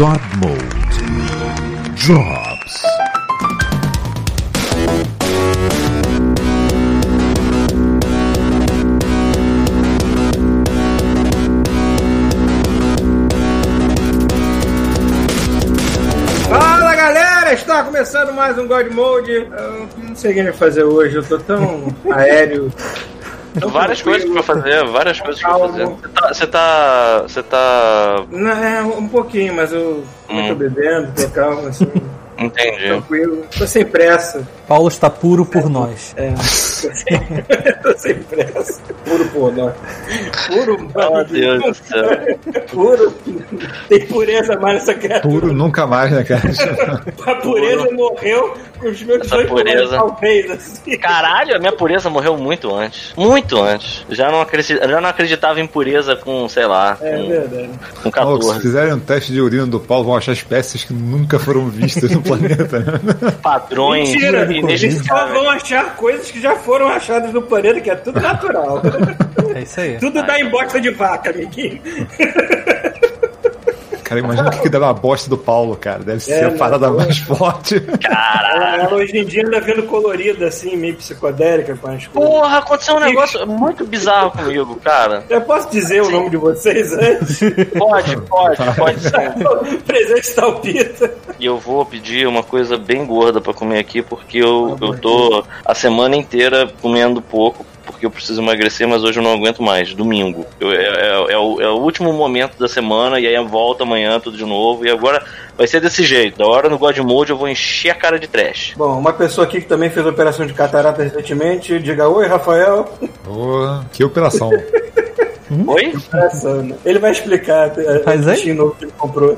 God Mode drops. Fala galera, está começando mais um God Mode. Eu não sei o que a gente vai fazer hoje, eu tô tão aéreo. Várias coisas pra fazer, várias coisas pra fazer. Você tá. Você tá. Tá. Não, é um pouquinho, mas eu não tô Hum. bebendo, tô calmo, assim, Entendi. tranquilo. Tô sem pressa. Paulo está puro por nós. É, tô sem, tô sem pressa. Puro pornô. Puro, Oh, Deus do céu. puro. Tem pureza mais nessa criatura. Puro nunca mais, né, cara? A pureza morreu com os meus Essa dois pureza. talvez, assim. Caralho, a minha pureza morreu muito antes. Muito antes. Já não, acredi- já não acreditava em pureza com, sei lá, É com, verdade. com Maluco, se 14. fizerem um teste de urina do Paulo, vão achar espécies que nunca foram vistas no planeta. né? Padrões Mentira, eles só inexplicáveis. vão achar coisas que já foram achadas no planeta, que é tudo natural. É isso aí. tudo dá em bosta de vaca, amiguinho. Cara, imagina o que, que deve a bosta do Paulo, cara. Deve ser a parada mais forte. Ela, ela hoje em dia anda vindo colorida, assim, meio psicodélica com as coisas. Porra, aconteceu um negócio muito bizarro comigo, cara. Eu posso dizer o nome de vocês antes? Pode, pode, pode presente talpita. E eu vou pedir uma coisa bem gorda pra comer aqui, porque eu, eu tô a semana inteira comendo pouco, porque eu preciso emagrecer, mas hoje eu não aguento mais. Domingo. Eu- é, é- é o, é o último momento da semana, e aí volta amanhã tudo de novo. E agora vai ser desse jeito. Da hora no God Mode eu vou encher a cara de trash. Bom, uma pessoa aqui que também fez operação de catarata recentemente, diga oi, Rafael. Porra, que operação. Oi? Operação, né? Ele vai explicar é, Faz o aí? novo que ele comprou,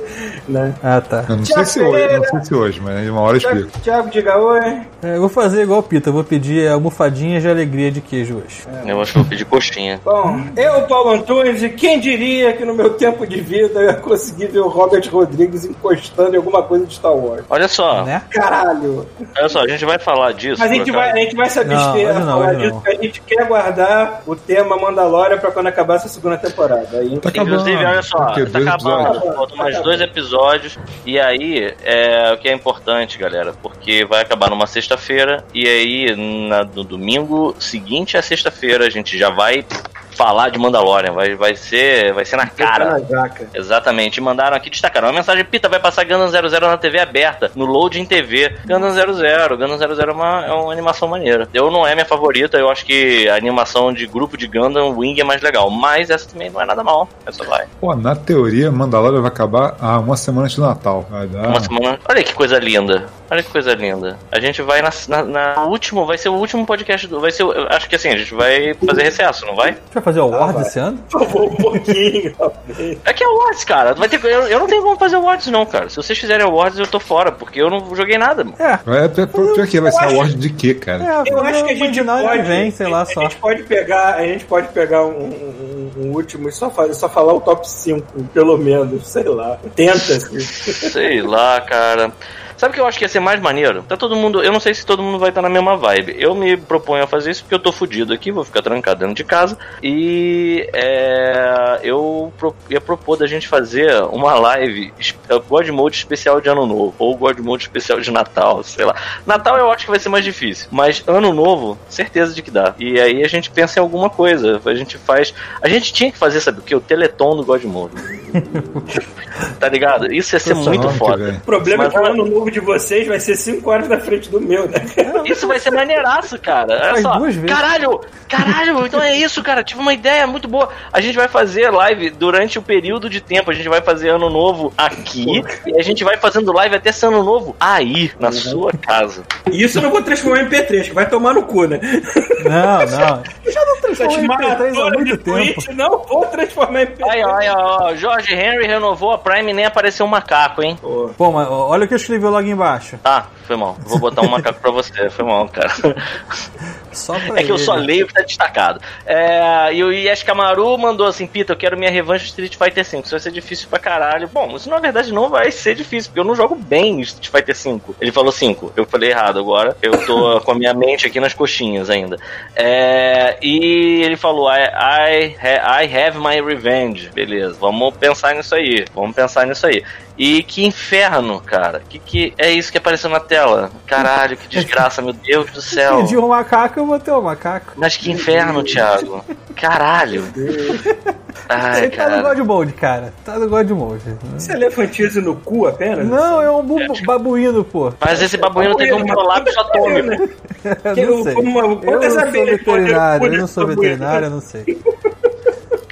né? Ah, tá. Eu não sei se hoje, não sei se hoje, mas uma hora eu Tiago, explico. Tiago, diga oi. É, eu vou fazer igual o Pita, eu vou pedir almofadinhas de alegria de queijo hoje. Eu acho que eu vou pedir coxinha. Bom, eu, Paulo Antunes, e quem diria que no meu tempo de vida eu ia conseguir ver o Robert Rodrigues encostando em alguma coisa de Star Wars? Olha só, Né? Caralho! olha só, a gente vai falar disso. Mas a gente, vai, a gente vai se Não, abster a não, falar hoje disso, não. porque a gente quer guardar o tema Mandalorian pra quando acabar essa segunda temporada. Aí, Tá acabando. Inclusive, olha só, tá Dois acabando. Faltam mais dois episódios. E aí, é o que é importante, galera, porque vai acabar numa sexta-feira. E aí, na- no domingo seguinte à sexta-feira, a gente já vai falar de Mandalorian. Vai, vai, ser, vai ser na cara. na jaca. Exatamente, mandaram aqui, destacaram uma mensagem, Pita, vai passar Gundam 00 na TV aberta, no Loading TV. Gundam 00, Gundam 00 é uma, é uma animação maneira. Eu não é minha favorita, eu acho que a animação de grupo de Gundam Wing é mais legal, mas essa também não é nada mal, essa vai. Pô, na teoria, Mandalorian vai acabar ah, uma semana antes do Natal. Vai dar. Uma semana. Olha que coisa linda. Olha que coisa linda. A gente vai na, na, na último, vai ser o último podcast do. Vai ser. o- Acho que assim, a gente vai fazer recesso, não vai? A gente vai fazer o Awards vai. esse ano? Um pouquinho. É que é Awards, cara. Vai ter, eu, eu não tenho como fazer Awards, não, cara. Se vocês fizerem Awards, eu tô fora, porque eu não joguei nada, mano. É. É, pior, pior que vai ser a Ward de quê, cara? É, Eu acho que a gente imaginar pode. vem, sei lá, a só. gente pode pegar, a gente pode pegar um, um- um último e só, fazer, só falar o top 5, pelo menos, sei lá. Tenta-se. Sei lá, cara. Sabe o que eu acho que ia ser mais maneiro? Tá todo mundo. Eu não sei se todo mundo vai estar na mesma vibe. Eu me proponho a fazer isso porque eu tô fudido aqui, vou ficar trancado dentro de casa. E é, eu pro- ia propor da gente fazer uma live es- God Mode especial de Ano Novo. Ou God Mode especial de Natal, sei lá. Natal eu acho que vai ser mais difícil. Mas Ano Novo, certeza de que dá. E aí a gente pensa em alguma coisa. A gente faz. A gente tinha que fazer, sabe o que? O Teleton do God Mode. tá ligado? Isso ia ser Nossa, muito foda. velho. O problema Mas é que o ano novo de vocês vai ser 5 horas na frente do meu, né? Isso vai ser maneiraço, cara. Olha Faz só. duas vezes. Caralho, caralho, então é isso, cara. Tive uma ideia muito boa. A gente vai fazer live durante o período de tempo. A gente vai fazer ano novo aqui e a gente vai fazendo live até esse ano novo aí, na Uhum. sua casa. E isso eu não vou transformar em MP3, que vai tomar no cu, né? Não, não. Já não transformou em P3 há muito tempo. Twitch não vou transformar em MP3. Aí, ó, aí, ó, ó, Jorge Henry renovou a Prime e nem apareceu um macaco, hein? Pô, Pô, mas olha o que eu escrevi logo embaixo. Tá, foi mal. Vou botar um macaco pra você. Foi mal, cara. Só pra É que eu só leio o que tá destacado. É, e o Yash Kamaru mandou assim: Pita, eu quero minha revanche Street Fighter V. Isso vai ser difícil pra caralho. Bom, isso na verdade não vai ser difícil, porque eu não jogo bem Street Fighter V. Ele falou 5. Eu falei errado agora. Eu tô com a minha mente aqui nas coxinhas ainda. É, e ele falou: I, I, I have my revenge. Beleza, vamos pensar nisso aí. Vamos pensar nisso aí. E que inferno, cara. Que que é isso que apareceu na tela? Caralho, que desgraça, meu Deus do céu. Pediu um macaco, eu vou ter um macaco. Mas que inferno, Thiago. Caralho. Ai, Ele tá no. God Mode, cara. Tá no God Mode. Você elefantize no cu apenas? Não, é um bu- babuíno, pô. Mas esse babuíno teve um prolapso atômico. Que Eu eu- não sei. como Eu não sou veterinário, eu não sou veterinário, eu não sei.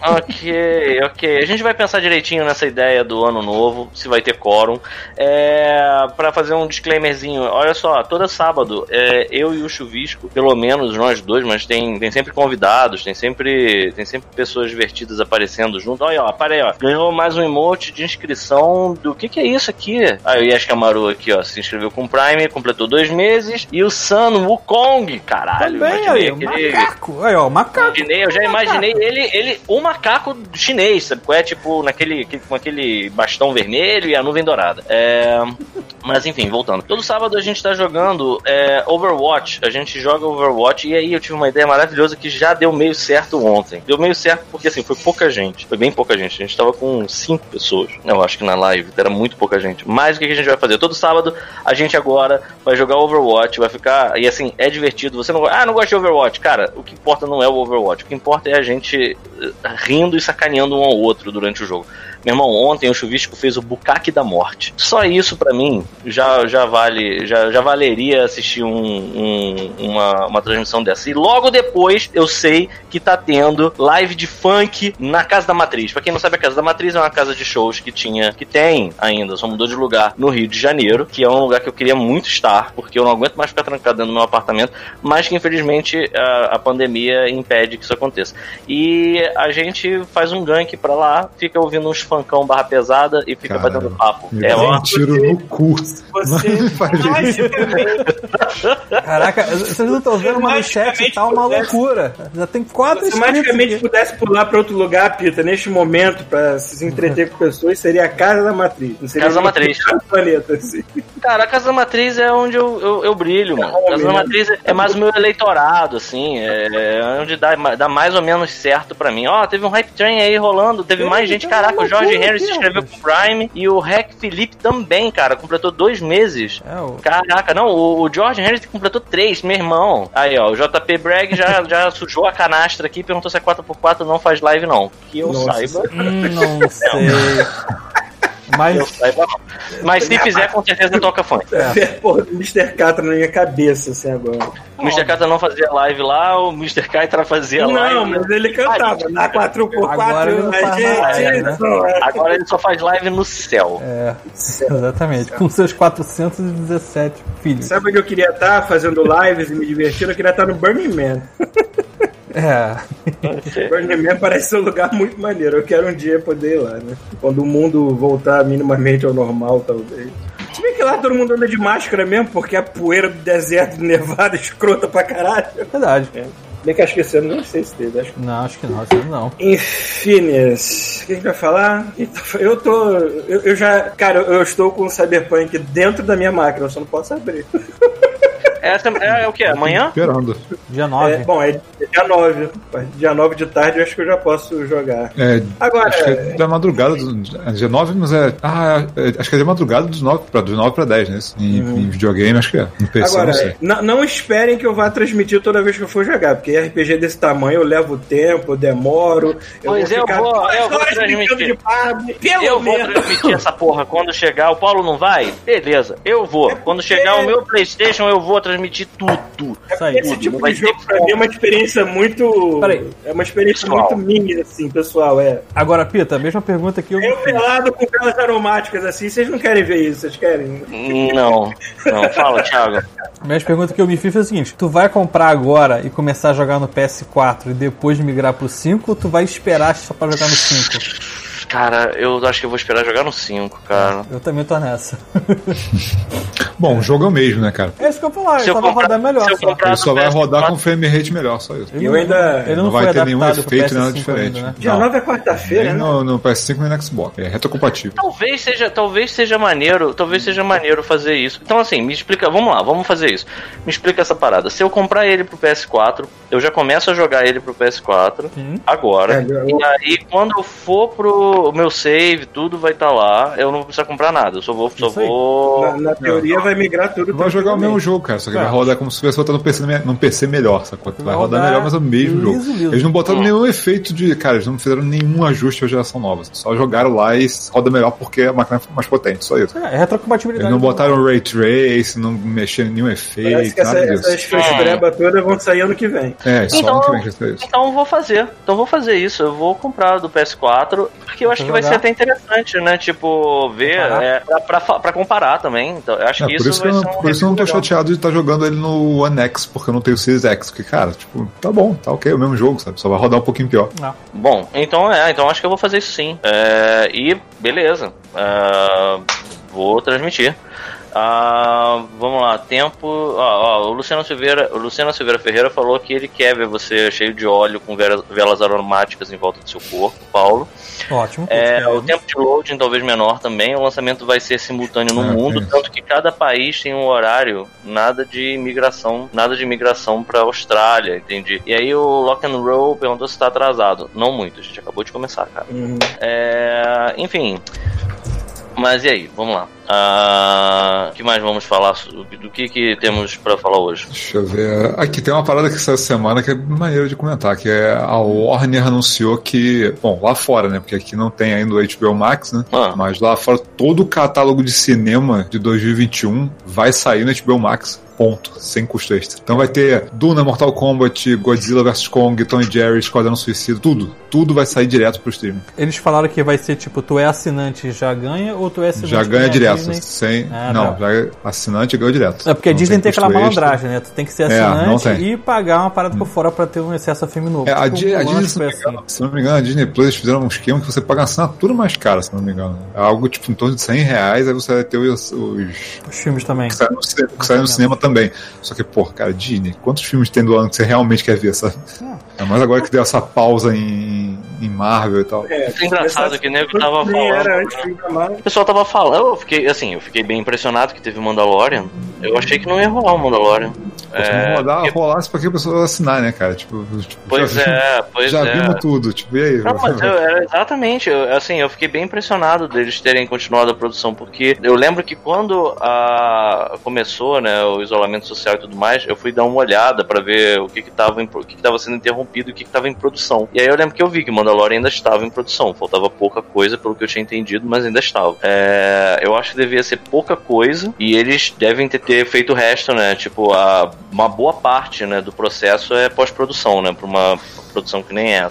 Ok, ok. A gente vai pensar direitinho nessa ideia do ano novo, se vai ter quórum. É, para fazer um disclaimerzinho, olha só, todo sábado, é, eu e o Chuvisco, pelo menos nós dois, mas tem, tem sempre convidados, tem sempre, tem sempre pessoas divertidas aparecendo junto. Olha, ó, para aí, ó. Ganhou mais um emote de inscrição do que que é isso aqui? Aí o Yash Kamaru aqui, ó, se inscreveu com o Prime, completou dois meses. E o Sun Wukong, caralho. Também, aí, o macaco. Aí, ó, macaco. Imaginei, eu já imaginei ele, ele, um macaco chinês, sabe? É tipo naquele, que- com aquele bastão vermelho e a nuvem dourada. É, mas enfim, voltando. Todo sábado a gente tá jogando é, Overwatch. A gente joga Overwatch e aí eu tive uma ideia maravilhosa que já deu meio certo ontem. Deu meio certo porque assim, foi pouca gente. Foi bem pouca gente. A gente tava com cinco pessoas. Eu acho que na live era muito pouca gente. Mas o que que a gente vai fazer? Todo sábado a gente agora vai jogar Overwatch, vai ficar. E assim, é divertido. Você não. Ah, não gosta de Overwatch. Cara, o que importa não é o Overwatch. O que importa é a gente eh, rindo e sacaneando um ao outro durante o jogo. Meu irmão, ontem o Chuvisco fez o Bucaque da Morte. Só isso pra mim já, já vale, já, já valeria assistir um, um- uma, uma transmissão dessa. E logo depois eu sei que tá tendo live de funk na Casa da Matriz. Pra quem não sabe, a Casa da Matriz é uma casa de shows que tinha, que tem ainda, só mudou de lugar no Rio de Janeiro, que é um lugar que eu queria muito estar, porque eu não aguento mais ficar trancado dentro do meu apartamento, mas que infelizmente a, a pandemia impede que isso aconteça. E a gente faz um gank pra lá, fica ouvindo uns funkão barra pesada e fica Caralho. batendo papo. Me É um tiro no cu. Você. Caraca, vocês não estão vendo, mas no chat tá uma Magicamente loucura. Já tem quatro Se magicamente pudesse pular pra outro lugar, Pita, neste momento, pra se entreter com pessoas, seria a Casa da Matriz. Não seria Casa da Matriz. planeta, assim. Cara, a Casa da Matriz é onde eu, eu, eu brilho, mano. A Casa da Matriz é- é mais o meu eleitorado, assim. É onde dá, dá mais ou menos certo pra mim. Ó, teve um hype train aí rolando, teve mais gente. tem Caraca, uma o Jorge loucura Henry se aqui, inscreveu rapaz. com o Prime e o Rec Felipe também, cara. Completou dois meses. É, o... Caraca, não, o, o George Henry completou três, meu irmão. Aí, ó, o JP Bragg já, já sujou a canastra aqui e perguntou se a 4x4 não faz live, não. Que eu Nossa saiba. Hum, não sei. Mas saiba não. Mas se fizer, com certeza toca funk. É. Porra, o Mr. Catra na minha cabeça, assim, agora. O Mr. Kata não fazia live lá, o Mr. Kaitra fazia live. Não, mas ele cantava na 4x4. Agora ele não faz gente né? não é. Agora ele só faz live no céu. É, exatamente. Com seus 417 filhos. Sabe onde eu queria estar fazendo lives e me divertindo? Eu queria estar no Burning Man. É. Burning Man parece ser um lugar muito maneiro. Eu quero um dia poder ir lá, né? Quando o mundo voltar minimamente ao normal, talvez. Se bem que lá todo mundo anda de máscara mesmo, porque a poeira do deserto de Nevada é escrota pra caralho. Verdade. Bem que acho que esse ano não sei se teve, acho que Não, acho que não, isso não. Infinies. O que a gente vai falar? Eu tô. Eu, eu já. Cara, eu estou com o Cyberpunk dentro da minha máquina, eu só não posso abrir. Essa é, é o que? Amanhã? Esperando. Dia 9. É, bom, é dia 9. Dia 9 de tarde eu acho que eu já posso jogar. É, Agora. acho que é da madrugada do. É dia 9, mas é. Ah, é, acho que é da madrugada dos 9 pra, dos 9 pra 10, né? Em, em videogame, acho que é. No PC, Agora, não sei. não, não esperem que eu vá transmitir toda vez que eu for jogar, porque RPG desse tamanho eu levo tempo, eu demoro. Pois eu ficar vou- eu vou transmitir. pelo Eu vou menos. transmitir essa porra quando chegar. O Paulo não vai? Beleza, eu vou. Quando chegar o meu PlayStation, eu vou transmitir tudo. Isso aí. Esse tipo vai de jogo pra mim é uma experiência muito. Peraí. É uma experiência Pessoal. muito minha, assim, pessoal. É. Agora, Pita, a mesma pergunta que eu. Eu pelado com velas aromáticas assim, vocês não querem ver isso, vocês querem? Não, não, fala, Thiago. A mesma pergunta que eu me fiz foi a seguinte: tu vai comprar agora e começar a jogar no PS4 e depois migrar pro 5 ou tu vai esperar só pra jogar no 5? Cara, eu acho que eu vou esperar jogar no 5, cara. Eu também tô nessa. Bom, o jogo é o mesmo, né, cara? É isso que eu falar, Se ele eu só vai comprar- rodar melhor. se eu só. comprar- Ele só vai PS4. rodar com frame rate melhor, só isso. Ele Eu ainda- ele não, não vai ter nenhum efeito, nada PS5 diferente. ainda, né? Dia Não. 9 é quarta-feira, né? no, no PS5 nem no Xbox. É retrocompatível. Talvez seja, talvez seja maneiro, talvez seja maneiro fazer isso. Então assim, me explica, vamos lá, vamos fazer isso. Me explica essa parada. Se eu comprar ele pro PS4, eu já começo a jogar ele pro PS4 Sim. agora. É, eu- E aí quando eu for pro meu save, tudo vai estar lá. Eu não vou precisar comprar nada. Eu só vou, só vou. Na, na teoria vai migrar tudo. Vai jogar o mesmo jogo, cara. Só que Tá. vai rodar como se tivesse botado num PC, num PC melhor, sacou? Vai, Vai rodar, rodar melhor, mas é o mesmo liso, jogo. liso. Eles não botaram Hum. nenhum efeito de. Cara, eles não fizeram nenhum ajuste à geração nova. Só jogaram lá e roda melhor porque a máquina foi mais potente, só isso. É, é retrocompatibilidade. Eles não botaram ray trace, não mexeram em nenhum efeito, Parece que essa, essas frescurebas todas vão sair ano que vem. É, só Então- ano que vem. Então eu vou fazer. Então eu vou fazer isso. Eu vou comprar do PS4, porque eu acho que vai ser até interessante, né? Tipo, ver, é, pra, pra, pra comparar também. Então, eu acho É, que por isso, isso vai eu, ser um por isso eu não tô legal. chateado de estar jogando ele no One X, porque eu não tenho o Series X. Porque, cara, tipo, tá bom, tá ok, é o mesmo jogo, sabe? Só vai rodar um pouquinho pior. Não. Bom, então é, então acho que eu vou fazer isso sim. É, e beleza. É, vou transmitir. Ah, vamos lá, tempo. Ó, ó, o Luciano Silveira, o Luciano Silveira Ferreira falou que ele quer ver você cheio de óleo com velas, velas aromáticas em volta do seu corpo, Paulo. Ótimo. É, o tempo de loading talvez menor também. O lançamento vai ser simultâneo no Ah, mundo, isso. tanto que cada país tem um horário, nada de migração, nada de migração para Austrália, entendi. E aí o Lock and Roll perguntou se tá atrasado. Não muito, a gente acabou de começar, cara. Uhum. É, enfim. Mas e aí, vamos lá. Ah, O que mais vamos falar? Do, que, que temos pra falar hoje? Deixa eu ver. Aqui tem uma parada que saiu essa semana que é maneiro de comentar, que é a Warner anunciou que, bom, lá fora, né? Porque aqui não tem ainda o HBO Max, né? Ah. Mas lá fora todo o catálogo de cinema de 2021 vai sair no HBO Max. Ponto, sem custo extra. Então vai ter Duna, Mortal Kombat, Godzilla vs Kong, Tom e Jerry, Esquadrão Suicida, tudo. Tudo vai sair direto pro streaming. Eles falaram que vai ser tipo, tu é assinante e já ganha, ou tu é assinante Já ganha nem a. Disney? Sem, Ah, não, tá. já é assinante ganhou direto. É porque a Não Disney tem custo aquela malandragem, né? Tu tem que ser É, não assinante tem. e pagar uma parada por fora pra ter um acesso a filme novo. É, a, Tipo, Di- a Mulan Disney, se foi não, me engano, se não me engano, a Disney Plus fizeram um esquema que você paga uma assinatura mais cara, se não me engano. É algo tipo em torno de 100 reais, aí você vai ter os, os Os filmes também. que saem no, cine- que saem no cinema também. Só que, pô, cara, Disney, quantos filmes tem do ano que você realmente quer ver, sabe? É mais agora que deu essa pausa em, em Marvel e tal. É, É engraçado que o nego tava falando. era antes de Marvel. O pessoal tava falando, eu fiquei assim, eu fiquei bem impressionado que teve o Mandalorian. Eu achei que não ia rolar o Mandalorian. É, não rodar, porque- rolasse pra que a pessoa assinar, né, cara? Tipo, tipo, pois já, é, pois já é. vimos tudo, tipo, e aí? Não, mas eu, era exatamente, eu, assim, eu fiquei bem impressionado deles terem continuado a produção, porque eu lembro que quando a, começou, né, o isolamento social e tudo mais, eu fui dar uma olhada pra ver o que que tava, em, o que que tava sendo interrompido e o que que tava em produção. E aí eu lembro que eu vi que Mandalorian ainda estava em produção, faltava pouca coisa pelo que eu tinha entendido, mas ainda estava. É, eu acho que devia ser pouca coisa e eles devem ter, ter feito o resto, né, tipo, a, uma boa parte, né, do processo é pós-produção, né, pra uma produção que nem essa.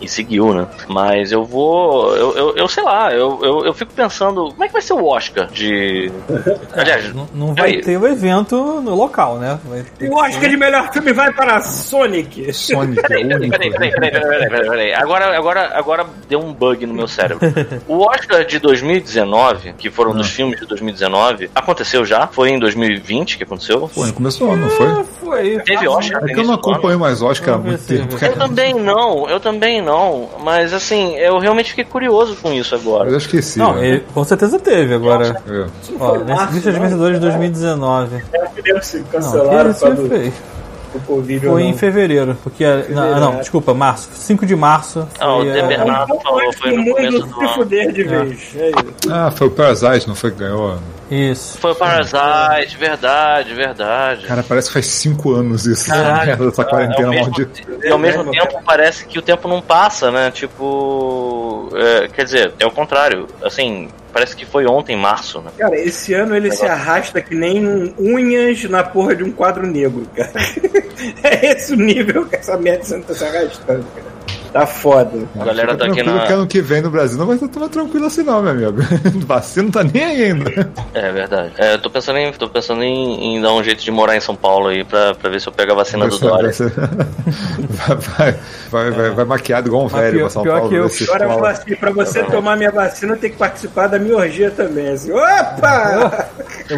E seguiu, né? Mas eu vou. Eu, eu, eu sei lá, eu, eu, eu fico pensando, como é que vai ser o Oscar de. Aliás, Não, não vai Aí. ter o evento no local, né? Ter ser- que de melhor filme vai para Sonic. Sonic é Peraí, o peraí, peraí, peraí, peraí, peraí, peraí, peraí. Agora, agora, agora deu um bug no meu cérebro. O Oscar de 2019, que foram dos filmes de 2019, aconteceu já? Foi em 2020 que aconteceu? Pô, começou, não foi? Ah, foi. Teve Oscar? É que eu não acompanho mais Oscar há muito tempo, Eu cara. Também não, eu também não. Mas assim, eu realmente fiquei curioso com isso agora. Eu esqueci. Não, né? ele, com certeza teve agora. É. Ó, nessa lista de vencedores de 2019. É que deve se Não, cancelaram que por isso do Covid. ou foi não. em fevereiro. Porque. Não, não, desculpa, março. 5 de março. Ah, o foi, The é, falou, foi no o começo do ano. fuder de vez. É isso. Ah, foi o Parasite, não foi que ganhou? Isso. Foi o Parasite, verdade, verdade. Cara, parece que faz cinco anos isso. Essa Caralho. merda dessa É quarentena o mesmo, maldita. e ao mesmo tempo parece que o tempo não passa, né? Tipo. é, quer dizer, é o contrário. Assim, parece que foi ontem, em março, né? Cara, esse ano ele se arrasta que nem um- unhas na porra de um quadro negro, cara. é esse o nível que essa merda se arrastando, cara. Tá foda. A galera tá aqui na. que ano que vem no Brasil não vai ser tão tranquilo assim não, meu amigo. Vacina não tá nem aí ainda. É verdade. É, eu tô pensando em, tô pensando em, em dar um jeito de morar em São Paulo aí pra, pra ver se eu pego a vacina do Dória. Vai, vai, vai, vai, vai maquiado igual um velho pior- pra São pior Paulo. que eu- Agora eu assim, pra você tomar minha vacina, tem que participar da minha orgia também. Assim, opa!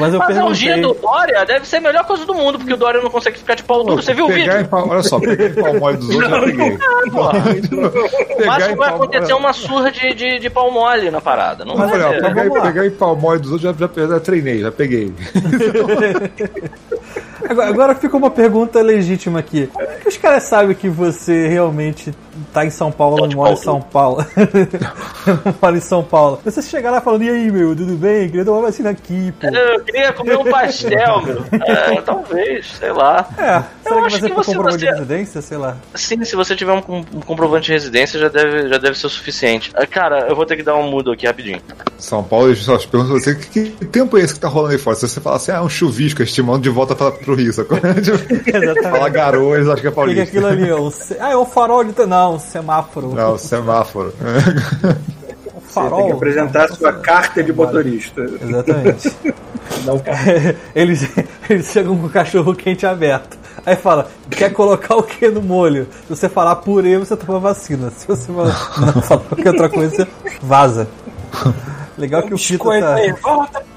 Mas eu Mas a orgia perguntei. do Dória deve ser a melhor coisa do mundo, porque o Dória não consegue ficar de pau duro. Você viu o vídeo? em olha só, pegar em pau mole dos outros, já peguei. Mas Em vai acontecer mole. uma surra de, de, de pau mole na parada. Não Mas vai olha, pegar, pegar em pau mole dos outros, já, já, já treinei, já peguei. Agora, agora fica uma pergunta legítima aqui. Como é que os caras sabem que você realmente tá em São Paulo, não de mora em São Paulo? não mora em São Paulo. Você chega lá falando, e aí, meu, tudo bem? Queria tomar vacina aqui, pô. Eu queria comer um pastel, meu. É, talvez, sei lá. É, será que acho você que você- comprovante você- de residência? Sei lá. Sim, se você tiver um, com- um comprovante de residência, já deve, já deve ser o suficiente. Ah, Cara, eu vou ter que dar um mudo aqui rapidinho. São Paulo, eu só te pergunto pra você, que, que tempo é esse que tá rolando aí fora? Se você falar assim, ah, é um chuvisco, estimando de volta pra, pro Rio, sacou? Tipo, Exatamente. Fala garoa, eles acham que é O que que é paulista. aquilo ali? ó? Ah, é um farol de. Não, um semáforo. Não, semáforo. Um Você farol. tem que apresentar sua carta de motorista. Exatamente. Não eles, eles chegam com o cachorro quente aberto. Aí fala, quer colocar o que no molho? Se você falar purê, você toma vacina. Se você falar, não falar qualquer outra coisa, você vaza. Legal que o Pita Biscoito tá, aí, volta.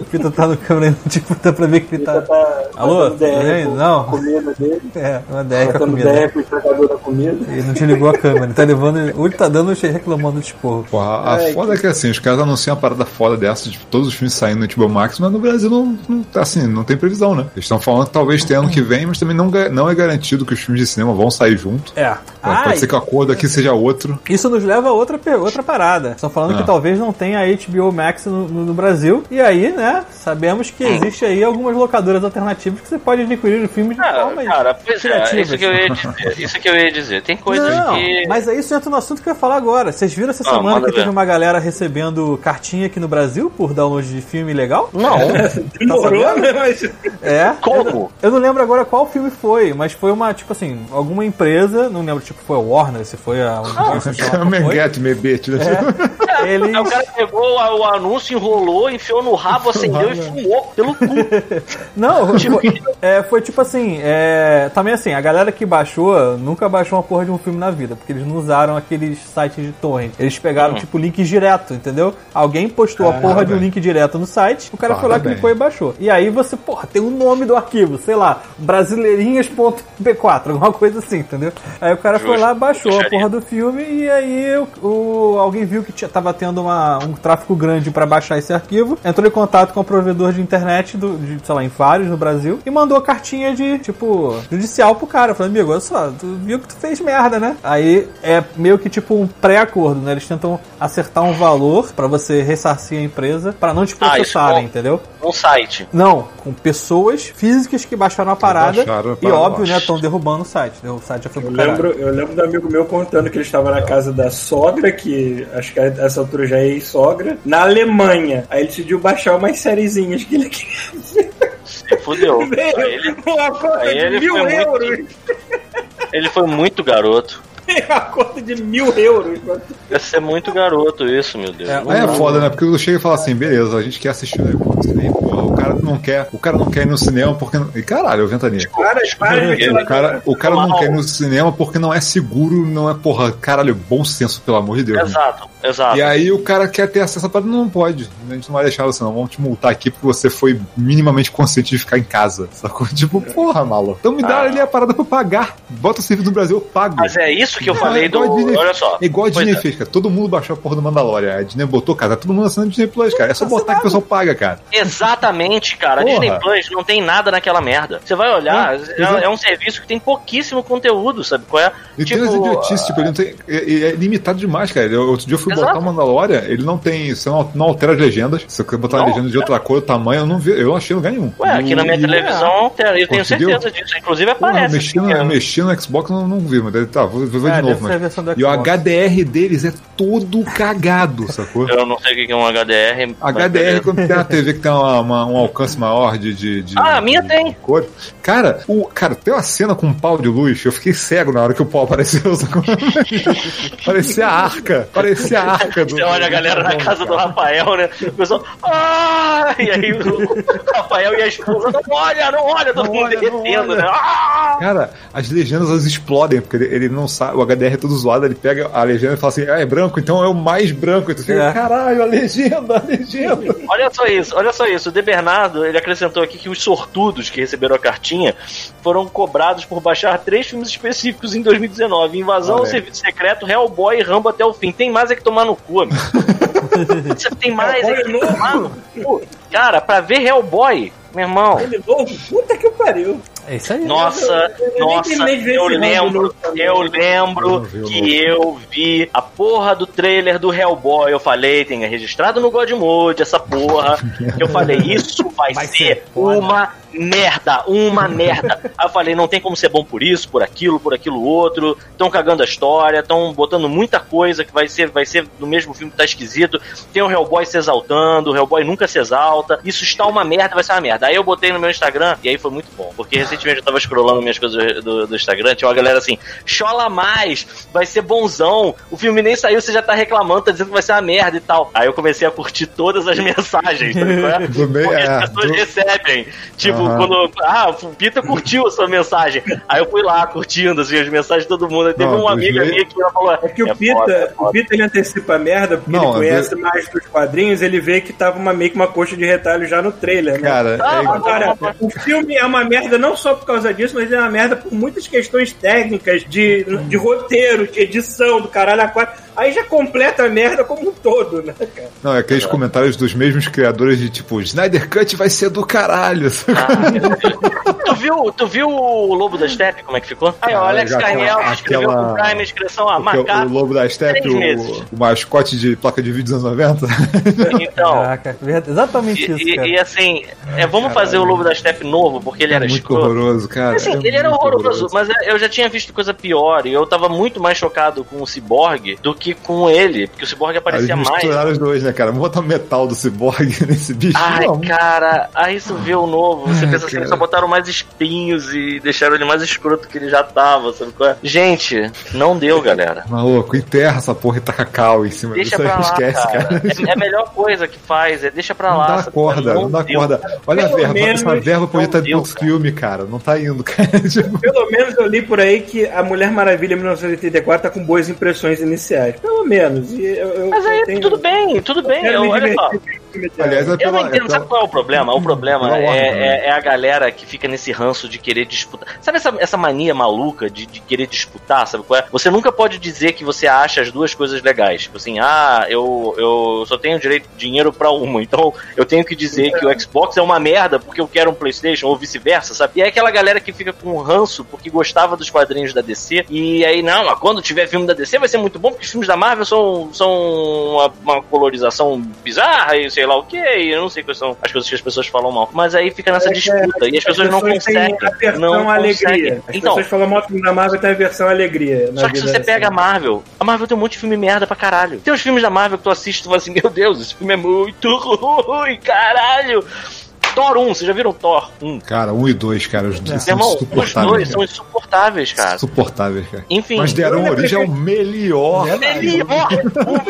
O Pita tá no câmera, tipo, dá pra ver que ele tá... Tá Alô? fazendo DR não. comida dele. É, uma DR com a comida. DR com o entregador da comida. Ele não desligou a câmera, ele tá levando... Ou ele tá dando e reclamando de esporro. Porra, a Ai, foda é que assim, os caras anunciam uma parada foda dessa, de todos os filmes saindo no HBO Max, mas no Brasil não, não tá assim, não tem previsão, né? Eles estão falando que talvez tenha ano que vem, mas também não, não é garantido que os filmes de cinema vão sair junto. É. Pode, Ai, pode ser que o acordo aqui seja outro. Isso nos leva a outra, outra parada. Estão falando Ah. que talvez não tenha HBO Max no, no- no Brasil. E aí, né, sabemos que existe aí algumas locadoras alternativas que você pode adquirir o filme de Ah, forma cara, pois é, criativas. isso que eu ia dizer. Isso que eu ia dizer. Tem coisas Não, que. mas aí isso entra no assunto que eu ia falar agora. Vocês viram essa Ah, semana que teve ver. uma galera recebendo cartinha aqui no Brasil por download de filme legal? Não. Demorou, sabendo? né? Mas É. Como? Eu não lembro agora qual filme foi, mas foi uma, tipo assim, alguma empresa, não lembro, tipo, foi a Warner, se foi a qual Come and get me, bitch. né? É, eles... Aí o cara pegou o anúncio, enrolou, enfiou no rabo, acendeu e fumou pelo cu. Não, Tipo- foi, é, foi tipo assim, é, também assim, a galera que baixou nunca baixou uma porra de um filme na vida, porque eles não usaram aqueles sites de torrent. Eles pegaram, Hum. tipo, link direto, entendeu? Alguém postou a porra de um link direto no site, o cara foi lá, clicou e baixou. E aí você, porra, tem o nome do arquivo, sei lá, brasileirinhas.b4, alguma coisa assim, entendeu? Aí o cara foi Justo. lá, baixou a porra do filme e aí o, o- alguém viu que tinha, tava tendo uma, um tráfego grande pra baixar esse arquivo, entrou em contato com o provedor de internet, do, de, sei lá, em vários no Brasil, e mandou cartinha de, tipo, judicial pro cara. Falando, amigo, olha só, tu viu que tu fez merda, né? Aí é meio que tipo um pré-acordo, né? Eles tentam acertar um valor pra você ressarcir a empresa pra não te Ah, processarem, bom. entendeu? Um site. Não, com pessoas físicas que baixaram a parada baixaram e óbvio, né, estão derrubando o site. né? O site já foi eu pro caralho. lembro, eu lembro do amigo meu contando que ele estava na casa da sogra, que acho que a essa altura já é ex-sogra, na Alemanha. Aí ele decidiu baixar umas sériezinhas que ele queria Se fudeu. Ver. ele, Uma conta aí de ele mil foi muito- euros. ele foi muito garoto. Uma conta de mil euros. Deve ser muito garoto isso, meu Deus. É, Aí é foda, né? Porque tu chega e fala assim, beleza, a gente quer assistir um negócio. Aí, porra, o cara não quer, o cara não quer ir no cinema porque. não- E caralho, Ventania. Várias, várias O cara, o cara não quer ir no cinema porque não é seguro, não é, porra, caralho, bom senso, pelo amor de Deus. né? Exato, exato. E aí o cara quer ter acesso a parada, não pode. A gente não vai deixar você, não. Vamos te multar aqui porque você foi minimamente consciente de ficar em casa. Sacou? Tipo, porra, maluco. Então me dá Ah. ali a parada pra eu pagar. Bota o serviço do Brasil, eu pago. Mas é isso que eu É, falei do. igual a Disney- Olha só. É igual a Pois Disney é. fez, cara. Todo mundo baixou a porra do Mandalorian. A Disney botou, cara. Tá todo mundo assinando Disney Plus, cara. É só botar que o pessoal paga, cara. Exatamente, cara. A. Disney Plus não tem nada naquela merda. Você vai olhar, É, é, é um serviço que tem pouquíssimo conteúdo, sabe qual é? E tem umas idiotices, tipo, ele não tem. É, é limitado demais, cara. Eu- outro dia eu fui Exato. botar o Mandalorian, ele não tem. Você não, não altera as legendas. Se você quer botar a Não. legenda de outra cor, tamanho, eu não vi, eu não achei lugar nenhum. Ué, aqui na minha televisão, eu tenho Conseguiu? certeza disso. Inclusive Porra, aparece. mexi, assim, no, é. mexi no Xbox não, não vi, mas ele tá, vou, vou ver É, de novo, mas. E o. HDR deles é todo cagado, sacou? Eu não sei o que é um HDR. HDR quando tem uma TV que tem uma- uma- um alcance maior de. de, de Ah, a minha de tem. Cor. Cara, o, cara, tem uma cena com um pau de luz. Eu fiquei cego na hora que o pau apareceu. sacou? parecia a arca. Parecia a arca do. Você olha a galera na casa do Rafael, né? O pessoal. Ah! E aí o Rafael e a esposa. Não olha, não olha, todo Não mundo olha, derretendo, né? Ah! Cara, as legendas elas explodem, porque ele, ele não sabe, o HDR é todo zoado, ele pega a legenda e fala assim, ah, é branco, então é o mais branco. E tu fica, É. caralho, a legenda, a legenda. Olha só isso, olha só isso. O De Bernardo, ele acrescentou aqui que os sortudos que receberam a cartinha foram cobrados por baixar três filmes específicos em 2019. Invasão, Olha. Serviço Secreto, Hellboy e Rambo até o fim. Tem mais é que tomar no cu, amigo. Você tem mais é que tomar no cu. Cara, pra ver Hellboy, meu irmão... Ele novo, puta que pariu. É isso aí. Nossa, eu nossa, eu lembro, eu lembro que eu vi a porra do trailer do Hellboy. Eu falei, tem registrado no God Mode essa porra. Que eu falei, isso vai, Vai ser, ser uma merda, uma merda. Aí eu falei, não tem como ser bom por isso, por aquilo, por aquilo outro. Estão cagando a história, estão botando muita coisa que vai ser, vai ser do mesmo filme que tá esquisito. Tem o Hellboy se exaltando, o Hellboy nunca se exalta. Isso está uma merda, vai ser uma merda. Aí eu botei no meu Instagram e aí foi muito bom. Porque recentemente eu tava scrollando minhas coisas do, do Instagram, tinha uma galera assim, chola mais, vai ser bonzão. O filme nem saiu, você já tá reclamando, tá dizendo que vai ser uma merda e tal. Aí eu comecei a curtir todas as mensagens, sabe qual é? Porque é, as pessoas do- recebem. Tipo, Aham. quando. Ah, o Pita curtiu a sua mensagem. Aí eu fui lá curtindo assim, as mensagens de todo mundo. Aí teve Não, uma amiga minha que ela falou. É que o "É Pita, foda, é o foda." Pita ele antecipa a merda porque Não, ele conhece eu- mais dos quadrinhos, ele vê que tava uma, meio que uma coxa de retalho já no trailer, né? Cara, Ah, é Agora, o filme é uma merda não só por causa disso, mas é uma merda por muitas questões técnicas, de, de roteiro, de edição, do caralho a quatro. Aí já completa a merda como um todo, né, cara? Não, é aqueles comentários dos mesmos criadores de tipo, Snyder Cut vai ser do caralho. Ah, meu Deus. Tu, viu, tu viu o Lobo da Steppe, como é que ficou? Aí, ó, Ah, Alex Carniel aquela- escreveu aquela- com Prime a inscrição, ah, Porque o- o Lobo da Steppe, o, o mascote de placa de vídeo dos anos 90. Então. Caraca, exatamente E, isso, e- cara. e, assim, é, vamos fazer o Lobo da Steppe novo, porque ele era É muito escroto. horroroso, cara. Assim, é ele era muito horroroso, mas eu já tinha visto coisa pior e eu tava muito mais chocado com o Cyborg do que com ele, porque o Cyborg aparecia eles mais. misturaram os dois, né, cara? Vamos botar metal do Cyborg nesse bicho. Ai, Não, cara, aí isso vê o novo. Você Ai, pensa assim, cara. eles só botaram mais espinhos e deixaram ele mais escroto que ele já tava, sabe qual é? Gente, não deu, galera. Maluco, enterra essa porra e taca cal em cima Deixa disso aí, esquece, cara. cara. É, é a melhor coisa que faz, é deixa pra Não lá. dá sabe? corda, não dá deu. corda. Olha a Pelo verba, menos essa verba podia não estar outro cara. filme, cara. Não tá indo, cara. Tipo, Pelo menos eu li por aí que a Mulher Maravilha 1984 tá com boas impressões iniciais. Pelo menos. E eu, eu- Mas aí eu tenho- tudo bem, tudo bem. Eu, olha só. Aliás, é Eu pela, não é entendo, pela- sabe qual é o problema? O problema Pela é, né? é- é a galera que fica nesse ranço de querer disputar. Sabe essa, essa mania maluca de, de querer disputar? Sabe qual é? Você nunca pode dizer que você acha as duas coisas legais. Tipo assim, ah, eu, eu só tenho direito dinheiro pra uma, então eu tenho que dizer que o Xbox é uma merda porque eu quero um PlayStation ou vice-versa, sabe? E é aquela galera que fica com ranço porque gostava dos quadrinhos da DC e aí, não, quando tiver filme da DC vai ser muito bom porque os filmes da Marvel são, são uma, uma colorização bizarra e sei lá o que, e eu não sei quais são as coisas que as pessoas falam mal. Mas aí fica nessa É disputa e as pessoas não conseguem. a versão Não alegria. As Então, pessoas falam mal da Marvel tem a versão alegria. só que se você pega a assim. Marvel, a Marvel tem um monte de filme merda pra caralho. Tem uns filmes da Marvel que tu assiste e tu fala assim, meu Deus, esse filme é muito ruim, caralho. Thor 1, vocês já viram Thor 1? Cara, um e dois, cara. Os dois Meu são irmão, os insuportáveis. dois são cara. insuportáveis, cara. Insuportáveis, cara. Enfim, Mas deram origem ao melhor. Melhor! O melhor!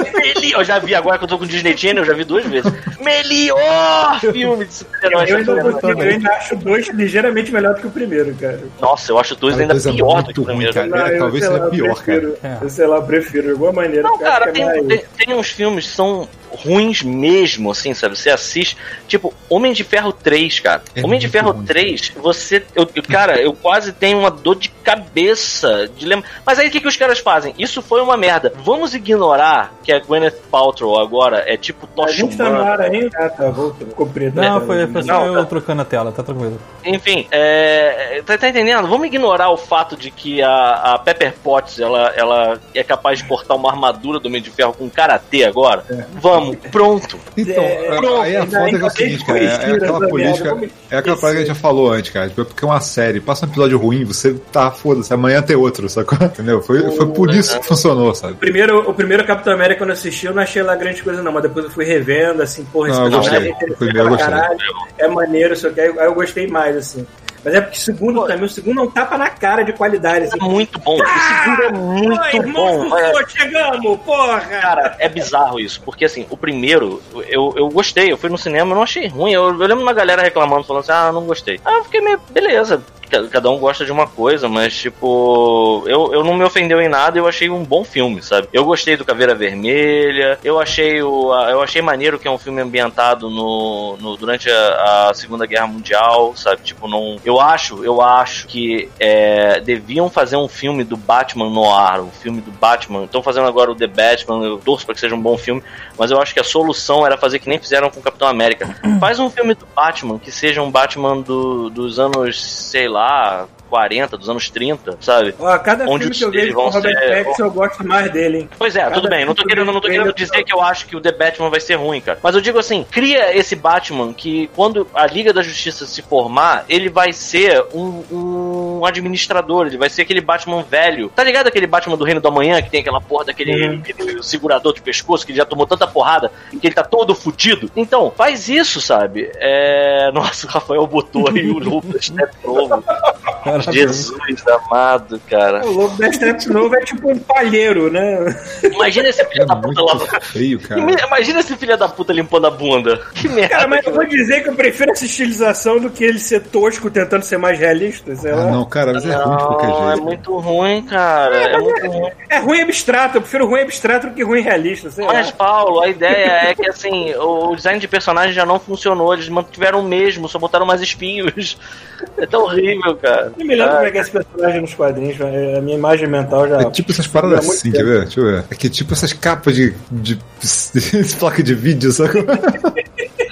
Eu já vi agora que eu tô com Disney Channel, eu já vi duas vezes. Melhor filme de super-herói. Eu eu ainda acho dois ligeiramente melhor do que o primeiro, cara. Nossa, eu acho o dois Cara, ainda dois é pior do muito que o ruim, primeiro. cara. É, eu, talvez seja pior, prefiro, cara. Eu sei lá, eu prefiro, de alguma maneira. Não, cara, é tem, mais- tem, tem uns filmes que são ruins mesmo, assim, sabe? Você assiste. Tipo, Homem de Ferro 3, cara. É Homem de Ferro ruim. 3, você. Eu, cara, eu quase tenho uma dor de cabeça de lembrar. Mas aí o que, que os caras fazem? Isso foi uma merda. Vamos ignorar que a Gwyneth Paltrow agora é tipo A tocha tá humana. ainda? Ah, tá. Ficou preto. Não, foi, foi só Não, eu tá. trocando a tela, tá tranquilo. Enfim, é, tá, tá entendendo? Vamos ignorar o fato de que a, a Pepper Potts ela, ela é capaz de portar uma armadura do Homem de Ferro com karatê agora? Vamos, Pronto. Então, É, aí a foda é, que é o seguinte, cara, é, é aquela essa política, é aquela parada que a gente já falou antes, cara, tipo, é porque é uma série, passa um episódio ruim, você tá, foda-se, amanhã tem outro, sacou? Entendeu? Foi, foi por isso que funcionou, sabe? O primeiro, o primeiro Capitão América quando eu assisti, eu não achei lá grande coisa, não, mas depois eu fui revendo, assim, porra, esse Não, eu personagem gostei. é interessante pra caralho, é maneiro, só que aí eu gostei mais, assim. Mas é porque o segundo também, o segundo é um tapa na cara de qualidade, assim. É muito bom. O segundo é muito Oi, bom. irmão, É, pô, chegamos, porra! Cara, é bizarro isso, porque assim, o primeiro, eu, eu gostei, eu fui no cinema, eu não achei ruim. Eu, eu lembro uma galera reclamando, falando assim, ah, não gostei. Ah, eu fiquei meio, beleza, cada um gosta de uma coisa, mas tipo, eu, eu não me ofendeu em nada, eu achei um bom filme, sabe? Eu gostei do Caveira Vermelha, eu achei o. Eu achei maneiro que é um filme ambientado no, no- durante a, a Segunda Guerra Mundial, sabe? Tipo, não. Eu acho, eu acho que é, deviam fazer um filme do Batman noir, um filme do Batman. Estão fazendo agora o The Batman, eu torço para que seja um bom filme, mas eu acho que a solução era fazer que nem fizeram com o Capitão América. Faz um filme do Batman que seja um Batman do- dos anos, sei lá, lá, 40, dos anos 30, sabe? Ó, cada Onde filme que eu vejo com o Robert ser- Pattinson, eu gosto mais dele, hein? Pois é, Cada tudo bem. Não tô querendo, não tô querendo dizer que eu acho que o The Batman vai ser ruim, cara. Mas eu digo assim, cria esse Batman que quando a Liga da Justiça se formar, ele vai ser um, um administrador, ele vai ser aquele Batman velho. Tá ligado aquele Batman do Reino do Amanhã que tem aquela porra daquele Uhum. aquele segurador de pescoço que ele já tomou tanta porrada que ele tá todo fudido? Então, faz isso, sabe? É... Nossa, o Rafael botou aí o Step novo. Parabéns. Jesus amado, cara. O Lobo da Step novo é tipo um palheiro, né? Imagina esse filho É da puta lá. feio, cara. Imagina esse filho da puta limpando a bunda. Que merda. Cara, mas eu vou dizer que eu prefiro essa estilização do que ele ser tosco tentando ser mais realista, sei lá. Ah, não, cara, mas é ruim de qualquer Não, é jeito. muito ruim, cara. É muito ruim. É ruim abstrato, eu prefiro ruim abstrato do que ruim realista, sei Mas, lá. Paulo, a ideia é que assim, o design de personagem já não funcionou. Eles mantiveram o mesmo, só botaram mais espinhos. É tão horrível, cara. Me lembro Ah, como é que é esse personagem nos quadrinhos, a minha imagem mental já. É tipo essas paradas assim, tempo. quer ver? Deixa eu ver. É que tipo essas capas de, de, de placa de vídeo, sabe?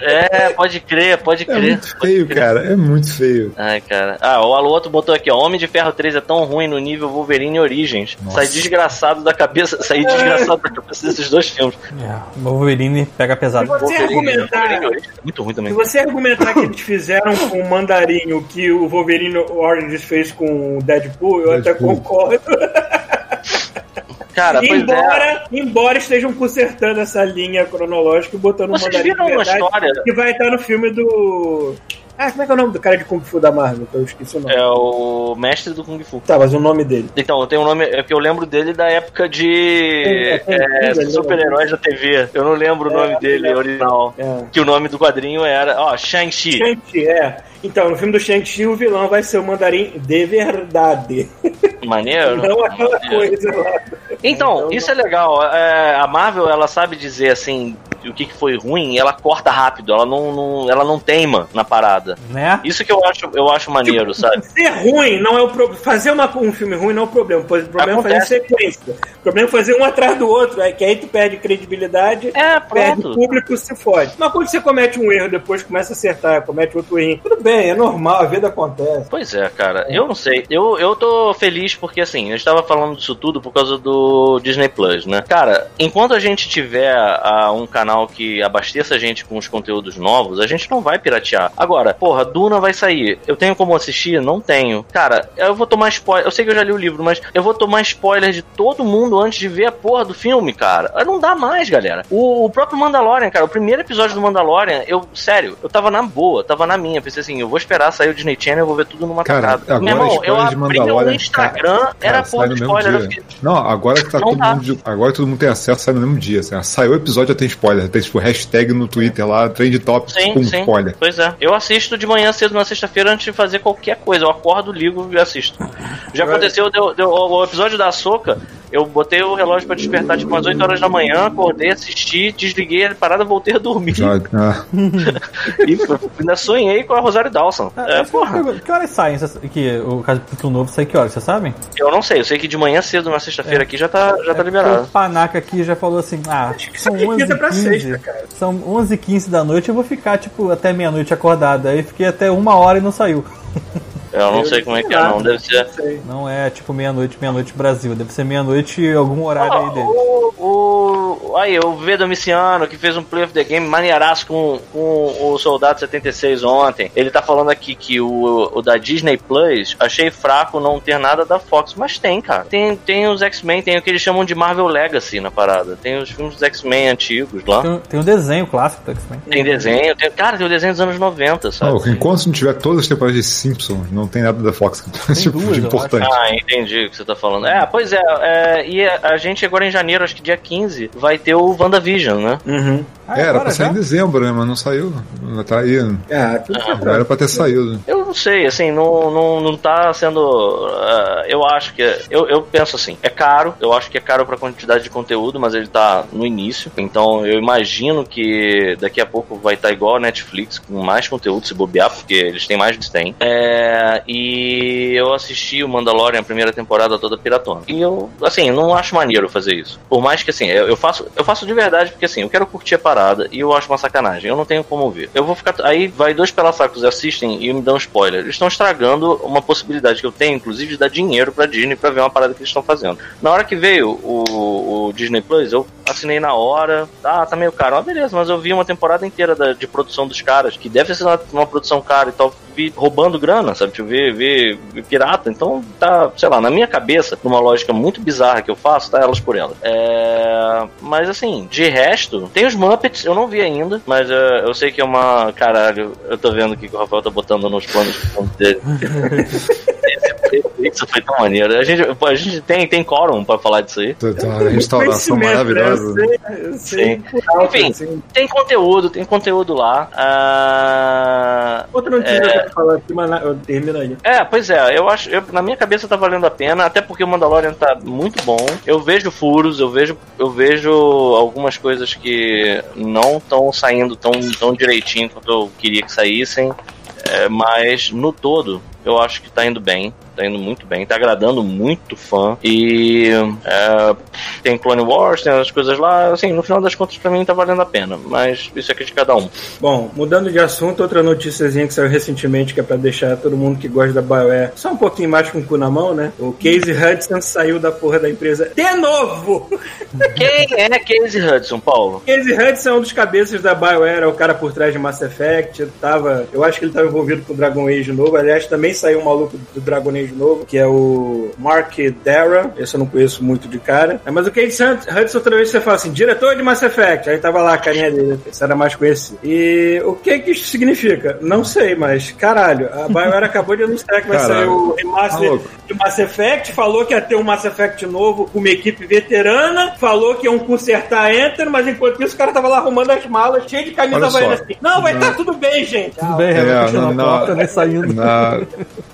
É, pode crer, pode É crer. muito feio, cara. É muito feio. Ai, cara. Ah, o Aluoto botou aqui, ó. Homem de Ferro 3 é tão ruim no nível Wolverine Origins. Nossa. Sai desgraçado da cabeça. Saí desgraçado da cabeça desses dois filmes. É, o Wolverine pega pesado. Se você argumentar- Wolverine é muito ruim também. Se você argumentar que eles fizeram com o Mandarim o que o Wolverine Origins fez com o Deadpool, eu até Deadpool. concordo. Cara, pois é. embora, embora estejam consertando essa linha cronológica e botando Vocês Mandarim viram uma história? que vai estar no filme do... Ah, como é que é o nome do cara de Kung Fu da Marvel? Eu esqueci o nome. É o mestre do Kung Fu. Tá, mas o nome dele. Então, eu tenho um nome, é que eu lembro dele da época de É, é, é, é, super-heróis da TV. Eu não lembro o nome dele original. É. Que o nome do quadrinho era, ó, Shang-Chi. Shang-Chi, é. Então, no filme do Shang-Chi, o vilão vai ser o Mandarim de verdade. Maneiro. Não aquela coisa lá. Então, isso é legal. É, a Marvel, ela sabe dizer assim o que, que foi ruim, ela corta rápido, ela não, não- ela não teima na parada. Né? Isso que eu acho, eu acho maneiro, sabe? Ser ruim não é o problema. Fazer uma, um filme ruim não é o problema. pois O problema é Acontece. fazer sequência. O problema é fazer um atrás do outro. É que aí tu perde credibilidade, É, perde pronto. público, se fode. Mas quando você comete um erro, depois começa a acertar, comete outro erro. Tudo bem, é normal, a vida acontece. Pois é, cara. Eu não sei. Eu, eu tô feliz porque, assim, eu estava falando disso tudo por causa do Disney Plus, né? Cara, enquanto a gente tiver um canal que abasteça a gente com os conteúdos novos, a gente não vai piratear. Agora, porra, Duna vai sair. Eu tenho como assistir? Não tenho. Cara, eu vou tomar spoiler. Eu sei que eu já li o livro, mas eu vou tomar spoiler de todo mundo antes de ver a porra do filme, cara. Não dá mais, galera. O, o próprio Mandalorian, cara, o primeiro episódio do Mandalorian, eu, sério, eu tava na boa, tava na minha. Pensei assim, eu vou esperar sair o Disney Channel, eu vou ver tudo numa Cara, tacada. agora Meu irmão, eu abri Mandalorian, o Instagram, cara, era porra de no mesmo spoiler. Não, agora que tá Não todo dá. mundo. Agora todo mundo tem acesso, sai no mesmo dia. Assim, saiu o episódio, já tem spoiler. Tem tipo hashtag no Twitter lá, trend topics Sim, com sim. spoiler. Pois é. Eu assisto de manhã cedo na sexta-feira antes de fazer qualquer coisa. Eu acordo, ligo e assisto. Já aconteceu, deu, deu- o o episódio da Soca, eu botei o relógio pra despertar tipo umas 8 horas da manhã, acordei, assisti, desliguei a parada, voltei a dormir. Ah, E ainda sonhei com a Rosário Dawson. Ah, É, que eu porra. que horas saem? Que o capítulo novo sai que horas? Vocês sabem? Eu não sei, eu sei que de manhã cedo na sexta-feira aqui já tá, já tá O liberado. Panaca aqui já falou assim: ah, são isso aqui 11 é pra 15 sexta, cara. São 11 15 da noite, eu vou ficar, tipo, até meia-noite acordado. Aí fiquei até uma hora e não saiu. Eu não sei como é que é, não. Deve ser. Não é tipo meia-noite, meia-noite Brasil. Deve ser meia-noite algum horário aí dele. O, o- aí, o V Domiciano, que fez um play of the game maneiraço com, com o Soldado 76 ontem. Ele tá falando aqui que o, o da Disney Plus, achei fraco não ter nada da Fox, mas tem, cara. Tem, tem os X-Men, tem o que eles chamam de Marvel Legacy na parada. Tem os filmes dos X-Men antigos lá. Tem, tem um desenho clássico do X-Men. Tem desenho, tem, cara, tem o desenho dos anos 90, sabe? Não, enquanto não tiver todas as temporadas de Simpsons, não tem nada da Fox tipo, duas, de importante. Ah, entendi o que você tá falando. É, pois é, é, e a gente agora em janeiro, acho que dia 15, vai ter o WandaVision, né? Uhum. Ah, É, era agora pra sair já? em dezembro, né? Mas não saiu. Tá aí. Ah, tudo Já era pra ter saído. Eu não sei, assim, não, não, não tá sendo. ah, eu acho que. Eu, eu penso assim, é caro, eu acho que é caro pra quantidade de conteúdo, mas ele tá no início. Então eu imagino que daqui a pouco vai estar igual a Netflix, com mais conteúdo se bobear, porque eles têm mais de 100. É, e eu assisti o Mandalorian a primeira temporada toda piratona. E eu, assim, não acho maneiro fazer isso. Por mais que, assim, eu, faço, eu faço de verdade, porque assim, eu quero curtir a parada e eu acho uma sacanagem. Eu não tenho como ver. Eu vou ficar. Aí vai dois pelassacos assistem e me dão spoiler. Eles estão estragando uma possibilidade que eu tenho, inclusive, de dar dinheiro pra Disney pra ver uma parada que eles estão fazendo. Na hora que veio o, o Disney Plus, eu assinei na hora. Ah, tá meio caro. Ah, beleza, mas eu vi uma temporada inteira da- de produção dos caras, que deve ser uma, uma produção cara e tal. Vi roubando grana, sabe? Ver, ver, ver pirata. Então, tá, sei lá, na minha cabeça, numa lógica muito bizarra que eu faço, tá elas por elas. É... Mas assim, de resto, tem os Muppets, eu não vi ainda, mas é, eu sei que é uma. Caralho, eu tô vendo aqui que o Rafael tá botando nos planos dele. Isso foi tão maneiro. A gente, a gente tem, tem quórum pra falar disso aí. Uma restauração né? maravilhosa. Eu sei, sei Enfim. Tem conteúdo, tem conteúdo lá. Ah, Outra notícia que eu quero falar aqui, mas na- eu termino aí. É, pois é, eu acho, eu, na minha cabeça tá valendo a pena, até porque o Mandalorian tá muito bom. Eu vejo furos, eu vejo, eu vejo algumas coisas que não estão saindo tão, tão direitinho quanto eu queria que saíssem. É, mas no todo, eu acho que tá indo bem. Tá indo muito bem, tá agradando muito fã. E é, tem Clone Wars, tem as coisas lá. Assim, no final das contas, pra mim tá valendo a pena. Mas isso é de cada um. Bom, mudando de assunto, outra noticiazinha que saiu recentemente, que é pra deixar todo mundo que gosta da BioWare só um pouquinho mais com o cu na mão, né? O Casey Hudson saiu da porra da empresa de novo! Quem é Casey Hudson, Paulo? Casey Hudson é um dos cabeças da BioWare, é o cara por trás de Mass Effect. Tava, eu acho que ele estava envolvido com o Dragon Age novo. Aliás, também saiu um maluco do Dragon Age novo, que é o Mark Dara. Esse eu não conheço muito de cara. É, Mas o Casey Hudson, toda vez você fala assim, diretor de Mass Effect, aí tava lá a carinha dele, esse era mais conhecido. E o que que isso significa? Não sei, mas caralho, a BioWare acabou de anunciar que vai Caralho. sair o Tá remaster louco. de Mass Effect, falou que ia ter um Mass Effect novo com uma equipe veterana, falou que iam consertar a Enter, mas enquanto isso o cara tava lá arrumando as malas, cheio de camisa assim. Não, vai estar tudo bem, gente. Tudo bem, é, na- a porta, nem saindo. Na,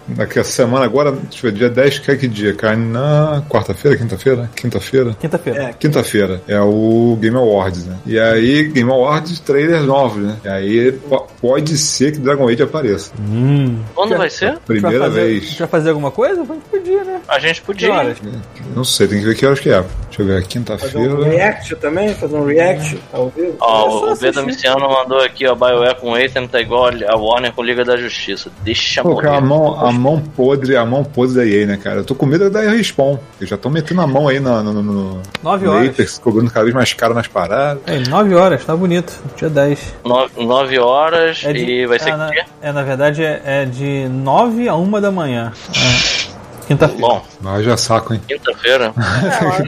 daqui a semana agora, deixa eu ver, dia 10, que é que dia? Cai na quarta-feira, quinta-feira? Quinta-feira? Quinta-feira. É. Quinta-feira é o Game Awards, né? E aí, Game Awards, trailers novos, né? E aí po- pode ser que Dragon Age apareça. Quando vai ser? A gente vai Primeira fazer- A vez. gente vai fazer alguma coisa? A gente podia, né? A gente podia. horas? Não sei, tem que ver que horas que é. Deixa eu ver, Fazer um quinta-feira. react também, fazer um react ao vivo. Ó, É o. Beda Miciano mandou aqui, ó, BioWare com Ethan tá igual a Warner com Liga da Justiça. Deixa Pô, cara, a morrer. mão, a mão podre, a mão podre da EA, né, cara? Eu tô com medo da Respawn. Eles já estão metendo a mão aí no, no, no, no Nove no horas. Apex, cobrando cada vez mais caro nas paradas. É, 9 horas, tá bonito. Dia 10. 9 horas É de- e vai ser é, na, que dia? é, na verdade, é, é de 9 a 1 da manhã. É. Quinta-feira. Bom, Mas já saco, hein? quinta-feira.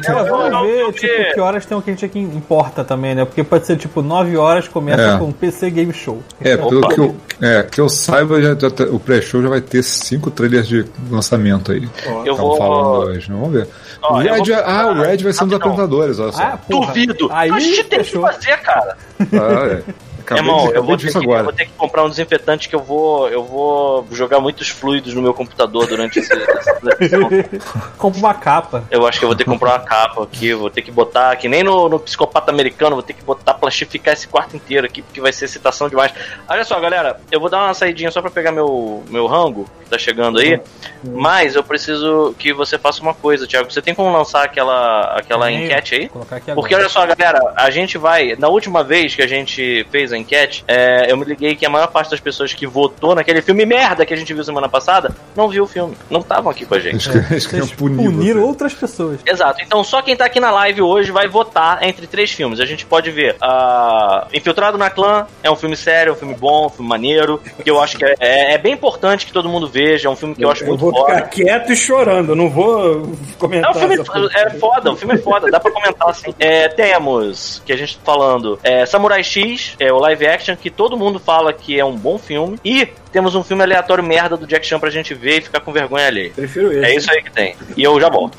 É, vamos ver, tipo, que horas tem o que a gente aqui importa também, né? Porque pode ser, tipo, 9 horas começa É. com PC Game Show. É, pelo Opa. que eu, é, que eu saiba, já, já tá- o pré-show já vai ter cinco trailers de lançamento aí. Eu vou. falando hoje, não vamos ver. Ó, Red, vou- Ah, o Red vai ser um dos apresentadores, olha só. Ah. Duvido! Aí, a gente tem que fazer, cara. Ah, é. Acabei Irmão, de, eu vou, ter que, eu vou ter que comprar um desinfetante que eu vou, eu vou jogar muitos fluidos no meu computador durante esse. Compra uma capa. Eu acho que eu vou ter que comprar uma capa aqui, vou ter que botar, que nem no, no psicopata americano, vou ter que botar, plastificar esse quarto inteiro aqui, porque vai ser excitação demais. Olha só, galera, eu vou dar uma saidinha só pra pegar meu, meu rango, que tá chegando aí, mas eu preciso que você faça uma coisa, Thiago. Você tem como lançar aquela, aquela enquete aí? Agora. Porque olha só, galera, a gente vai. Na última vez que a gente fez a enquete, é, eu me liguei que a maior parte das pessoas que votou naquele filme merda que a gente viu semana passada não viu o filme. Não estavam aqui com a gente. Eles, queriam- eles queriam punir outras pessoas. Exato. Então só quem tá aqui na live hoje vai votar entre três filmes. A gente pode ver ah, Infiltrado na Clã é um filme sério, é um filme bom, um filme maneiro, que eu acho que é, é- é bem importante que todo mundo veja, é um filme que eu, acho eu muito vou foda. ficar quieto e chorando, eu não vou É comentar. um filme é foda, o filme é foda, dá pra comentar assim. É, temos, que a gente tá falando, é, Samurai X, é o live action, que todo mundo fala que é um bom filme. E temos um filme aleatório merda do Jack Chan pra gente ver e ficar com vergonha alheia. Prefiro esse. É isso aí que tem. E eu já volto.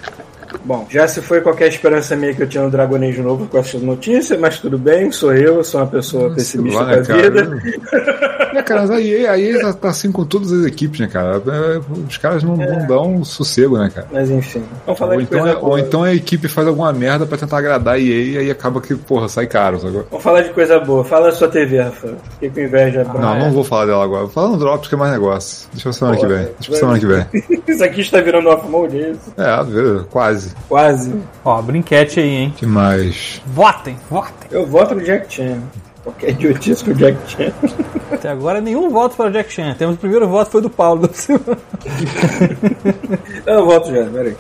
Bom, já se foi qualquer esperança minha que eu tinha no Dragon Age novo com essa notícia, mas tudo bem, sou eu, sou uma pessoa pessimista Sei lá, com a né, vida. É, cara, mas a EA, a EA tá, tá assim com todas as equipes, né, cara? É, Os caras não, não dão sossego, né, cara? Mas enfim, vamos falar Ou de então, coisa é- boa. ou então a equipe faz alguma merda pra tentar agradar a EA e aí acaba que, porra, sai caro. Sacou? Vamos falar de coisa boa. Fala da sua TV, Rafa. Fiquei com inveja. Não, não vou falar dela agora. Vou falar no Drops que é mais negócio. Deixa pra semana que vem. Deixa pra semana que vem. Isso aqui está virando off-mode, é isso? É, viu? Quase. Quase. Ó, brinquete aí, hein? que mais? Votem, votem. Eu voto no Jack Chan. Qualquer idiotice com o Jack Chan. Até agora nenhum voto para o Jack Chan. Temos o primeiro voto foi do Paulo. Eu voto já, peraí.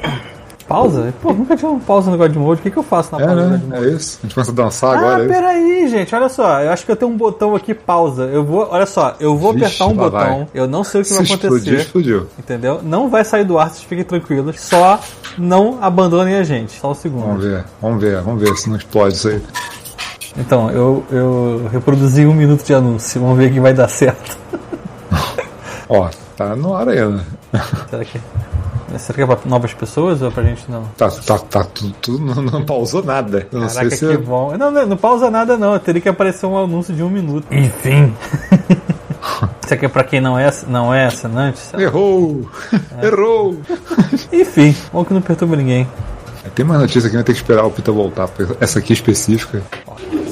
Pausa? Pô, nunca tinha um pausa no God Mode. O que, que eu faço na É, pausa no né? God Mode? É isso. A gente começa a dançar Ah, agora. é isso? peraí, gente, olha só. Eu acho que eu tenho um botão aqui, pausa. Eu vou, olha só, eu vou Vixe, apertar um botão. vai. Eu não sei o que Se vai acontecer. explodiu. Entendeu? Não vai sair do ar, vocês fiquem tranquilos. Só não abandonem a gente. Só um segundo. Vamos ver, vamos ver, vamos ver se não explode isso aí. Então, eu, eu reproduzi um minuto de anúncio. Vamos ver que vai dar certo. Ó, tá no ar ainda. Será que, será que é pra novas pessoas ou pra gente não? Tá, tá, tá tudo, tudo não, não pausou nada. Não Caraca, sei se. que bom. Não, não, não pausa nada não. Teria que aparecer um anúncio de um minuto. Enfim. Isso aqui é pra quem não é, não é assinante? sabe? Errou! É. Errou! Enfim, bom que não perturba ninguém. Tem mais notícia que vai ter que esperar o Pita voltar. Essa aqui específica.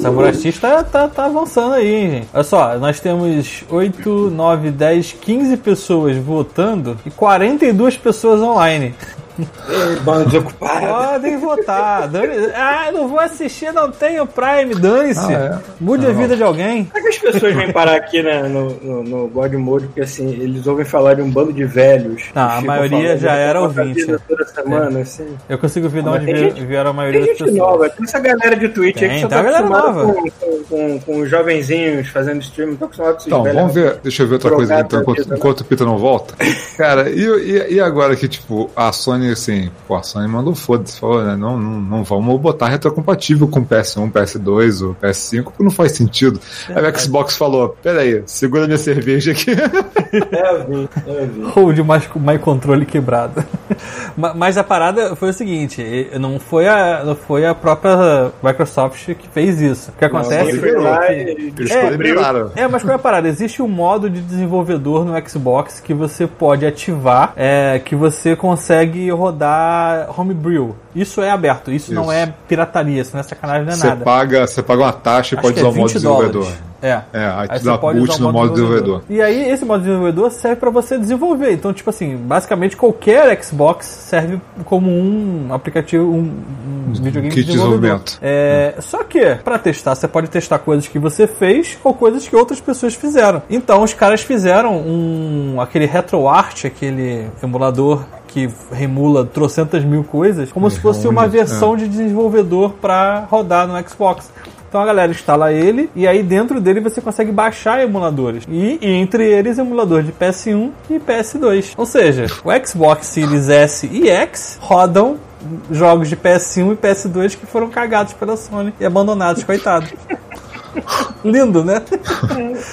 Samurai X tá, tá, tá avançando aí, hein, gente. Olha só, nós temos 8, 9, 10, 15 pessoas votando e 42 pessoas online. Ei, Bando desocupado. Podem votar. Dane... Ah, não vou assistir, não tenho Prime, dane-se. Ah, é? Mude a vida de alguém. Será que as pessoas vêm parar aqui né, no, no, no God Mode porque assim, eles ouvem falar de um bando de velhos. Que a maioria falando já da era ouvinte. Toda semana, assim. Eu consigo ver de onde gente- vieram a maioria Tem das gente pessoas. nova, tem essa galera de Twitch Tem, aí que só tá acostumada com, com, com, com os jovenzinhos fazendo stream, não tô acostumado com esses Então, velhos. vamos ver. Deixa eu ver outra coisa então, enquanto, enquanto o Pita não volta. Cara, e, e, e agora que, tipo, a Sony, assim, pô, a Sony mandou foda-se, falou, né? Não, não, não vamos botar retrocompatível com o PS1, PS2 ou PS5, porque não faz sentido. Aí o Xbox falou: pera aí, segura minha cerveja aqui. É, eu vi, eu vi. Ou de mais, mais controle quebrado. Ma- Mas a parada foi o seguinte: não foi a, não foi a própria Microsoft que fez isso. O que acontece é e Eles É, liberaram. É, mas qual é a parada? Existe um modo de desenvolvedor no Xbox que você pode ativar, é, que você consegue rodar homebrew. Isso é aberto, isso, não Isso. é pirataria, isso não é sacanagem, não é Você nada. paga, você paga uma taxa e Acho pode que é usar o modo 20 desenvolvedor. dólares. É. É, aí Aí dá boot usar no modo desenvolvedor. E aí, esse modo desenvolvedor serve para você desenvolver. Então, tipo assim, basicamente qualquer Xbox serve como um aplicativo, um, um videogame kit de desenvolvimento. É, Só que, para testar, você pode testar coisas que você fez ou coisas que outras pessoas fizeram. Então, os caras fizeram um aquele RetroArt, aquele emulador que remula trocentas mil coisas, como se fosse uma reúne, versão de desenvolvedor para rodar no Xbox. Então a galera instala ele e aí dentro dele você consegue baixar emuladores. E, e entre eles emulador de PS1 e PS2. Ou seja, o Xbox Series S e X rodam jogos de PS1 e PS2 que foram cagados pela Sony e abandonados, coitado. Lindo, né?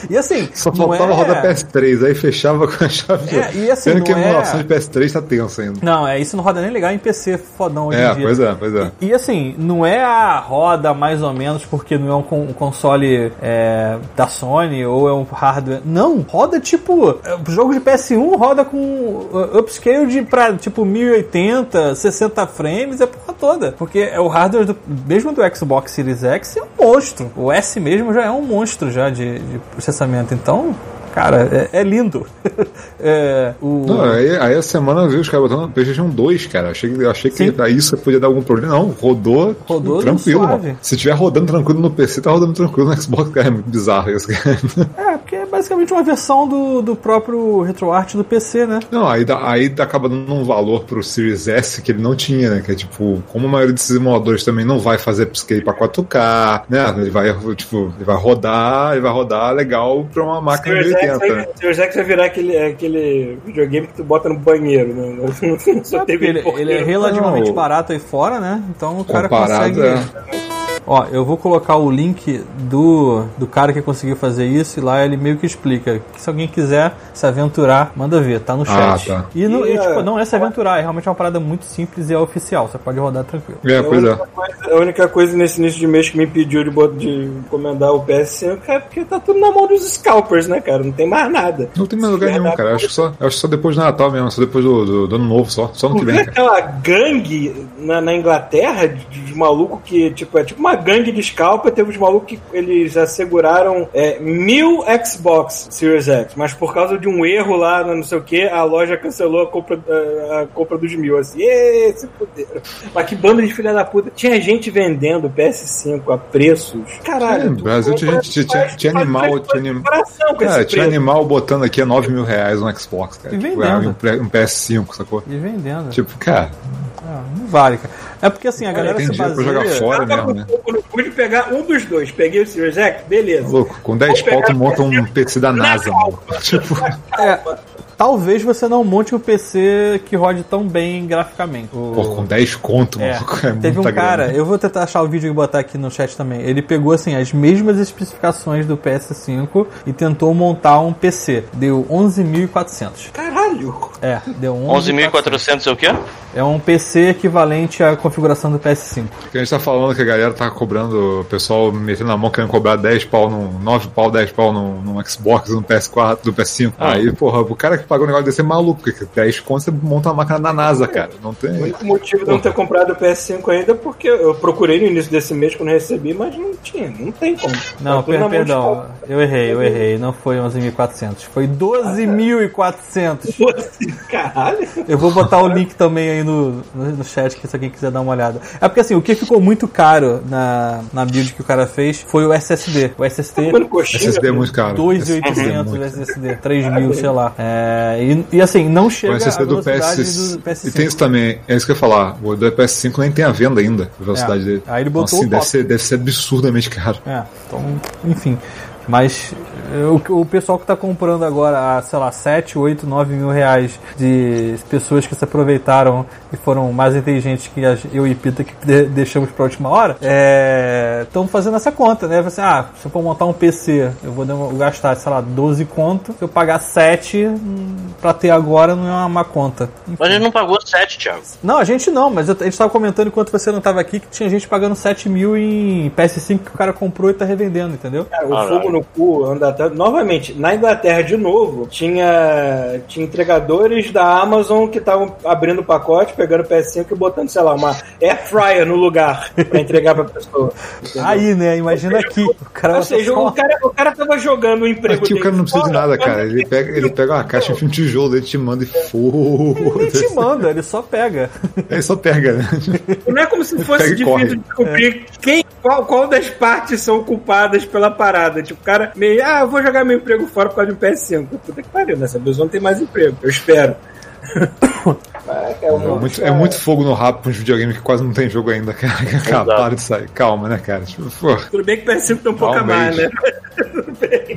e assim, Só não faltava é... rodar PS3, aí fechava com a chave. É, e assim, Sendo que a não é- emulação de PS3 tá tensa ainda. Não, é isso não roda nem legal em PC fodão hoje É, em dia. pois é, pois é. E, e, assim, não é a roda mais ou menos porque não é um, um console é, da Sony ou é um hardware. Não, roda tipo. é, O jogo de PS1 roda com uh, upscale de pra tipo 1080, 60 frames, é a porra toda. Porque é o hardware do, mesmo do Xbox Series X é um monstro. O S mesmo já é um monstro já de, de processamento. Então. Cara, é, é lindo. É, o... Não, aí, aí a semana eu vi os caras botando PlayStation 2, cara. Achei, que- achei que daí isso podia dar algum problema. Não, rodou, tipo, Rodou tranquilo. suave. Se tiver rodando tranquilo no PC, tá rodando tranquilo no Xbox, cara. É muito bizarro isso, cara. É, porque é basicamente uma versão do, do próprio RetroArt do PC, né? Não, aí, dá- aí acaba dando um valor pro Series S que ele não tinha, né? Que é tipo, como a maioria desses emuladores também não vai fazer upscale pra 4K, né? Ele vai, tipo, ele vai rodar, ele vai rodar legal pra uma máquina de Series 80. vai- Series X vai virar aquele, aquele videogame que tu bota no banheiro, né? Só teve ele, ele é relativamente Não. barato aí fora, né? Então o cara Comparado, consegue. é. Ó, eu vou colocar o link do, do cara que conseguiu fazer isso e lá ele meio que explica que se alguém quiser se aventurar, manda ver, tá no Ah, chat. tá. E, não, E, e, tipo, é, não é se aventurar, é realmente uma parada muito simples e é oficial, você pode rodar tranquilo. É, A pois única, é. coisa, a única coisa nesse início de mês que me impediu de, de encomendar o PS5 é porque tá tudo na mão dos scalpers, né, cara? Não tem mais nada. Não tem mais lugar nenhum, cara. Acho que só, acho que só depois do Natal mesmo, só depois do, do, do ano novo, só. Só no que vem, cara. aquela gangue na, na Inglaterra de, de maluco que, tipo, é tipo uma gangue de scalper. Teve uns malucos que eles asseguraram é, mil Xbox Series X, mas por causa de um erro lá, no não sei o que, a loja cancelou a compra, a, a compra dos mil. Assim, Ê, se fuderam. Mas que banda de filha da puta. Tinha gente vendendo PS5 a preços. Caralho. É, no tu Brasil tinha gente- tinha- tinha- tinha animal, faz- tinha anim- Cara, esse tinha animal botando aqui a 9 mil reais no Xbox, cara. E Tipo, vendendo. um, pre- um PS5, sacou? E vendendo. Tipo, cara, Ah, não vale, cara. É porque assim, a galera tem se baseia... jogar fora Tava mesmo, né? Eu pude pegar um dos dois. Peguei o Series X, beleza. Louco, com 10 Vou pegar pau tu monta um PS5 PC da NASA, mano. Tipo, É, talvez você não monte um PC que rode tão bem graficamente. O- pô, com 10 conto, É, mano. É teve um muita cara, grana. eu vou tentar achar o vídeo e botar aqui no chat também. Ele pegou assim as mesmas especificações do PS5 e tentou montar um PC. Deu 11.400. Caralho. É, deu 11.400. 11.400 é o quê? É um PC equivalente à configuração do PS5. Porque a gente tá falando que a galera tá cobrando, o pessoal metendo na mão querendo cobrar 10 pau, no, 9 pau, 10 pau no, no Xbox, no PS4, no PS5. Ah. Aí, porra, o cara pagou um negócio desse é maluco, porque 10 conto você monta uma máquina da NASA, cara. Não O tem. único motivo de não ter comprado o PS5 ainda é porque eu procurei no início desse mês quando recebi, mas não tinha, não tem como. Não, Tá na per perdão, eu errei, eu errei. Não foi 11.400, foi 12.400. Pô, assim, Caralho. Eu vou botar o link também aí no, no, chat, que se alguém quiser dar uma olhada. É porque assim, o que ficou muito caro na, na build que o cara fez foi o SSD. O SSD, Comendo coxinha. SSD é muito caro. 2.800 SSD é o. SSD, 3.000, sei lá. É, e, e assim, não chega O SSD à do velocidade PS. do PS5. E tem isso também, é isso que eu ia falar. O do PS5 nem tem a venda ainda, a velocidade É. dele. Aí ele botou Então, assim, deve ser, deve ser absurdamente caro. É, então, enfim. Mas o, o pessoal que tá comprando agora a, sei lá, 7, 8, 9 mil reais de pessoas que se aproveitaram e foram mais inteligentes que eu e Pita que de- deixamos pra última hora, estão fazendo essa conta, né? Assim, ah, se eu for montar um PC, eu vou dem- gastar, sei lá, 12 conto, se eu pagar 7 hum, pra ter agora não é uma má conta. Mas ele não pagou 7, Thiago. Não, a gente não, mas eu- a gente tava comentando enquanto você não tava aqui que tinha gente pagando 7 mil em PS5 que o cara comprou e tá revendendo, entendeu? Cara, o Caralho. fogo no cu anda até. Novamente, na Inglaterra de novo, tinha, tinha entregadores da Amazon que estavam abrindo o pacote, pegando o PS5 e botando, sei lá, uma air fryer no lugar pra entregar pra pessoa. entendeu? Aí, né? Imagina aqui. O cara Ou seja, só- o cara, o cara tava jogando o emprego Aqui o cara não precisa de nada, cara. Ele pega, ele pega uma caixa, enfia um tijolo, ele te manda e Ele te foda. manda, ele só pega. Ele só pega, né? Não é como se fosse difícil corre. de descobrir quem, qual, qual das partes são culpadas pela parada. Tipo, o cara meio, ah, vou jogar meu emprego fora por causa de um PS5. Puta que pariu, nessa pessoa não tem mais emprego. Eu espero. Caraca, é, É um- muito, é muito fogo no rabo pra uns videogames que quase não tem jogo ainda, cara. Que acabaram de sair. Calma, né, cara? Tipo, pô, Tudo bem que o PS5 tem um pouco a mais, né?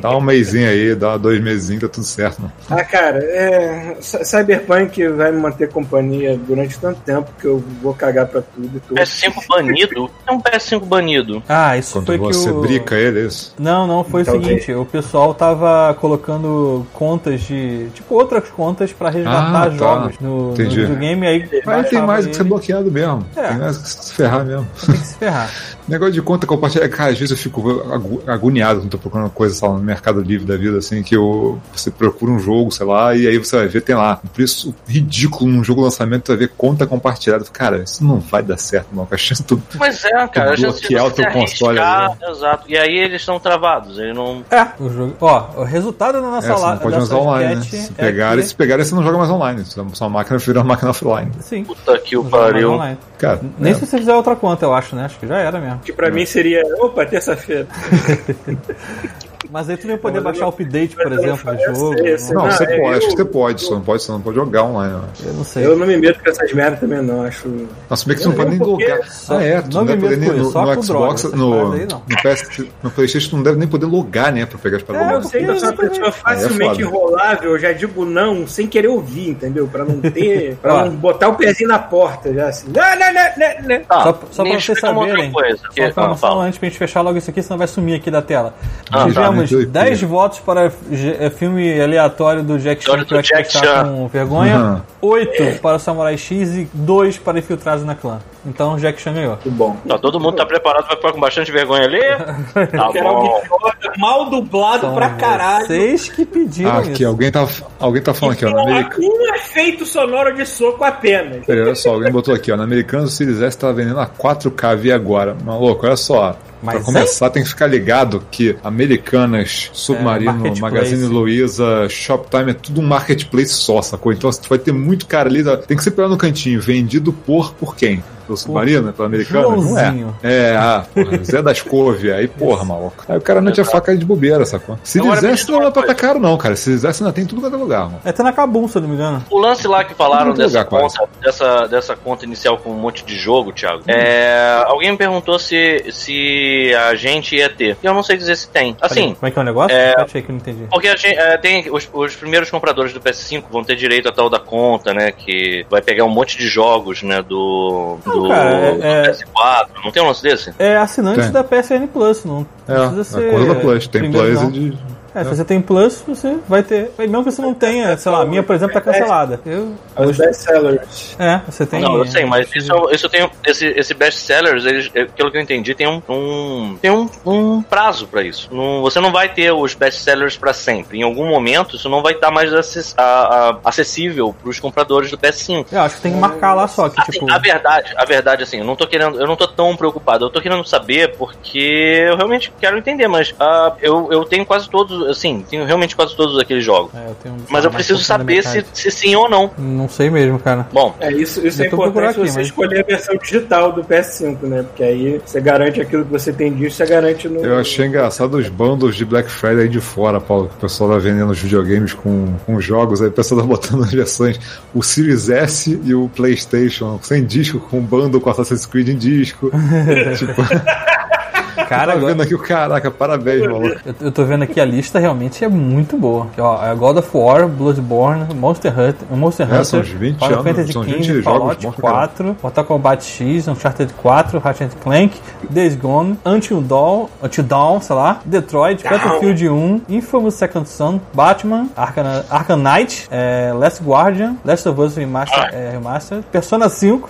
dá um mêsinho aí, dá dois mesinhos, tá tudo certo, né? Ah, cara, é, Cyberpunk vai me manter companhia durante tanto tempo que eu vou cagar pra tudo e tudo. PS5 banido? O que é um PS5 banido? Ah, isso Quando foi que você o... brica ele, é isso. Não, não, foi o Então, seguinte, o pessoal tava colocando contas de. Tipo, outras contas pra resgatar Ah, tá. Jogos no, Entendi. Entendi. videogame, aí Mas tem mais que ser bloqueado mesmo. É. Tem mais que se ferrar mesmo. Tem que se ferrar. Negócio de conta compartilhada, cara, às vezes eu fico agoniado quando tô procurando coisa, sei lá, no Mercado Livre da vida, assim, que eu, você procura um jogo, sei lá, e aí você vai ver, tem lá, um preço ridículo num jogo lançamento, tu vai ver conta compartilhada. Cara, isso não vai dar certo, não, com a chance do... Mas é, cara, a chance de bloquear o você teu console arriscar, Exato. E aí eles estão travados. Ele não. É, o jogo. Ó, o resultado da É, nossa você não live. pode usar online, né? Se pegarem, se pegarem, você não joga mais online. Sua máquina vira uma máquina offline. Sim. Puta que o pariu. Cara, Nem é. se você fizer outra conta, eu acho, né? Acho que já era mesmo. Que pra mim seria, opa, terça-feira. Mas aí tu não ia poder baixar o update, por exemplo, não do faço jogo. esse, Não, Não, você é, pode, acho que você pode, só não pode, você não pode jogar online, eu acho. Eu não sei. Eu não me meto com essas merdas também, não. Acho. Nossa, bem que você não pode nem logar. só- ah, é, tu não não, me deve poder nem no, Xbox, no, não. no, PS, no Playstation tu não deve nem poder logar, né, pra pegar as paradas É, lá. Eu sei que eu sou uma pessoa facilmente é enrolável, eu já digo não sem querer ouvir, entendeu? Pra não ter. Pra não botar o pezinho na porta já assim. Não, não, não, não, não. Tá, Só, pra vocês saberem, coisa. só uma informação fala. antes pra gente fechar logo isso aqui, senão vai sumir aqui da tela. Ah, Tivemos me 10 doido. votos para eh, filme aleatório do Jack Chan que vai Jack Chan. com vergonha, Uhum. 8 para o Samurai X e 2 para Infiltrados na Clã. Então Jack Chan ganhou. Muito bom. Tá, todo mundo tá preparado pra ficar com bastante vergonha ali? Tá bom. mal dublado São pra caralho. Vocês que pediram Ah, aqui, isso. alguém tá, alguém tá falando aqui, ó, na Americana. Um efeito sonoro de soco apenas. Peraí, olha só, alguém botou aqui, ó. Na Americana o Series S tá vendendo a 4K via agora. Maluco, olha só. Mas, pra começar, tem que ficar ligado que Americanas, Submarino, marketplace. Magazine Luiza, Shoptime, é tudo um marketplace só, sacou? Então tu vai ter muito cara ali, tem que ser pelo no cantinho, vendido por por quem? Pelo Submarino, pela Americana? Não é. É, ah, porra, Zé das Couve, aí porra, maluco. Aí o cara não tinha faca de bobeira, sacou? Se Agora, fizesse não uma é pra tá coisa. caro não, cara. Se fizesse ainda tem tudo quanto é lugar, mano. É até na Kabum, se eu não me engano. O lance lá que falaram dessa lugar, quase. conta, dessa, dessa conta inicial com um monte de jogo, Thiago. É, alguém me perguntou se, se a gente ia ter. E eu não sei dizer se tem. Assim, Como é que é o negócio? É. Aí que não entendi. porque a gente, é, tem os, os primeiros compradores do PS5 vão ter direito a tal da conta, né? Que vai pegar um monte de jogos, né? Do, do, cara, do é- PS4. Não tem um lance desse? É assinante Tem. da PSN Plus, não É, precisa a ser. coisa da Plus. Tem Plus e de. É, se você tem Plus, você vai ter. Mesmo que você não tenha, sei lá, a minha, por exemplo, tá cancelada. Eu, Os best-sellers. é, você tem. Não, eu sei, mas isso, isso tem esse, esse best sellers, eles, é, pelo que eu entendi, tem um, um- tem um, um prazo pra isso. Não- você não vai ter os best sellers pra sempre. Em algum momento, isso não vai estar mais acess, a- a- acessível pros compradores do PS5. Eu acho que tem que marcar lá só, que Assim, tipo. a verdade, a verdade, assim, eu não tô querendo, eu não tô tão preocupado, eu tô querendo saber porque eu realmente quero entender, mas ah, eu, eu tenho quase todos, assim, tenho realmente quase todos aqueles jogos. É, eu tenho, Mas eu preciso saber se, se sim ou não. Não sei mesmo, cara. Bom, É, isso, isso é importante aqui, você mas- escolher a versão digital do PS5, né? Porque aí você garante aquilo que você tem disso, você garante no. Eu achei engraçado os bundles de Black Friday aí de fora, Paulo. Que o pessoal tá vendendo os videogames com, com jogos, aí o pessoal tá botando as versões. O Series S e o PlayStation sem disco, com bundle com Assassin's Creed em disco. tipo, Cara, tá agora, vendo aqui o caraca, parabéns, maluco. eu, eu tô vendo aqui a lista, realmente é muito boa. Ó, é God of War, Bloodborne, Monster Hunter, Monster É, Hunter, são uns 20 Final anos, Fantasy são 20 XV, jogos Fallout bons pra caralho. 4, Mortal Kombat X, Uncharted 4, Ratchet Clank, Days Gone, Until Dawn, Until Dawn, sei lá, Detroit, Battlefield 1, Infamous Second Son, Batman, Arkham, Arkham Knight, é, Last Guardian, Last of Us Remaster, é, Remaster, Persona 5,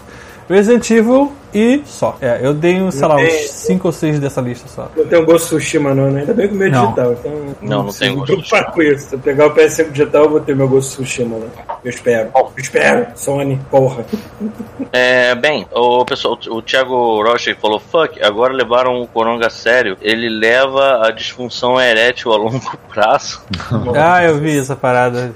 Resident Evil e só. É, eu dei, um, sei lá, uns tem- 5 ou 6 dessa lista só. Não tem o Ghost Tsushima, não, né? Ainda bem que o meu é Não. digital. Então, Não, não tem me Ghost preocupar com isso. Se eu pegar o PS5 digital, eu vou ter meu Ghost Tsushima lá. Eu espero. Eu espero. Sony, porra. É, bem, o pessoal, o Thiago Rocha falou, fuck, agora levaram o Coronga a sério. Ele leva a disfunção erétil a longo prazo. Ah, eu vi essa parada.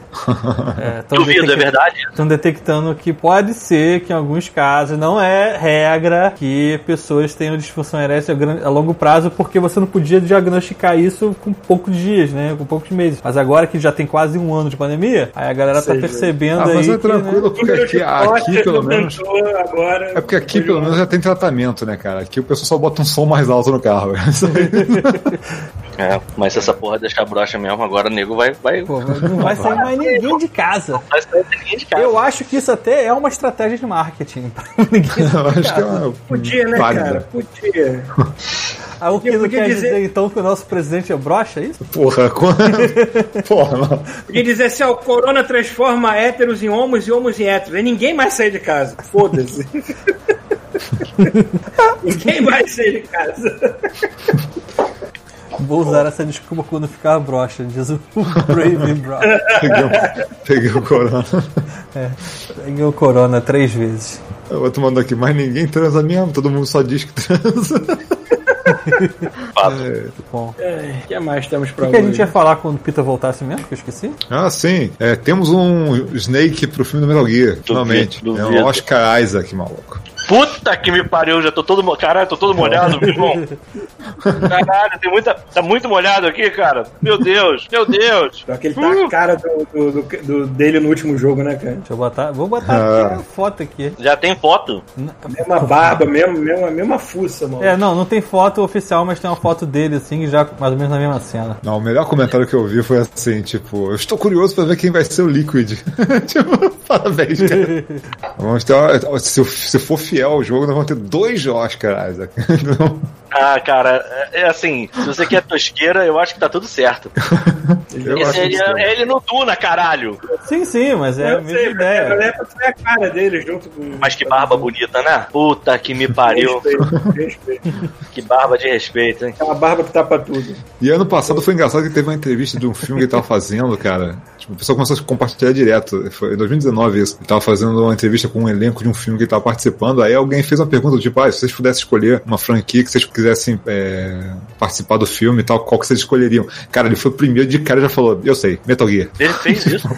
É, Duvido, é detec- verdade? Estão detectando que pode ser que em alguns casos não é regra que pessoas tenham disfunção erétil a longo prazo, porque você não podia diagnosticar isso com poucos dias, né? Com poucos meses. Mas agora que já tem quase um ano de pandemia, aí a galera tá Seja. percebendo Ah, aí. mas é que, tranquilo, né, porque aqui, aqui pelo menos. Agora, É porque aqui pelo menos já tem tratamento, né, cara? Aqui o pessoal só bota um som mais alto no carro. É, mas se essa porra deixar broxa mesmo, agora o nego vai, vai, pô, não vai sair mais ninguém de casa. vai sair ninguém de casa. Eu acho que isso até é uma estratégia de marketing. pra ninguém sair Eu de acho que é uma Podia, né, válida. cara? Podia. Ah, o que não quer dizer- dizer então que o nosso presidente é broxa, é isso? Porra, quando... Porra, não. Podia dizer assim, ó, o corona transforma héteros em homos e homos em héteros. Aí ninguém mais sai de casa. Foda-se. ninguém mais sai de casa. Vou usar essa desculpa quando ficar broxa, diz o Brave Brocha. Peguei, peguei o corona. Peguei o corona três vezes. Eu vou tomando aqui, mas ninguém transa mesmo, todo mundo só diz que transa. Fato. Muito bom. O que mais temos pra O que a gente ia falar quando o Pita voltasse mesmo, que eu esqueci? Ah, sim. É, temos um Snake pro filme do Metal Gear, finalmente. É um Oscar Isaac, maluco. Puta que me pariu, já tô todo. mo- Caralho, tô todo molhado, meu irmão. Caralho, tem muita. Tá muito molhado aqui, cara. Meu Deus, meu Deus. Só que ele tá a cara do, do- do- do- dele no último jogo, né, cara? Deixa eu botar. Vou botar Ah. aqui a foto aqui. Já tem foto? Mesma barba, mesmo, mesma, mesma fuça, mano. É, não, não tem foto oficial, mas tem uma foto dele, assim, já mais ou menos na mesma cena. Não, o melhor comentário que eu vi foi assim, tipo, eu estou curioso pra ver quem vai ser o Liquid. tipo, parabéns, cara. Vamos ter, uma- se, se for fiel ao jogo, nós vamos ter dois Oscar Isaac. Não. Ah, cara, é é assim, se você quer tosqueira, eu acho que tá tudo certo. Eu Esse ele, sim. é ele no Duna, caralho. Sim, sim, mas é a Eu mesma sei, ideia. mas é pra ver a cara dele junto com. Mas que barba bonita, né? Puta que me pariu. Respeito, respeito. Que barba de respeito, hein? Aquela barba que tapa tudo. E ano passado foi engraçado que teve uma entrevista de um filme que ele tava fazendo, cara. Tipo, o pessoal começou a compartilhar direto. Foi em 2019 isso. Ele tava fazendo uma entrevista com um elenco de um filme que ele tava participando. Aí alguém fez uma pergunta tipo, ah, se vocês pudessem escolher uma franquia que vocês quisessem é, participar do filme e tal, qual que vocês escolheriam? Cara, ele foi o primeiro de cara e já falou, eu sei, Metal Gear. Ele fez isso.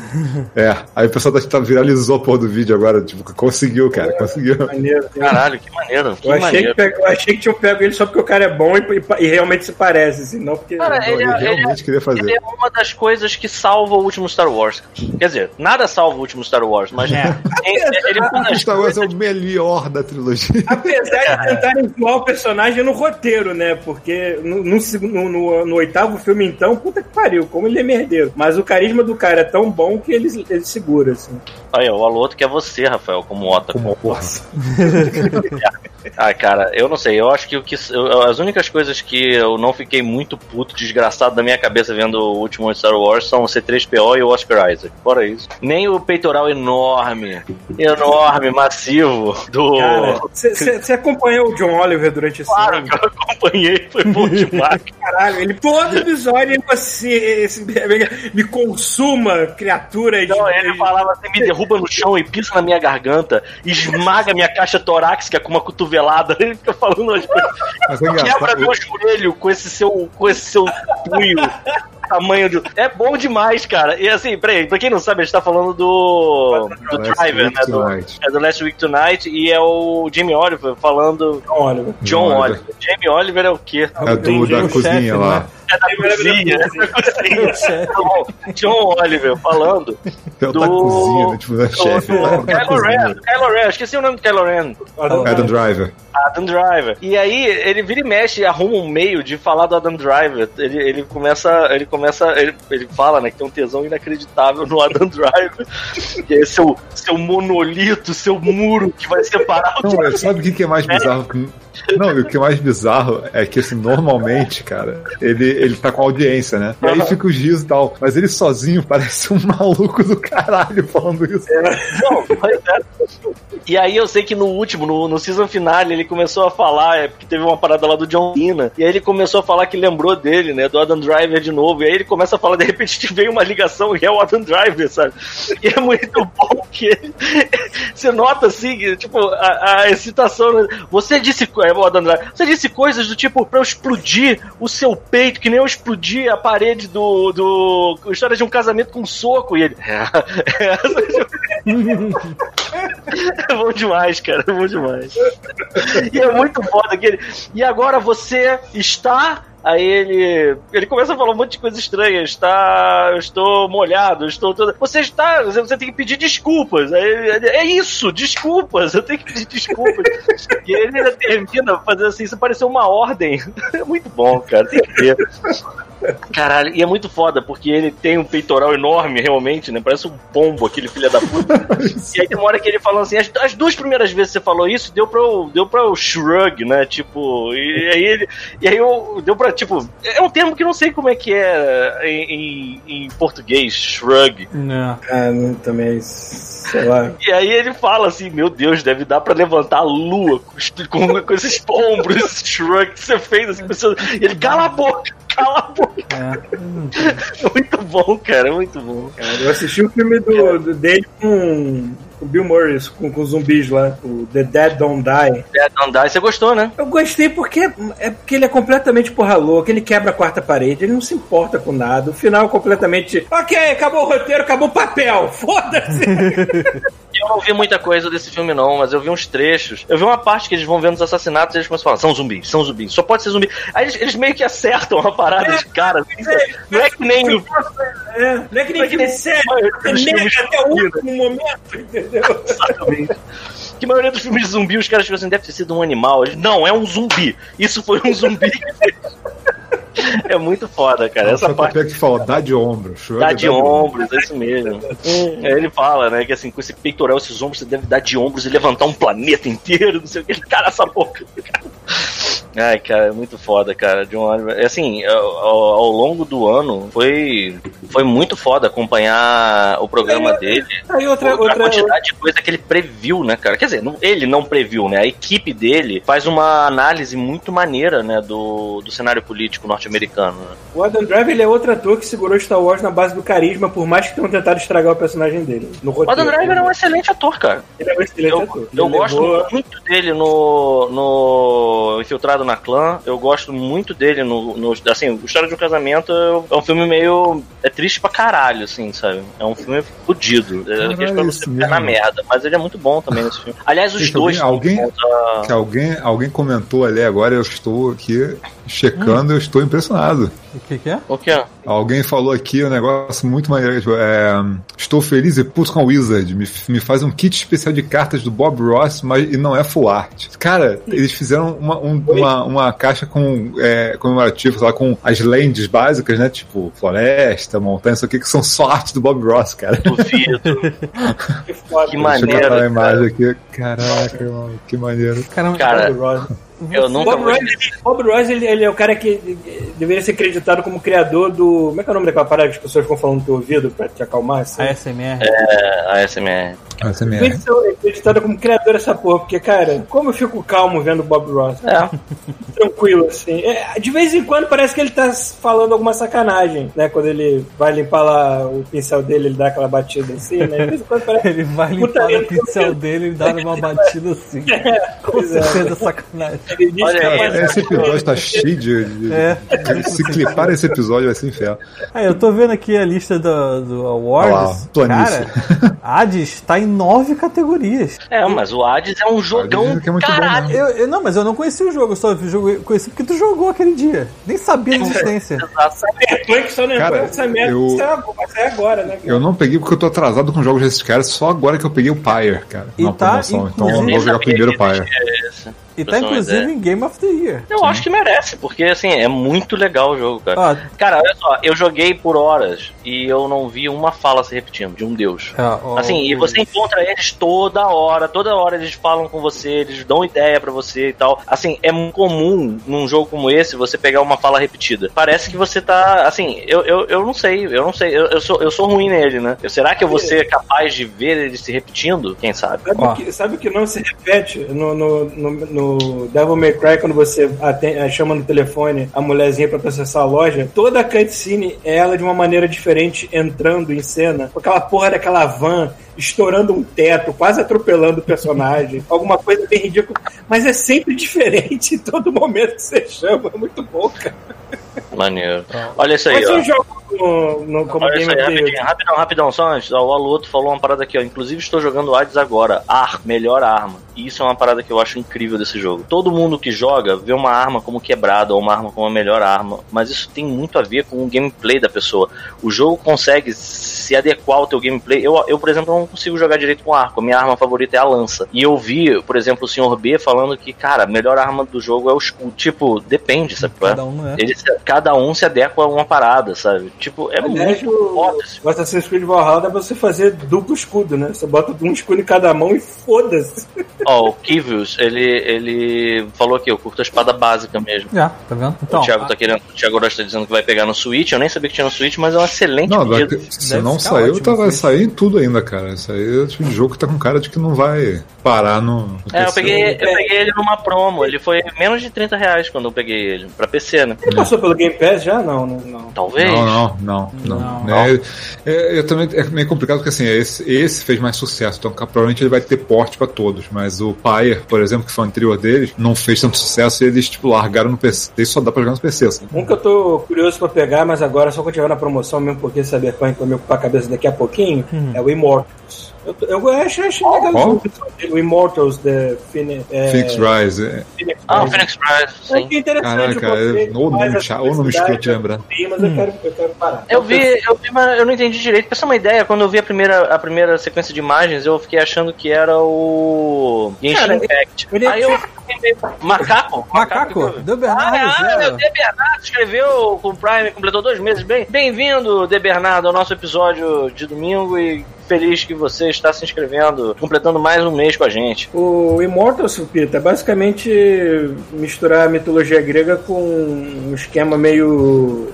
É. Aí o pessoal tá, tá viralizou a porra do vídeo agora, tipo, conseguiu, cara, conseguiu. Maneiro. Caralho, que maneiro. Que Eu achei, maneiro. que eu achei que tinham pego ele só porque o cara é bom e, e- e realmente se parece, assim, não porque. Cara, Não, ele, ele é- ele é- realmente queria fazer. ele é uma das coisas que salva o último Star Wars. Quer dizer, nada salva o último Star Wars, mas É. ele, ele é das Star Wars é o melhor da trilogia. Apesar de tentarem zoar o personagem no roteiro, né? Porque no, no- no- no oitavo filme, então, puta que pariu, como ele é merdeiro. Mas o carisma do cara é tão bom que ele, ele segura, assim. Aí, o Aloto que é você, Rafael, como Ota. Como porra. Ah, cara, eu não sei. Eu acho que o que eu- as únicas coisas que eu não fiquei muito puto, desgraçado da minha cabeça vendo o último Star Wars são o C3PO e o Oscar Isaac. Fora isso. Nem o peitoral enorme, enorme, massivo do. Cara, você acompanhou o John Oliver durante esse Claro ano? que eu acompanhei, foi bom demais. Caralho, ele todo episódio ele assim, esse, me consuma, criatura de. Não, ele falava assim, me derruba no chão e pisa na minha garganta, esmaga minha caixa torácica com uma cotovelada. Ele fica falando umas coisas. Mas é Quebra meu joelho com esse seu, com esse seu punho. Tamanho de. É bom demais, cara. E assim, peraí, pra quem não sabe, a gente tá falando do. Do Last Driver, Week né? Do, é do Last Week Tonight e é o Jamie Oliver falando. John Oliver. John John Oliver. Oliver. Jamie Oliver é o quê? É do, da o cozinha chefe, lá. É da cozinha. É da cozinha. Então, John Oliver falando É o do- da cozinha, né? Tipo, do, chefe. do lá, da Kylo Ren. Kylo Ren. Esqueci o nome do Kylo Ren. Adam Driver. Adam Driver. E aí ele vira e mexe e arruma um meio de falar do Adam Driver. Ele, ele começa. Ele começa. Ele, ele fala, né, que tem um tesão inacreditável no Adam Driver. Que é seu, seu monolito, seu muro que vai separar o Não, mas sabe o que que é mais bizarro? Que- Não, e o que é mais bizarro é que, assim, normalmente, cara, ele, ele tá com audiência, né? E aí fica os rios e tal. Mas ele sozinho parece um maluco do caralho falando isso. Não, mas é. E aí eu sei que no último, no, no season finale, ele começou a falar, é porque teve uma parada lá do John Cena, e aí ele começou a falar que lembrou dele, né, do Adam Driver de novo, e aí ele começa a falar, de repente que veio uma ligação e é o Adam Driver, sabe? E é muito bom que ele, você nota assim, tipo, a, a excitação, né? você disse, você disse coisas do tipo, pra eu explodir o seu peito, que nem eu explodi a parede do, do História de um Casamento com um soco, e ele, é, é, é bom demais, cara. É bom demais. E é muito foda que ele. E agora você está. Aí ele. Ele começa a falar um monte de coisa estranha. Está. Eu estou molhado, estou todo. Você está. Você tem que pedir desculpas. Aí ele, é isso, desculpas. Eu tenho que pedir desculpas. e ele ainda termina fazendo assim, isso pareceu uma ordem. É muito bom, cara. Tem que ver. Caralho, e é muito foda, porque ele tem um peitoral enorme, realmente, né? Parece um pombo, aquele filho da puta. e aí tem uma hora que ele falou assim: as, as duas primeiras vezes que você falou isso, deu pra eu, deu pra eu shrug, né? Tipo, e aí ele. E aí eu. Deu pra, tipo. É um termo que eu não sei como é que é em, em, em português, shrug. Não. Ah, não, também, sei lá. E aí ele fala assim: Meu Deus, deve dar pra levantar a lua com, com, com esses ombros, esse shrug que você fez. Assim, pensando- e ele, cala a boca, cala a boca. É. É muito bom, cara, é muito bom. Cara, eu assisti o filme do, do dele com o Bill Murray, com, com zumbis lá, o The Dead Don't Die. Dead Don't Die, você gostou, né? Eu gostei porque é porque ele é completamente porra louca, ele quebra a quarta parede, ele não se importa com nada. O final é completamente. Ok, acabou o roteiro, acabou o papel, foda-se! Eu não vi muita coisa desse filme, não, mas eu vi uns trechos. Eu vi uma parte que eles vão vendo os assassinatos e eles começam a falar: são zumbis, são zumbis, só pode ser zumbi. Aí eles, eles meio que acertam a parada de cara. assim, não é que nem o. É, não é que nem é que nem- sério, você nega até o último momento, entendeu? Exatamente. Que a maioria dos filmes de zumbi, os caras ficam assim, deve ter sido um animal. Eles, não, é um zumbi. Isso foi um zumbi. é muito foda, cara. Essa Essa parte que fala, dá de ombro. shrug Dá é de ombros, é isso mesmo. Aí ele fala, né, que assim, com esse peitoral, esses ombros, você deve dar de ombros e levantar um planeta inteiro, não sei o que. Cara, essa boca. Ai, cara, é muito foda, cara. John Oliver. É Assim, ao, ao- longo do ano, foi, foi muito foda acompanhar o programa É, dele. Aí outra, Outra outra, quantidade de coisa que ele previu, né, cara? Quer dizer, não- ele não previu, né? A equipe dele faz uma análise muito maneira, né, do, do cenário político norte-americano. né? O Adam Driver ele é outro ator que segurou Star Wars na base do carisma, por mais que tenham tentado estragar o personagem dele. No O roteiro. Adam Driver é um excelente ator, cara. Ele é um excelente Eu, ator. eu Ele gosto levou- muito dele no, no Infiltrado na Clã. Eu gosto muito dele no, no. Assim, o História de um Casamento é um filme meio. É triste pra caralho, assim, sabe? É um filme fodido. É Caralho, aquele pra você isso ficar na merda. Mas ele é muito bom também nesse filme. Aliás, os Gente, dois. alguém- bons, ah, Que alguém, alguém comentou ali agora, eu estou aqui checando, eu estou impressionado. O que, que é? O que é? Alguém falou aqui um negócio muito maneiro. tipo, é, estou feliz e puto com a Wizard. Me, me faz um kit especial de cartas do Bob Ross, mas e não é full art. Cara, eles fizeram uma, um- uma, uma caixa com é, comemorativa, sei lá, com as lands básicas, né? Tipo, floresta, montanha, isso aqui, que são só arte do Bob Ross, cara. Duvido. Que foda. Que Deixa eu maneiro, botar a imagem cara. aqui. Caraca, mano, que maneiro. Caramba, Cara, Bob Ross. Eu nunca Bob. Ross, ele, Bob Ross, ele, ele é o cara que deveria ser acreditado como criador do. Como é que é o nome daquela parada que as pessoas ficam falando no teu ouvido pra te acalmar? Assim? ASMR. É, a Ah, mesmo. ser acreditado como criador dessa porra, porque, cara, como eu fico calmo vendo o Bob Ross. É. tranquilo, assim. É, de vez em quando parece que ele tá falando alguma sacanagem, né? Quando ele vai limpar lá o pincel dele, ele dá aquela batida assim, né? De vez em quando parece. Ele vai limpar o pincel dele e dar uma batida assim. Com Pois é. certeza sacanagem. Olha é Esse episódio tá cheio de. de- É. Se clipar esse episódio vai ser inferno. Aí, eu tô vendo aqui a lista do, do Olha lá, Awards. planície. Cara, Hades tá em nove categorias. É, mas o Hades é um jogão. que é muito bom caralho. mesmo. Eu, eu- não, mas eu não conheci o jogo, eu só joguei, conheci porque tu jogou aquele dia. Nem sabia da existência. Cyberpunk só não Cara, merda eu- que saiu- vai sair agora, né? cara? Eu não peguei porque eu tô atrasado com jogos desses caras, só agora que eu peguei o Pyre, cara. E na tá, promoção. Então eu vou jogar primeiro o Pyre. E tá inclusive ideia. em Game of the Year. Eu acho que merece, porque assim, é muito legal o jogo, cara. Ah, Cara, olha só, eu joguei por horas e eu não vi uma fala se repetindo, de um deus. ah, ó, Assim, e o- você encontra eles toda hora, toda hora eles falam com você, eles dão ideia pra você e tal. Assim, é muito comum num jogo como esse você pegar uma fala repetida. Parece que você tá, assim, eu, eu, eu não sei, eu não sei, eu, eu sou, eu sou ruim nele, né? Eu- será que eu vou ser capaz de ver ele se repetindo? Quem sabe? Sabe, Ó. o que, sabe que não se repete no, no, no, no Devil May Cry quando você aten- eh, chama no telefone a mulherzinha pra processar a loja? Toda a cutscene é ela de uma maneira diferente entrando em cena, com aquela porra daquela van estourando um teto, quase atropelando o personagem, alguma coisa bem ridícula, mas é sempre diferente em todo momento que você chama, é muito bom, cara. Maneiro. Olha isso aí, Mas ó. jogo no, no, como Olha isso Game aí, of the rapidinho, rapidão, rapidão, só antes. Ó, o Aluoto falou uma parada aqui, ó. Inclusive estou jogando Hades agora. Ar, melhor arma. E isso é uma parada que eu acho incrível desse jogo. Todo mundo que joga vê uma arma como quebrada ou uma arma como a melhor arma. Mas isso tem muito a ver com o gameplay da pessoa. O jogo consegue se adequar ao teu gameplay. Eu, eu, por exemplo, não consigo jogar direito com arco. Minha arma favorita é a lança. E eu vi, por exemplo, o Sr. B falando que, cara, a melhor arma do jogo é o escudo. Tipo, depende, sabe? é? Cada um, né? Ele, cada um se adequa a uma parada, sabe? Tipo, é Aliás, muito o foda. esse o Assassin's Creed Valhalla dá pra você fazer duplo escudo, né? Você bota um escudo em cada mão e foda-se. Ó, o Kivius, ele, ele falou aqui, eu curto a espada básica mesmo. Já, tá vendo? Então, o Thiago tá querendo, o Thiago Orochi tá dizendo que vai pegar no Switch, eu nem sabia que tinha no Switch, mas é um excelente Não, pedido. se Deve não ficar saiu, ótimo, tá, vai sair em tudo ainda, cara. Isso aí é o tipo de jogo que tá com cara de que não vai parar no. no É, eu peguei, eu peguei ele numa promo, ele foi menos de 30 reais quando eu peguei ele, pra PC, né? Ele passou pelo Game Pass já? Não, não, não. Talvez. Não, não, não, não. Não. É, é, é também é meio complicado porque assim, esse, esse fez mais sucesso, então provavelmente ele vai ter porte pra todos. Mas o Pyre, por exemplo, que foi o anterior deles, não fez tanto sucesso e eles tipo, largaram no PC e só dá pra jogar no PC. Assim. Um que eu tô curioso pra pegar, mas agora só quando tiver na promoção mesmo, porque Cyberpunk vai me ocupar a cabeça daqui a pouquinho, é o Immortals. Eu, eu acho, achei legal o Immortals da Phoenix. É, Phoenix Rise. É, Phoenix Ah, o Rise. Phoenix Eu sim. achei interessante. Caraca, é- ou mais nome cha- nome escroto de lembrar. Mas eu, quero, eu quero parar. Eu vi, eu vi, mas eu não entendi direito. Pra uma ideia, quando eu vi a primeira, a primeira sequência de imagens, eu fiquei achando que era o Genshin Cara, Impact. ele- Aí eu fiquei meio... Macaco? Macaco, que- deu Bernardo. Ah, ah, o De Bernardo escreveu com o Prime, completou dois meses. Bem, bem-vindo, De Bernardo, ao nosso episódio de domingo e feliz que você está se inscrevendo, completando mais um mês com a gente. O Immortals, Pita, é basicamente misturar a mitologia grega com um esquema meio.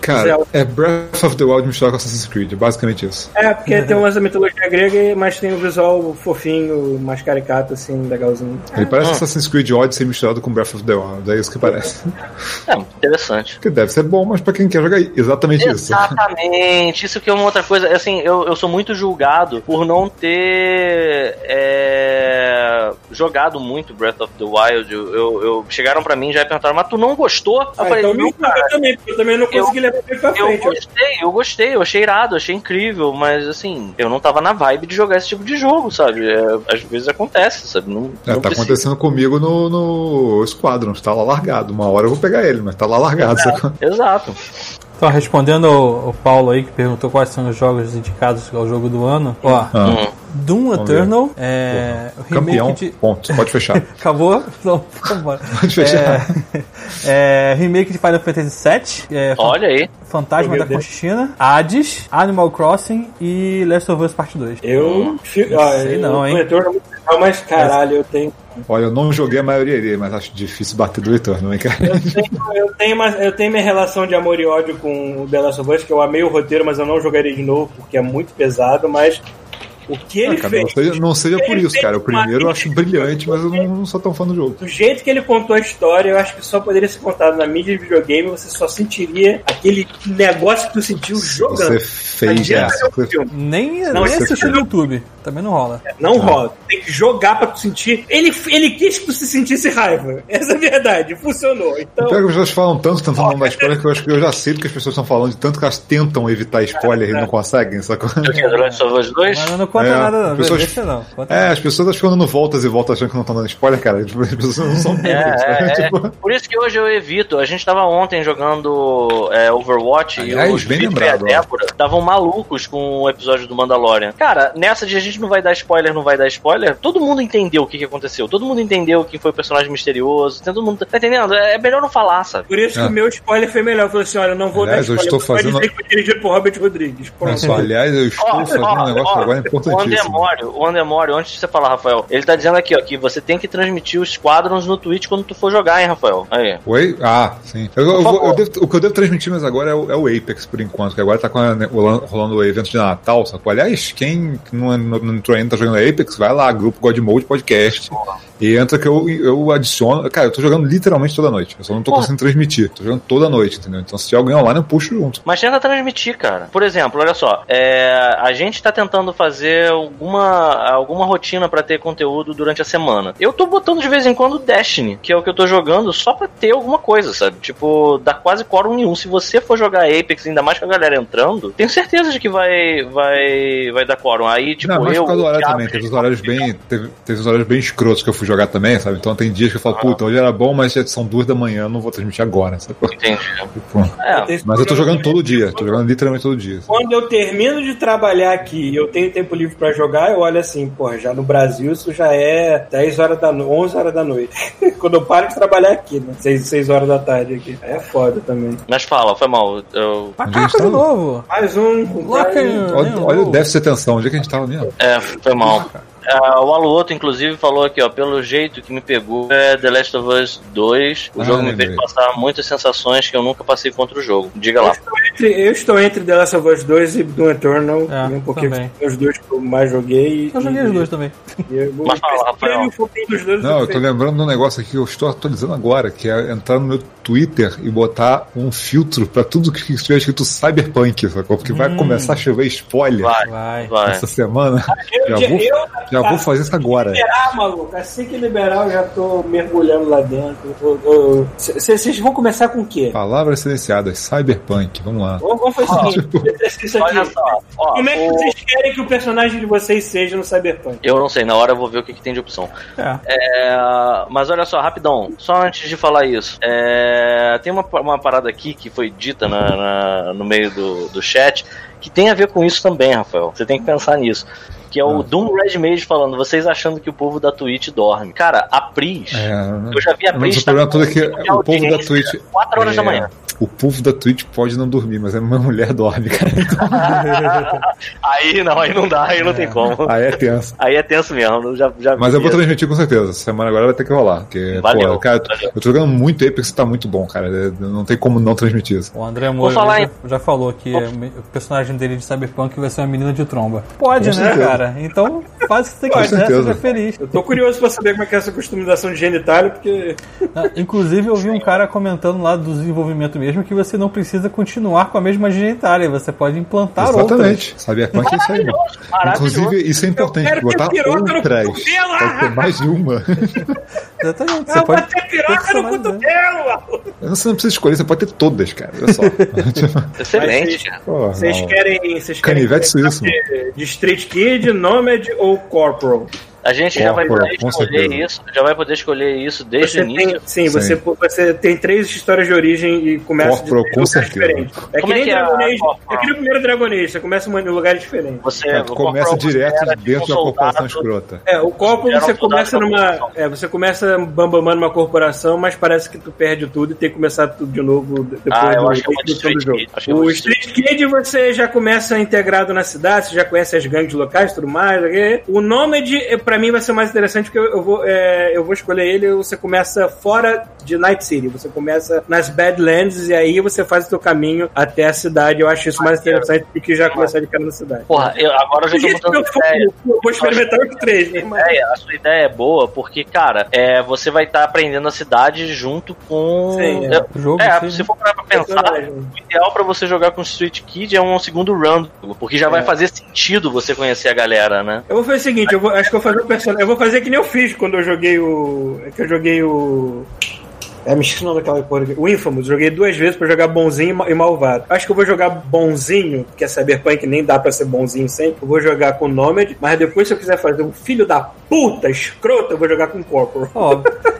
Cara, Zelda. é Breath of the Wild misturado com Assassin's Creed, é basicamente isso. É, porque tem umas da mitologia grega, mas tem o visual fofinho, mais caricato, assim, legalzinho. Ele Ah. parece Assassin's Creed Odyssey misturado com Breath of the Wild, é isso que parece. É, interessante. Que deve ser bom, mas pra quem quer jogar, exatamente isso. Exatamente, isso que é uma outra coisa. Assim, eu, eu sou muito julgado por não ter é, jogado muito Breath of the Wild. Eu, eu- eu- chegaram pra mim já e perguntaram, mas tu não gostou? Eu Ah, falei, então não, me cara. eu também, porque eu também não consegui levar ele pra Eu frente. gostei, eu gostei, eu achei irado, achei incrível, mas assim, eu não tava na vibe de jogar esse tipo de jogo, sabe? É, às vezes acontece, sabe? Não, É, não tá precisa. acontecendo comigo no, no Squadron, tá lá largado. Uma hora eu vou pegar ele, mas tá lá largado. sacou? Exato. Então, respondendo ao, ao Paulo aí, que perguntou quais são os jogos indicados ao jogo do ano. Ó, Ah, Hum. Doom Vamos Eternal, é, o campeão, de... ponto. Pode fechar. Acabou? Não, vambora. Pode fechar. É, é, remake de Final Fantasy VII, é, Olha aí. Fantasma da. Conchina, Hades, Animal Crossing e Last of Us Parte 2. Eu. fi- ó, sei eu- não, hein? O retorno é muito legal, mas caralho, eu tenho. Olha, eu não joguei a maioria dele, mas acho difícil bater do Eternal, hein, cara? Eu tenho, eu, tenho uma- eu tenho minha relação de amor e ódio com o The Last of Us, que eu amei o roteiro, mas eu não jogaria de novo, porque é muito pesado, mas o que ele Ah, cara, fez. não seja, não seja por isso, cara. O primeiro eu acho brilhante, mas eu não, não sou tão fã do jogo. Do jeito que ele contou a história, eu acho que só poderia ser contado na mídia de videogame, você só sentiria aquele negócio que tu sentiu jogando. Você fez essa. filme. Nem, Não, nem assistir no YouTube. Também não rola. Não rola. Tem que jogar pra tu sentir. Ele, ele quis que tu se sentisse raiva. Essa é a verdade. Funcionou. Então. Pior que as pessoas falam tanto tentando não dar spoiler que eu acho que eu já sei do que as pessoas estão falando, de tanto que elas tentam evitar spoiler e não conseguem, sacou? Eu Last of Us 2. Mas não conta É, nada, não. pessoas- Deixa não. Conta É, as pessoas ficam dando voltas e voltas achando que não estão dando spoiler, cara. As pessoas não são burras. É, né? é, é. Tipo, Por isso que hoje eu evito. A gente tava ontem jogando é, Overwatch Aliás, e os bem lembrado, e a Débora estavam malucos com o episódio do Mandalorian. Cara, nessa de a gente não vai dar spoiler, não vai dar spoiler, todo mundo entendeu o que, que aconteceu. Todo mundo entendeu quem foi o personagem misterioso. Todo mundo. Tá entendendo? É melhor não falar, sabe? Por isso que É. o meu spoiler foi melhor. Eu falei assim: olha, eu não vou Aliás, dar eu spoiler. estou mas pode fazendo- dizer que foi dirigido por Robert Rodrigues. Pronto. aliás, eu estou Ó, fazendo ó, um negócio ó, agora O importantíssimo. O Andemório, antes de você falar, Rafael, ele tá dizendo aqui, ó, que você tem que transmitir os quadros no Twitch quando tu for jogar, hein, Rafael? Aí. Oi? Ah, sim. Eu- eu vou- eu devo- o que eu devo transmitir mais agora é o, é o Apex, por enquanto, que agora tá com a- né, rolando, rolando o evento de Natal, sacou? Aliás, quem não, não, não entrou ainda tá jogando Apex, vai lá, grupo God Mode Podcast. E entra que eu, eu adiciono. Cara, eu tô jogando literalmente toda noite. Eu só não tô Porra. conseguindo transmitir. Tô jogando toda noite, entendeu? Então se tiver alguém online, eu puxo junto. Mas tenta transmitir, cara. Por exemplo, olha só, é, a gente tá tentando fazer ter alguma, alguma rotina pra ter conteúdo durante a semana. Eu tô botando de vez em quando Destiny, que é o que eu tô jogando, só pra ter alguma coisa, sabe? Tipo, dá quase quórum nenhum. Se você for jogar Apex, ainda mais com a galera entrando, tenho certeza de que vai, vai, vai dar quórum. Aí, tipo, não, mas eu. por causa do horário também, teve os horários bem. Teve, teve os horários bem escrotos que eu fui jogar também, sabe? Então tem dias que eu falo, puta, hoje era bom, mas já são duas da manhã, eu não vou transmitir agora, sabe? Entendi. Tipo, É, mas eu tô jogando todo dia, tô jogando literalmente todo dia. Quando eu termino de trabalhar aqui e eu tenho tempo livre pra jogar, eu olho assim, porra, já no Brasil isso já é 10 horas da noite, 11 horas da noite. Quando eu paro de trabalhar aqui, né? 6, 6 horas da tarde aqui. Aí é foda também. mas fala, foi mal. Eu, Macaco tá? de novo. Mais um carne. Olha, olha o déficit de atenção, onde é que a gente tava mesmo? é, foi mal. É, o Aluoto, inclusive, falou aqui, ó, pelo jeito que me pegou é The Last of Us 2. O Ah, jogo me lembrei. fez passar muitas sensações que eu nunca passei contra o jogo. Diga lá. Entre- eu estou entre The Last of Us 2 e Doom Eternal. É, um pouquinho também. os dois que eu mais joguei. Eu joguei e- os dois também. e eu vou- Mas fala, Rafael. um pouquinho dos dois, Não, eu tô lembrando de um negócio aqui que eu estou atualizando agora, que é entrar no meu Twitter e botar um filtro pra tudo que estiver escrito Cyberpunk, sacou? Porque vai começar a chover spoiler Vai, Vai. vai. essa semana. Eu- Já vou, eu- já tá. vou fazer isso agora. liberar, maluco. Assim que liberar, eu já tô mergulhando lá dentro. Vocês vão começar com o quê? Palavras silenciadas, Cyberpunk, vamos lá. Vamos fazer o seguinte: isso aqui. Olha só, ó, Como é que o- vocês querem que o personagem de vocês seja no Cyberpunk? Eu não sei, na hora eu vou ver o que, que tem de opção. É. É, mas olha só, rapidão, só antes de falar isso, é, tem uma, uma parada aqui que foi dita na- na- no meio do, do chat que tem a ver com isso também, Rafael. Você tem que pensar nisso. Que é o Ah. Doom Red Mage falando, vocês achando que o povo da Twitch dorme. Cara, a Pris, É, eu já vi a mas Pris. o problema tá todo é que o povo da Twitch. 4 horas da é, manhã. O povo da Twitch pode não dormir, mas a minha mulher dorme, cara. aí não, aí não dá, aí não tem como. Aí é tenso. Aí é tenso mesmo. Já, já Mas eu vou transmitir com certeza. Semana agora vai ter que rolar. Porque, Valeu, pô, cara, eu tô- valeu. eu tô jogando muito Apex e tá muito bom, cara. É, Não tem como não transmitir isso. O André Moura já, em- já falou que o personagem dele de Cyberpunk vai ser uma menina de tromba. Pode, Com né, certeza. cara? Então faz o que você quiser, certeza. seja feliz. Eu tô curioso pra saber como é que é essa customização de genitália, porque. Ah, Inclusive, eu vi um cara comentando lá do desenvolvimento mesmo que você não precisa continuar com a mesma genitália, você pode implantar outras. Exatamente. Cyberpunk é isso aí. Inclusive, isso é importante. Botar piroca no outras. cotovelo. Pode ter mais de uma. Exatamente. Você Eu pode ter piroca no cotovelo! Você não precisa escolher, você pode ter todas, cara. Olha só. Excelente, Vocês querem. Vocês querem Canivete suíço. de Street Kid, Nomad ou Corporal? A gente já vai poder escolher certeza. isso, já vai poder escolher isso desde Você o início. tem, sim, Você, você tem três histórias de origem e começa Corporal, de com lugares certeza. diferentes. É Como que é nem que é a Dragon Age. É que no primeiro Dragon Age, você começa em lugares diferentes. Você Cara, o começa direto tipo dentro um da corporação escrota. É, o um você começa numa. É, você começa bambamando uma corporação, mas parece que tu perde tudo e tem que começar tudo de novo depois Ah, eu do, acho que é do jogo. Kid, é O Street Kid você já começa integrado na cidade, você já conhece as gangues locais e tudo mais. O Nomad, eh, pra mim, vai ser mais interessante porque eu, eu vou, é, eu vou escolher ele. Você começa fora de Night City, você começa nas Badlands e aí você faz o seu caminho até a cidade. Eu acho isso mais interessante do que já começar de cara na cidade. Porra, eu, agora eu já tô mudando eu de ideia. vou, eu vou experimentar os três, né? Mas- a sua ideia é boa, porque, cara, é, você vai estar aprendendo a cidade junto com. Sim, é. é, O jogo, é, sim. se for parar pra pensar, o ideal pra você jogar com Street Kid é um segundo round, porque já vai É. fazer sentido você conhecer a galera, né? Eu vou fazer o seguinte, eu vou, acho que eu vou fazer o personagem. Eu vou fazer que nem eu fiz quando eu joguei o. É que eu joguei o. É, me esqueci o nome daquela porra. aqui. O Infamous. Joguei duas vezes pra jogar bonzinho e ma- malvado. Acho que eu vou jogar bonzinho, que é Cyberpunk, nem dá pra ser bonzinho sempre. Eu vou jogar com Nomad, mas depois, se eu quiser fazer um filho da puta escroto, eu vou jogar com Corporal. Ó,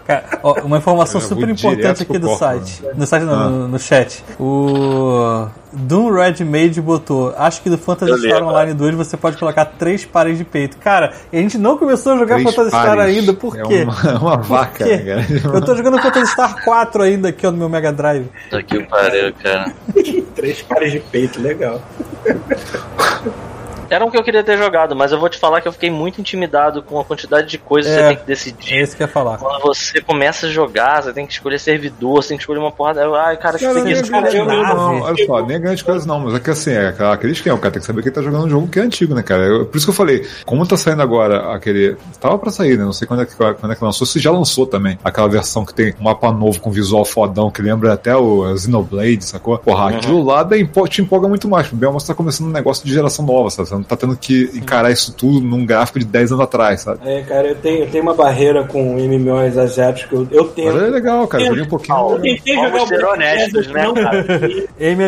cara, ó, uma informação super importante aqui do Corporal. site. No site, não, Ah. no, no chat. O Doom Red Mage botou. Acho que do Phantasy Star. Online 2 você pode colocar três pares de peito. Cara, a gente não começou a jogar Três Phantasy Star ainda, por É quê? uma, uma Por vaca, quê? cara? Eu tô jogando Phantasy Star 4 ainda aqui ó, no meu Mega Drive. Puta que pariu, cara. Três pares de peito, legal. Era um que eu queria ter jogado, mas eu vou te falar que eu fiquei muito intimidado com a quantidade de coisas que É. você tem que É decidir. isso que eu ia falar. Quando você começa a jogar, você tem que escolher servidor, você tem que escolher uma porrada. Ai, cara, que Cara, nem preguiça. cara, eu- nave. não. Olha só, nem grandes coisas não, mas é que assim, é aquela- aquele esquema, o cara tem que saber que ele tá jogando um jogo que é antigo, né, cara? Eu- por isso que eu falei, como tá saindo agora aquele. Tava pra sair, né? Não sei quando é que, quando é que lançou, se já lançou também. Aquela versão que tem um mapa novo com visual fodão, que lembra até o Xenoblade, sacou? Porra, aquilo lá te empolga muito mais. O Belmont tá começando um negócio de geração nova, sabe? Você Então tá tendo que encarar isso tudo num gráfico de 10 anos atrás, sabe? É, cara, eu tenho, eu tenho uma barreira com MMOs asiáticos. Eu, eu tenho. Mas é legal, cara. Joguei um Eu pouquinho. tentei Vamos jogar ser honestos, né, cara?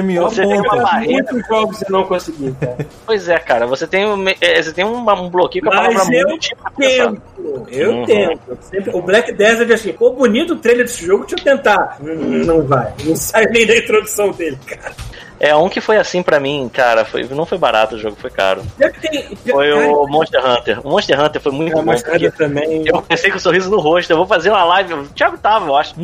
MMO Você tem uma barreira. Muitos jogos eu não consegui, cara. Pois é, cara, você tem, um, é, você tem um, um bloqueio com a Mas palavra eu tento. Eu Uhum. tento. Sempre, o Black Desert, assim, pô, bonito o trailer desse jogo, deixa eu tentar. Hum, Não vai. Não sai nem da introdução dele, cara. É, um que foi assim pra mim, cara, foi, não foi barato o jogo, foi caro. Tem. Foi cara, o Monster Hunter. O Monster Hunter foi muito a bom. porque também. Eu pensei com um sorriso no rosto, eu vou fazer uma live. O Thiago tava, eu acho.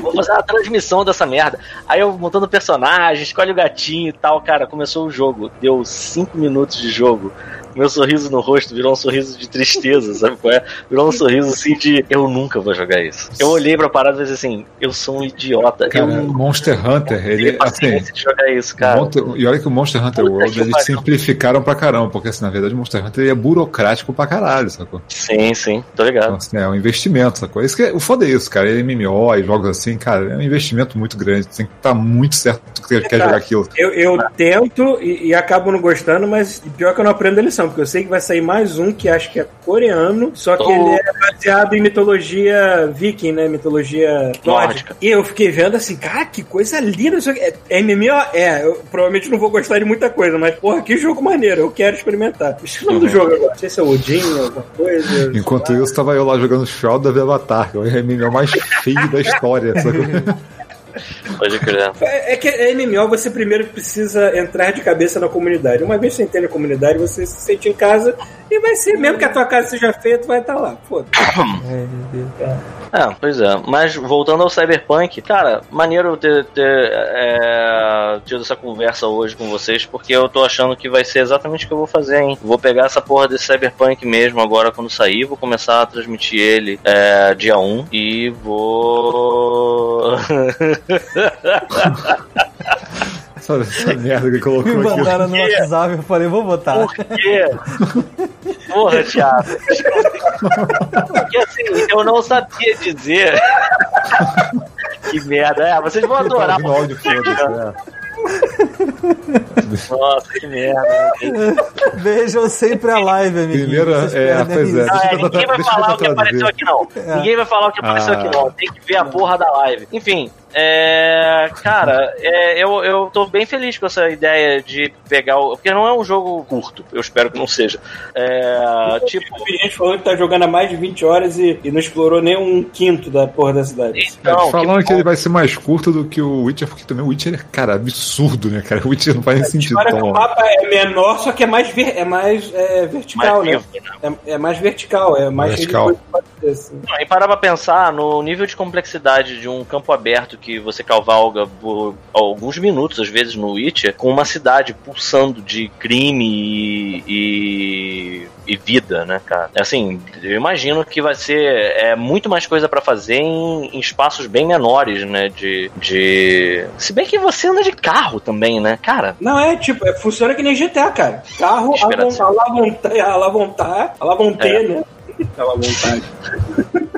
Vou fazer uma transmissão dessa merda. Aí eu montando personagem, escolhe o gatinho e tal, cara, começou o jogo. Deu cinco minutos de jogo. Meu sorriso no rosto virou um sorriso de tristeza, sabe qual é? Virou um sorriso assim de eu nunca vou jogar isso. Eu olhei pra parada e pensei assim, eu sou um idiota. Cara, eu Monster Hunter, ele, assim, de jogar isso, cara. Monster- e olha que o Monster Hunter Puta World eles simplificaram pra caramba, porque assim, na verdade o Monster Hunter ele é burocrático pra caralho, sacou? Sim, sim, tô Então, ligado. assim, é um investimento, sacou? Isso que é, o foda é isso, cara. MMO e jogos assim, cara, é um investimento muito grande. Tem que estar muito certo que você quer jogar aquilo. Eu, eu tento e, e acabo não gostando, mas pior que eu não aprendo a lição, porque eu sei que vai sair mais um que acho que é coreano, só que Oh. ele é baseado em mitologia viking, né? Mitologia nórdica. E eu fiquei vendo assim, cara, que coisa linda isso aqui. É, é MMO? É, eu provavelmente não vou gostar de muita coisa, mas porra, que jogo maneiro, eu quero experimentar. Esqueci o nome do jogo agora. Não sei se é Odin, alguma coisa. Enquanto isso, tava eu lá jogando Shroud of Avatar, que é o MMO mais feio da história, sacou? Pode crer. É é que é MMO você primeiro precisa entrar de cabeça na comunidade. Uma vez que você entende a comunidade, você se sente em casa e vai ser, mesmo que a tua casa seja feia, tu vai estar lá. Foda. É, pois é. Mas voltando ao Cyberpunk, cara, maneiro ter, ter é, tido essa conversa hoje com vocês, porque eu tô achando que vai ser exatamente o que eu vou fazer, hein? Vou pegar essa porra desse Cyberpunk mesmo agora quando sair, vou começar a transmitir ele é, dia 1 e vou. Sabe essa merda que colocou Me aqui? mandaram no WhatsApp, eu falei, vou botar. Por quê? Porra, Thiago. Porque assim, eu não sabia dizer. que merda. É, vocês vão adorar. No áudio, foda-se, é. Nossa, que merda. Vejam sempre a live, amigo. Primeiro, é, pois é. Ah, é, ninguém vai falar o que apareceu aqui, não. Ninguém vai falar o que apareceu Ah. aqui, não. Tem que ver a porra da live. Enfim, é. Cara, é, eu, eu tô bem feliz com essa ideia de pegar o. Porque não é um jogo curto, eu espero que não seja. É. Tipo. Tem gente falando que tá jogando há mais de 20 horas e, e não explorou nem um quinto da porra da cidade. É, Então, falando que, bom. ele vai ser mais curto do que o Witcher, porque também o Witcher é, cara, absurdo, né, cara? O Witcher não faz sentido. Que Então, o mapa é menor, só que é mais, ver- é mais é, vertical, Mais né? vivo, né? É, é mais vertical, é mais Vertical. assim. E parar pra pensar no nível de complexidade de um campo aberto que você cavalga por alguns minutos, às vezes, no Witcher, com uma cidade pulsando de crime e, e, e vida, né, cara? Assim, eu imagino que vai ser é, muito mais coisa pra fazer em, em espaços bem menores, né? De, de. Se bem que você anda de carro também, né, cara? Não, é tipo, é, funciona que nem GTA, cara. Carro, Esperança. alavontar, alavontar, alavontar, Né? Alavontar,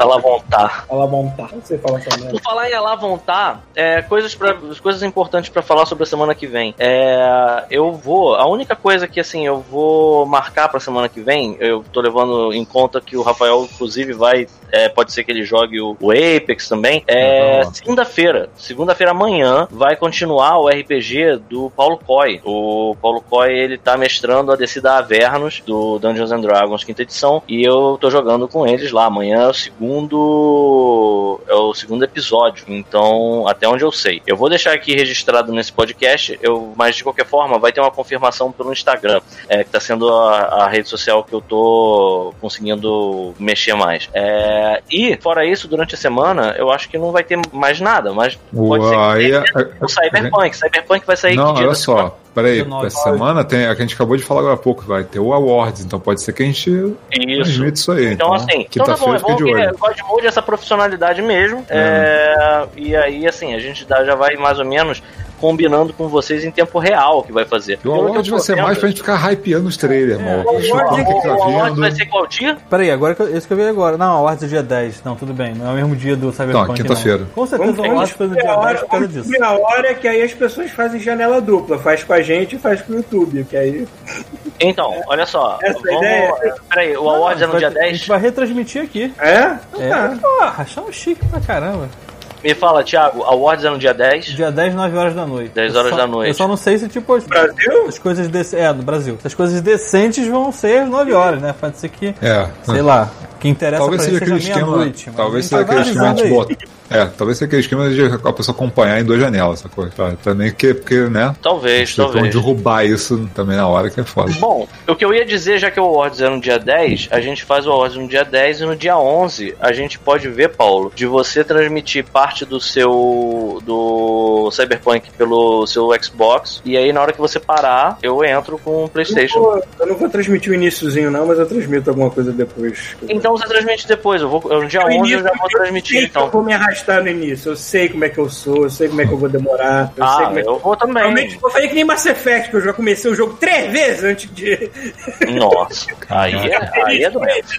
Ela vontade. alavontar. Não sei falar essa merda. Por falar em alavontar, é, coisas, pra, coisas importantes pra falar sobre a semana que vem. É, eu vou. A única coisa que assim eu vou marcar pra semana que vem, eu tô levando em conta que o Rafael, inclusive, vai. é, pode ser que ele jogue o, o Apex também. É, segunda-feira. Segunda-feira amanhã vai continuar o RPG do Paulo Coy. O Paulo Coy ele tá mestrando a descida a Avernus do Dungeons and Dragons quinta edição e eu tô jogando com eles lá. Amanhã é o segundo é o segundo episódio. Então, até onde eu sei. Eu vou deixar aqui registrado nesse podcast, eu, mas de qualquer forma vai ter uma confirmação pelo Instagram, é, que tá sendo a, a rede social que eu tô conseguindo mexer mais. É, e, fora isso, durante a semana, eu acho que não vai ter mais nada, mas pode ser que tenha é- o Cyberpunk. Cyberpunk vai sair Não, que dia olha da semana? Peraí, 19. essa semana tem. A que a gente acabou de falar agora há pouco, vai ter o Awards, então pode ser que a gente Isso. transmite isso aí. Então, assim, então tá bom, é bom que o God Mode é essa profissionalidade mesmo. é, e aí, assim, a gente já vai mais ou menos combinando com vocês em tempo real o que vai fazer. O eu vai ser mais pra gente ficar hypeando os trailers, irmão. o Chutando Awards o tá Awards vai vindo. ser qual dia? Peraí, agora que eu, esse que eu vi agora. Não, a Awards é dia 10. Não, tudo bem. Não é o mesmo dia do Cyberpunk. Não, quinta-feira. Com certeza o Awards foi no dia a 10 hora, por causa disso. descobrir a hora que aí as pessoas fazem janela dupla. Faz com a gente e faz com o YouTube. Que aí Então, olha só. Essa vamos, ideia- Peraí, o Awards é no dia A 10? gente vai retransmitir aqui. É? Então É, tá. porra, achamos chique pra caramba. Me fala, Thiago, Awards é no dia 10? Dia 10, 9 horas da noite. 10 Eu horas só- da noite. Eu só não sei se, tipo, as, Brasil? as coisas dec- É, no Brasil. As coisas decentes vão ser às 9 horas, né? Pode ser que, É. sei lá, o que interessa Talvez pra seja gente aquele seja esquema. meia-noite. Talvez a seja tá aquele esquema de avisando aí. botar. É, talvez seja aquele esquema de a pessoa acompanhar em duas janelas, essa coisa. Tá? Também que, porque, né? Talvez, talvez. derrubar isso também na hora que é foda. Bom, o que eu ia dizer, já que o Awards é no dia 10, a gente faz o Awards no dia 10 e no dia 11 a gente pode ver, Paulo, de você transmitir parte do seu do Cyberpunk pelo seu Xbox e aí na hora que você parar, eu entro com o Eu não, PlayStation. vou, eu não vou transmitir o iníciozinho, não, mas eu transmito alguma coisa depois. Então você transmite depois, eu vou no dia No 11 eu já vou transmitir que eu então. vou me arrastar no início. Eu sei como é que eu sou, eu sei como é que eu vou demorar. Eu sei Ah, como é que... eu vou também. Provavelmente eu falei que nem Mass Effect, que eu já comecei o jogo três vezes antes de. Nossa, aí é, aí é doença.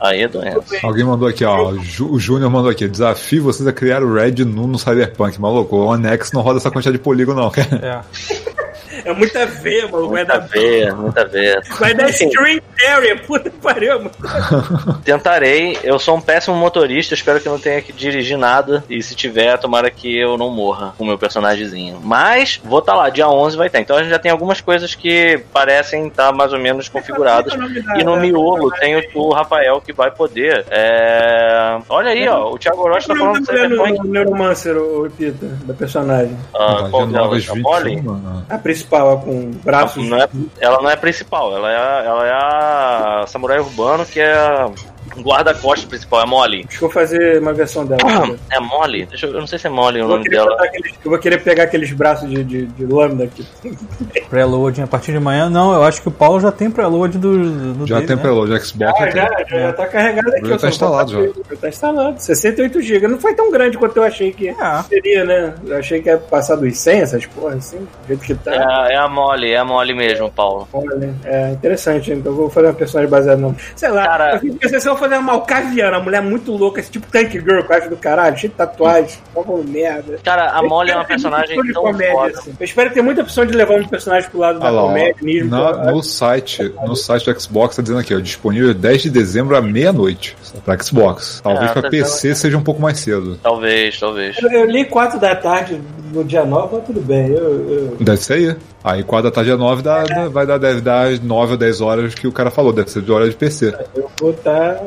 Aí é doença. Alguém mandou aqui, ó. o Júnior mandou aqui. Desafio vocês a criar o Red Nu no Cyberpunk. Maluco, o One X não roda essa quantidade de polígono, não, cara. É. É muita veia, mano. Vai Muita dar, ver, muita ver. vai dar string area, puta que pariu, mano. Tentarei, eu sou um péssimo motorista, espero que não tenha que dirigir nada. E se tiver, tomara que eu não morra com o meu personagemzinho. Mas vou estar lá, dia 11 vai estar. Então a gente já tem algumas coisas que parecem estar mais ou menos configuradas. E no miolo tem o, o Rafael que vai poder. É... Olha aí, ó, o Thiago Orochi tá é o falando do Cyberpunk. no Neuromancer, o Pita, da personagem? Ah, qual Dia 9 delas? às A 21, Molly? mano. A principal, a com braços. Não é, ela não é a principal, ela é a, ela é a samurai urbano que é guarda-costas principal, é a Molly. Acho que eu vou fazer uma versão dela. É Molly? Deixa eu, eu não sei se é Molly o nome dela. aqueles- eu vou querer pegar aqueles braços de, de, de lâmina aqui. Preloading a partir de amanhã. Não, eu acho que o Paulo já tem preload do, do Já dele, tem né? pelo de Xbox. Ah, já, já, já tá carregado aqui. Já tá instalado, botar- Já tá instalado. 68 GB. Não foi tão grande quanto eu achei que É. seria, né? Eu achei que ia passar dos 100, essas porras, assim, do jeito que tá. É, é a Molly, é a Molly mesmo, Paulo. É interessante, então eu vou fazer uma personagem baseada no. Sei lá, Cara- eu fico pensando se eu vou fazer uma malcaviana, uma mulher muito louca, esse tipo Tank Girl, que eu acho do caralho, cheio de tatuagem, falando merda. Cara, a Molly é uma personagem tão comédia, foda. assim. Eu espero ter muita opção de levar um personagem pro lado da Ah lá, ó. comédia, nível. Na- no site, no site do Xbox tá dizendo aqui, ó, disponível 10 de dezembro à meia-noite pra Xbox. Talvez É, pra tá PC seja um pouco mais cedo. Talvez, talvez. Eu, eu li 4 da tarde no dia 9, mas tudo bem. Eu, eu- Deve ser aí. Aí 4 da tarde é 9, dá, dá- vai dar, deve dar as 9 ou 10 horas que o cara falou, deve ser de hora de PC. eu vou estar.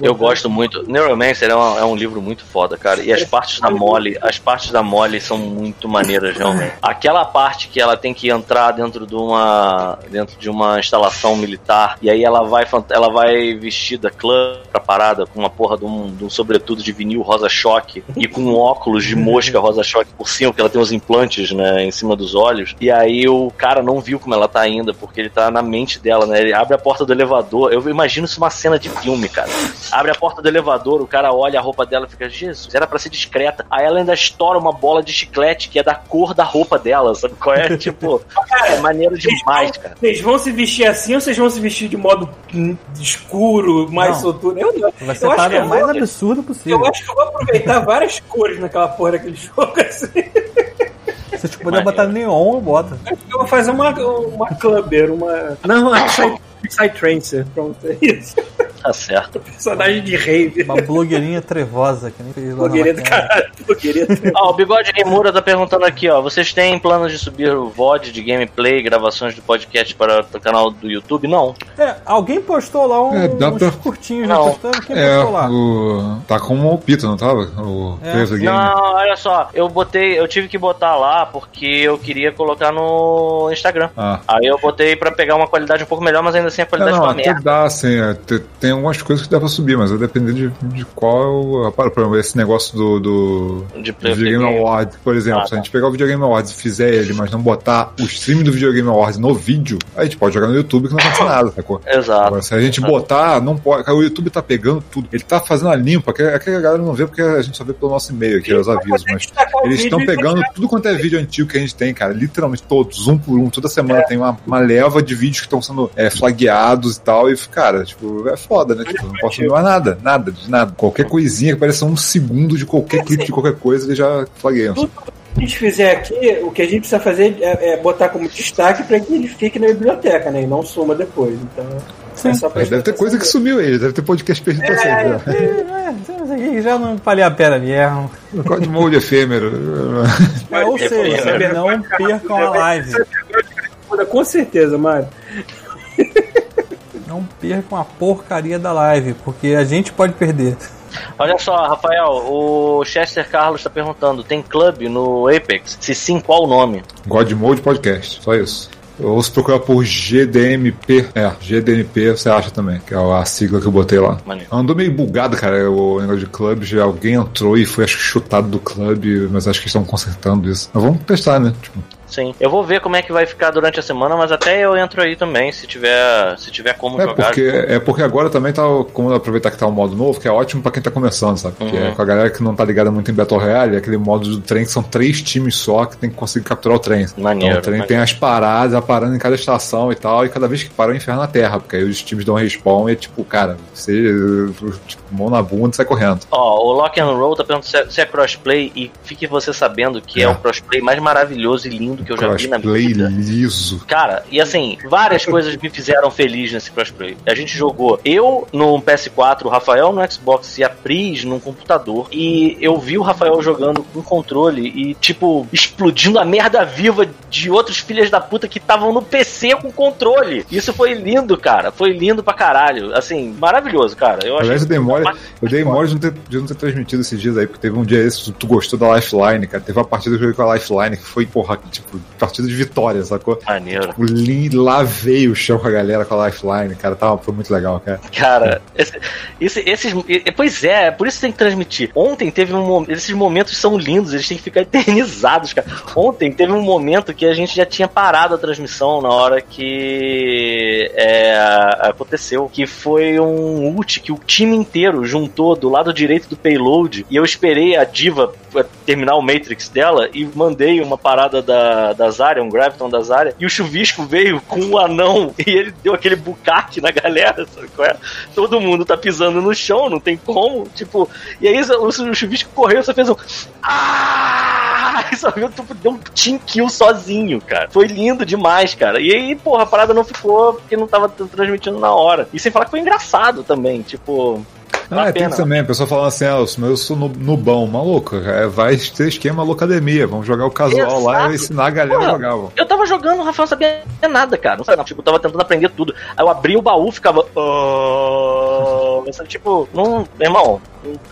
Eu gosto muito. Neuromancer é, uma- é um livro muito foda, cara. E as partes da Molly, as partes da Molly são muito maneiras, realmente. Aquela parte que ela tem que entrar dentro de uma dentro de uma instalação militar e aí ela vai ela vai vestida clã pra parada com uma porra de um, de um sobretudo de vinil rosa choque e com um óculos de mosca rosa choque por cima, porque ela tem uns implantes, né, em cima dos olhos. E aí o cara não viu como ela tá ainda, porque ele tá na mente dela, né? Ele abre a porta do elevador. Eu imagino isso uma cena de filme, cara. Abre a porta do elevador, o cara olha a roupa dela e fica, Jesus, era pra ser discreta. Aí ela ainda estoura uma bola de chiclete que é da cor da roupa dela, sabe qual é? tipo, é maneiro demais, cara. Vocês vão se vestir assim ou vocês vão se vestir de modo escuro, mais Não. soturno? Eu não. Vai ser eu acho que eu mais vou- absurda possível. Eu acho que eu vou aproveitar várias cores naquela porra daquele jogo assim. Se a gente puder botar neon, eu boto. Eu vou fazer uma, uma clubber, uma. Não, uma Psy- Psytrancer. Pronto, é isso. Tá certo. Personagem de rave. Uma blogueirinha trevosa que nem fez lá Blogueirinha do caralho. Blogueirinha do Ó, o Bigode Remura tá perguntando aqui, ó. Vocês têm planos de subir o VOD de gameplay, gravações do podcast para o canal do YouTube? Não. É, alguém postou lá um- É, dá uns pra- curtinhos Não. já postando. Quem É, postou lá? o. Tá como o Pito, não tava? O É. Game. Não, olha só, eu botei, eu tive que botar lá porque eu queria colocar no Instagram. Ah. Aí eu botei pra pegar uma qualidade um pouco melhor, mas ainda assim a É, qualidade não, tá uma até merda. dá, assim, é, te- tem algumas coisas que dá pra subir, mas vai depender de, de qual. é Para, por exemplo, esse negócio do, do De Videogame Awards, por exemplo, Ah, se a tá. gente pegar o Videogame Awards e fizer ele, mas não botar o stream do Videogame Awards no vídeo, a gente pode jogar no YouTube que não acontece nada, sacou? Exato. Agora, se a gente botar, não pode. O YouTube tá pegando tudo. Ele tá fazendo a limpa, que é que a galera não vê porque a gente só vê pelo nosso e-mail aqui, os avisos, mas. o Eles estão pegando tudo quanto é vídeo antigo que a gente tem, cara. Literalmente todos, um por um. Toda semana tem uma, uma leva de vídeos que estão sendo é, flagueados e tal. E, cara, tipo, é foda, né? Tipo, não posso mais nada, nada, de nada. Qualquer coisinha que pareça um segundo de qualquer clipe de qualquer coisa, eles já flagueiam. Tudo, a gente fizer aqui, o que a gente precisa fazer é, é botar como destaque para que ele fique na biblioteca, né? E não suma depois. Então, Sim. é deve ter coisa que sumiu aí, deve ter podcast perdido pra sempre. né? É, aqui já não valeu a pena mesmo. Um código de molde efêmero. É, ou É, seja, é, não é, percam a live. Com certeza, Mário. Não percam a porcaria da live, porque a gente pode perder. Olha só, Rafael, o Chester Carlos está perguntando: tem clube no Apex? Se sim, qual o nome? God Mode Podcast, só isso. Ou se procurar por GDMP, é, GDMP você acha também, que é a sigla que eu botei lá. Maneiro. Andou meio bugado, cara, o negócio de clube. Alguém entrou e foi, acho que, chutado do clube, mas acho que estão consertando isso. Mas vamos testar, né? Tipo, Sim. Eu vou ver como é que vai ficar durante a semana, mas até eu entro aí também, se tiver, se tiver como é, jogar. porque, é porque agora também tá, como aproveitar que tá o modo novo, que é ótimo pra quem tá começando, sabe? Porque Uhum. é com a galera que não tá ligada muito em Battle Royale, é aquele modo do trem que são três times só que tem que conseguir capturar o trem. Maneiro, então o trem maneiro. tem as paradas, vai parando em cada estação e tal, e cada vez que para é o inferno na terra, porque aí os times dão respawn e é tipo, cara, você, tipo, mão na bunda e sai correndo. Ó, o Lock and Roll tá perguntando se é, se é crossplay e fique você sabendo que é. É. o crossplay mais maravilhoso e lindo que eu já vi na vida. liso. Cara, e assim, várias coisas me fizeram feliz nesse crossplay. A gente jogou eu no PS4, o Rafael no Xbox e a Pris num computador. E eu vi o Rafael jogando com controle e, tipo, explodindo a merda viva de outros filhas da puta que estavam no PC com controle. Isso foi lindo, cara. Foi lindo pra caralho. Assim, maravilhoso, cara. Eu. Aliás, eu dei mole, eu dei mole de não, ter, de não ter transmitido esses dias aí, porque teve um dia esse, tu gostou da Lifeline, cara. Teve uma partida que eu joguei com a Lifeline que foi, porra, tipo, partida de vitória, sacou? Maneiro. Tipo, li- lavei o chão com a galera com a Lifeline, cara. Tava, foi muito legal, cara. Cara, esse- esse- esses. Pois é, por isso tem que transmitir. Ontem teve um momento. Esses momentos são lindos, eles têm que ficar eternizados, cara. Ontem teve um momento que a gente já tinha parado a transmissão na hora que é, aconteceu. Que foi um ult que o time inteiro juntou do lado direito do payload. E eu esperei a diva eh, terminar o Matrix dela e mandei uma parada da, da Zarya, um Graviton da Zarya. E o chuvisco veio com um anão e ele deu aquele bucaque na galera, sabe qual é? Todo mundo tá pisando no chão, não tem como. Tipo, e aí o, o chuvisco correu, só fez um. Ah! Só viu, tipo, deu um team kill sozinho, cara. Foi lindo demais, cara. E aí, porra, a parada não ficou porque não tava transmitindo na hora. E sem falar que foi engraçado também, tipo. Ah, Uma tem também, a pessoa falando assim, ah, mas eu sou nubão, maluco. É, vai ter esquema locademia, vamos jogar o casual lá Exato. e ensinar a galera Porra, a jogar. Eu tava jogando, o Rafael não sabia nada, cara. Não sabia, não. Tipo, eu tava tentando aprender tudo. Aí eu abri o baú, ficava. Mas, tipo, não. Irmão,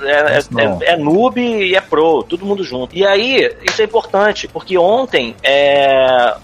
é, não. é, é noob e é pro, todo mundo junto. E aí, isso é importante, porque ontem é.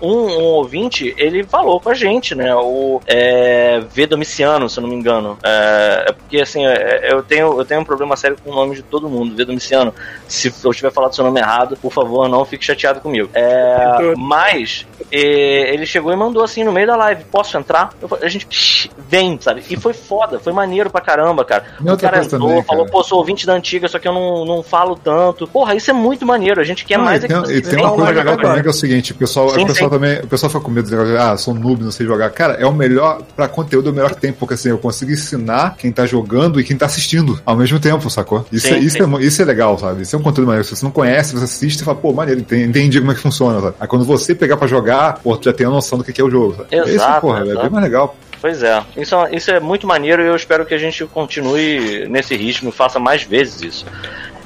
Um, um ouvinte, ele falou com a gente, né? O é, V Domiciano, se eu não me engano. É, é porque, assim, é, eu, tenho, eu tenho um problema sério com o nome de todo mundo. V Domiciano, se eu tiver falado seu nome errado, por favor, não fique chateado comigo. É, mas é, ele chegou e mandou assim no meio da live: Posso entrar? Eu falei, a gente "Shh, vem, sabe? E foi foda, foi maneiro pra caramba, cara. E o cara entrou, também, falou: cara. Pô, sou ouvinte da antiga, só que eu não, não falo tanto. Porra, isso é muito maneiro. A gente quer Não, mais e é que tem, e tem uma coisa legal também que é o seguinte, o pessoal, Sim, o pessoal também, o pessoal fica com medo desse negócio de, ah, sou noob, não sei jogar. Cara, é o melhor pra conteúdo, é o melhor que tem, porque assim, eu consigo ensinar quem tá jogando e quem tá assistindo ao mesmo tempo, sacou? Isso, Sim, é, isso, sim. é, isso é legal, sabe? Isso é um conteúdo maneiro. Se você não conhece, você assiste e fala, pô, maneiro, entendi, como é que funciona, sabe? Aí quando você pegar pra jogar, pô, tu já tem a noção do que é o jogo, sabe? Exato, Esse, porra, é exato. bem mais legal. Pois é. Isso, isso é muito maneiro e eu espero que a gente continue nesse ritmo e faça mais vezes isso.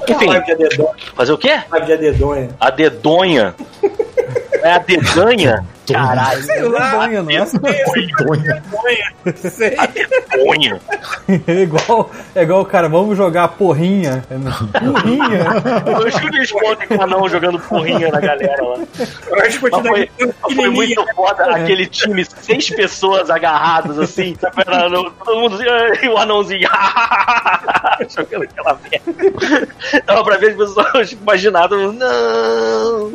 Enfim, Live de adedonha. fazer o quê? Live de adedonha. A dedonha. É a dedanha? Caralho, Sei lá. Banha, não é? Dedonha. É igual, é igual, cara, vamos jogar porrinha. É Porrinha? Eu acho que eles podem com o anão jogando porrinha na galera lá. Eu acho que foi, foi muito foda aquele time, seis pessoas agarradas assim, tá vendo? todo mundo assim, e o anãozinho jogando aquela merda. Dava pra ver as pessoas imaginadas, não.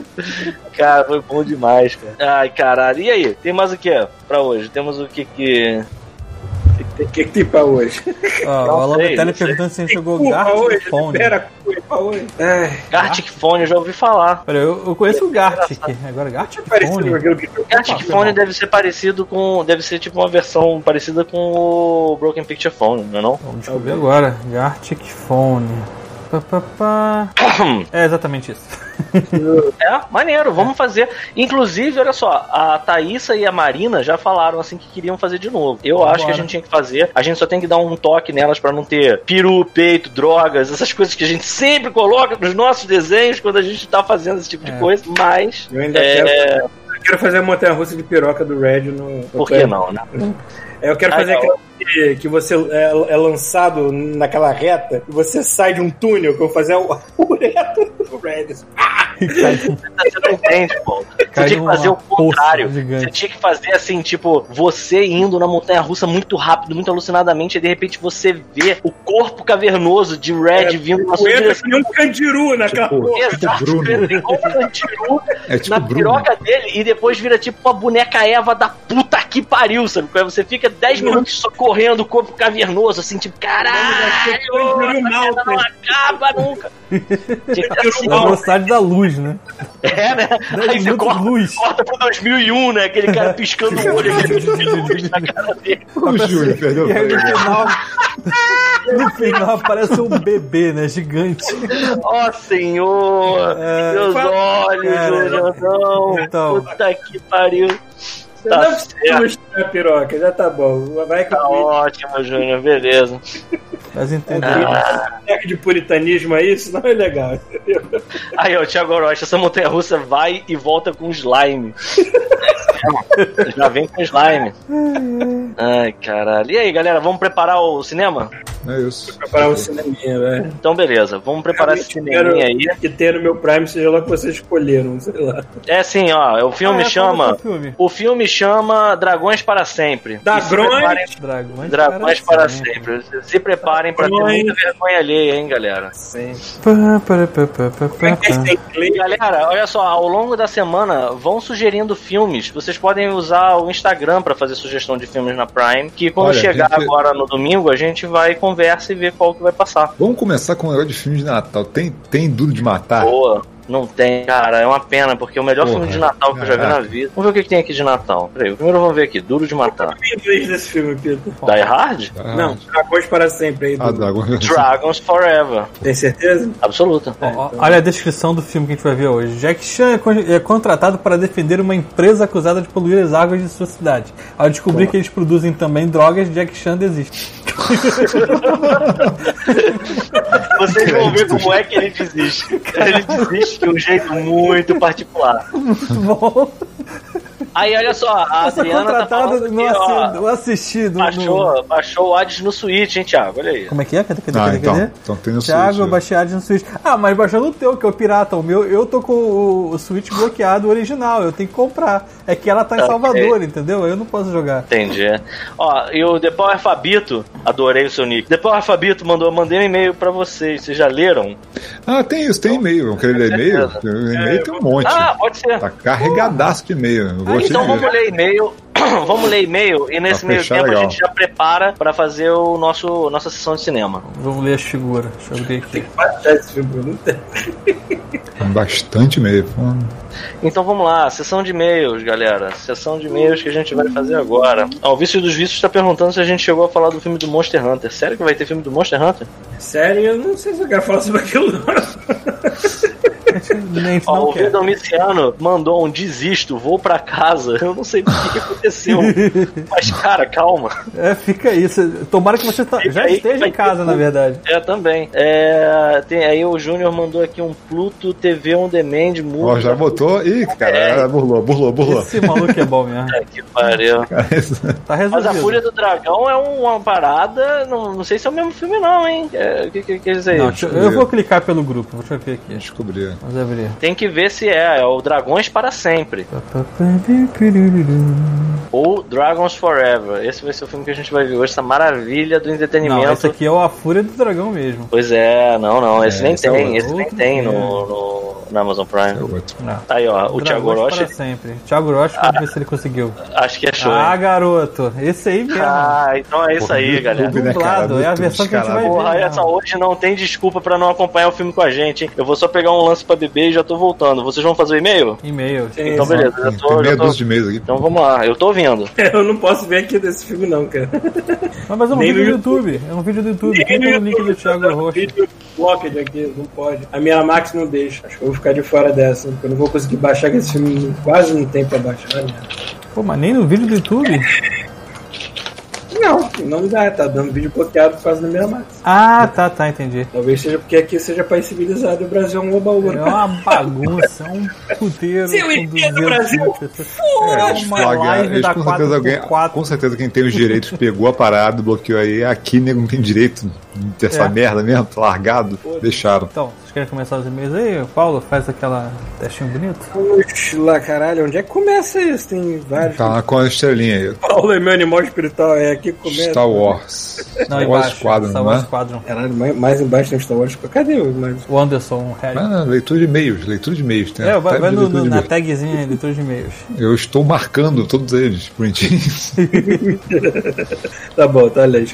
Cara, foi bom demais, cara. Ai, caralho. E aí, tem mais o que pra hoje? Temos o que que. O que, que tem pra hoje? Ó, o não sei. perguntando se a gente jogou Gartic? Phone. Espera, pra hoje. Ai, Gartic Phone, eu já ouvi falar. Pera, eu, eu conheço o Gartic. Agora, Gartic parecido com Phone. Gartic Phone deve ser parecido com. Deve ser tipo uma versão parecida com o Broken Picture Phone, não é não? Vamos descobrir agora. Gartic Phone. Pá, pá, pá. É exatamente isso. É, maneiro, vamos fazer. Inclusive, olha só, a Thaísa e a Marina já falaram assim que queriam fazer de novo. Eu acho que a gente tinha que fazer. A gente só tem que dar um toque nelas pra não ter peru, peito, drogas, essas coisas que a gente sempre coloca nos nossos desenhos quando a gente tá fazendo esse tipo de É. coisa. Mas. Eu ainda É, quero, eu quero fazer a montanha russa de piroca do Red no. por que não, né? Eu quero fazer não. aquela que, você é, é lançado naquela reta e você sai de um túnel, que eu vou fazer o, reto do Red. Você. Você tinha que fazer o contrário. Você tinha que fazer assim, tipo, você indo na montanha russa muito rápido, muito alucinadamente, e de repente você vê o corpo cavernoso de Red vindo na sua Poeta direção. que um candiru naquela Tipo, porra. Exato, Bruno. ele igual um cantiru É tipo na Bruno. piroca dele e depois vira tipo uma boneca Eva da puta que pariu, sabe? Você fica 10 minutos só correndo, o corpo cavernoso, assim, tipo, caralho, Candiru merda não acaba nunca. Tinha que assim, velocidade da luz, né? é, né? 10 Aí você corta, luz. corta pro 2001, né? Aquele cara piscando o olho, aquele de luz na cara dele. O Júlio perdeu E aí no final. No final aparece um bebê, né? Gigante. Ó senhor, É, meus fala- olhos, Cara, Júlio, não. então. Puta que pariu. Você Tá não precisa mostrar a piroca, já tá bom. Vai Tá ótimo, Júnior, beleza. Mas entendeu? Pega de puritanismo aí, isso não é legal. entendeu? Aí, ó, Thiago Orochi, essa montanha russa vai e volta com slime. Já vem com slime. Ai, caralho. E aí, galera, vamos preparar o cinema? É isso. Preparar um cineminha, velho. Então, beleza, vamos preparar esse cineminha aí. Que tem no meu Prime, seja lá o que vocês escolheram, sei lá. É assim, ó, o filme Ah, é, chama. é o filme? O filme chama Dragões para Sempre. Da E se Dragões, Dragões para sempre. Se preparem pra ter Dragões. muita vergonha alheia, hein, galera. Pá, pá, pá, pá, pá, Como pá, que pá. esse em inglês? galera, olha só, ao longo da semana vão sugerindo filmes. Vocês podem usar o Instagram pra fazer sugestão de filmes na Prime. Que quando Olha, chegar gente- agora no domingo, a gente vai conversa e ver qual que vai passar. Vamos começar com o negócio de filme de Natal. Tem, tem duro de matar? Boa. Não tem, cara, é uma pena, porque é o melhor Porra, filme de Natal que eu já vi na vida. Vamos ver o que, que tem aqui de Natal. Peraí, primeiro vamos ver aqui, Duro de Matar. Em inglês desse filme, Pedro. Die Hard? Ah, Não, Dragões para sempre aí. Ah, do- Dragão. Dragons Forever. Tem certeza? Absoluta. Ó, Olha a descrição do filme que a gente vai ver hoje. Jack Chan é con- é contratado para defender uma empresa acusada de poluir as águas de sua cidade. Ao descobrir que eles produzem também drogas, Jack Chan desiste. Vocês vão ver como é que ele desiste. Ele desiste de um jeito muito particular. Bom, Aí, olha só, a eu sou Adriana tá contratado, falando não, aqui, ó, assi- não assisti. no- baixou, baixou o Hades no Switch, hein, Thiago? Olha aí. Como é que é? Cadê, cadê, Ah, cadê, então. cadê? Então tem no Thiago, Switch, eu né? baixei Hades no Switch. Ah, mas baixou no teu, que é o pirata. O meu, eu tô com o, o Switch bloqueado, o original. Eu tenho que comprar. É que ela tá em. Salvador, entendeu? Eu não posso jogar. Entendi. Ó, e o The Power Fabito, adorei o seu nick. The Power Fabito mandou, mandei um e-mail pra vocês. Vocês já leram? Ah, tem isso, tem e-mail. Vão querer ler e-mail? E-mail tem um monte. Ah, pode ser. Tá carregadaço de e-mail. Eu gostei então vamos ler e-mail. vamos ler e-mail e nesse meio tempo a legal. gente já prepara pra fazer o nosso nossa sessão de cinema. Vamos ler as figuras. Deixa eu abrir aqui. Tem. Tem bastante e-mail. Pô. Então vamos lá, sessão de e-mails, galera. Sessão de e-mails que a gente vai fazer agora. Ó, o Vício dos Vícios tá perguntando se a gente chegou a falar do filme do Monster Hunter. Sério que vai ter filme do Monster Hunter? Sério, eu não sei se eu quero falar sobre aquilo. Nem Ó, não o quer. Domiciano mandou um desisto, vou pra casa. Eu não sei o que, aconteceu. Mas, cara, calma. É, fica aí. Tomara que você tá- já esteja em casa, ter na verdade. É, também. É, tem, aí o Júnior mandou aqui um Pluto TV On Demand Ó, já botou. Ih, cara, burlou, burlou, burlou. Esse maluco é bom mesmo. Puta que pariu. Tá Mas a Fúria do Dragão é uma parada. Não, não sei se é o mesmo filme, não, hein? É, O que, que quer dizer Não, isso? deixa- eu vou clicar pelo grupo. Deixa eu ver aqui. Descobri. Vamos abrir. Tem que ver se é. É o Dragões para Sempre. Ou Dragons Forever. Esse vai ser o filme que a gente vai ver hoje. Essa maravilha do entretenimento. Não, esse aqui é o A Fúria do Dragão mesmo. Pois é, não, não. Esse É, nem esse é tem. outro. esse nem tem no, é. no, na Amazon Prime. É outro. Tá aí, ó. O Thiago Dragões para sempre. Thiago Rocha, vamos ver se ele conseguiu. Acho que é show. Ah, hein? garoto. Esse aí mesmo. Ah, então é isso Porra, aí, galera. YouTube, né, Dublado, cara? é a YouTube versão que a gente vai ver. Porra, olha não. só, hoje não tem desculpa pra não acompanhar o filme com a gente, hein? Eu vou só pegar um lance pra beber e já tô voltando. Vocês vão fazer o e-mail? E-mail. Então, beleza, Tem tô. meia Já tô... dúzia de e-mails aqui. Então vamos lá, eu tô ouvindo. Eu não posso ver aqui desse filme não, cara. Mas, mas é um Nem vídeo do YouTube. É um vídeo do YouTube. No no link do YouTube, Thiago? Rocha. Vídeo- Blocked aqui, não pode. A minha Max não deixa. Acho que eu vou ficar de fora dessa, porque eu não vou conseguir baixar, que esse filme quase não tem pra baixar, né? Pô, mas nem no vídeo do YouTube. Não, não dá, tá dando vídeo bloqueado por causa da minha Max. Ah, tá, tá, entendi. Talvez seja porque aqui seja país civilizado e o Brasil é um oba-oba. É uma bagunça, é um puteiro. Se eu com entendo 200 Brasil. É, É uma flagam- live eles da com certeza alguém, 4x4. com certeza quem tem os direitos pegou a parada, bloqueou aí. Aqui nego não tem direito dessa É. merda mesmo, largado. Deixaram. Então, querem começar os e-mails aí? Paulo, faz aquela testinho bonito. Vamos lá, caralho, onde é que começa isso? Tem vários. Tá com a estrelinha aí. Paulo é meu animal espiritual, é aqui que começa. Star Wars. Não, Star Wars. Squadron, Star não Wars é? Squadron. Caralho, mais, mais embaixo tem Star Wars. Cadê o mais? O Anderson Harry. Ah, leitura de e-mails, leitura de e-mails. Tem É, vai, vai no, no- na tagzinha aí, leitura de e-mails. Eu estou marcando todos eles, bonitinhos. Tá bom, tá ali,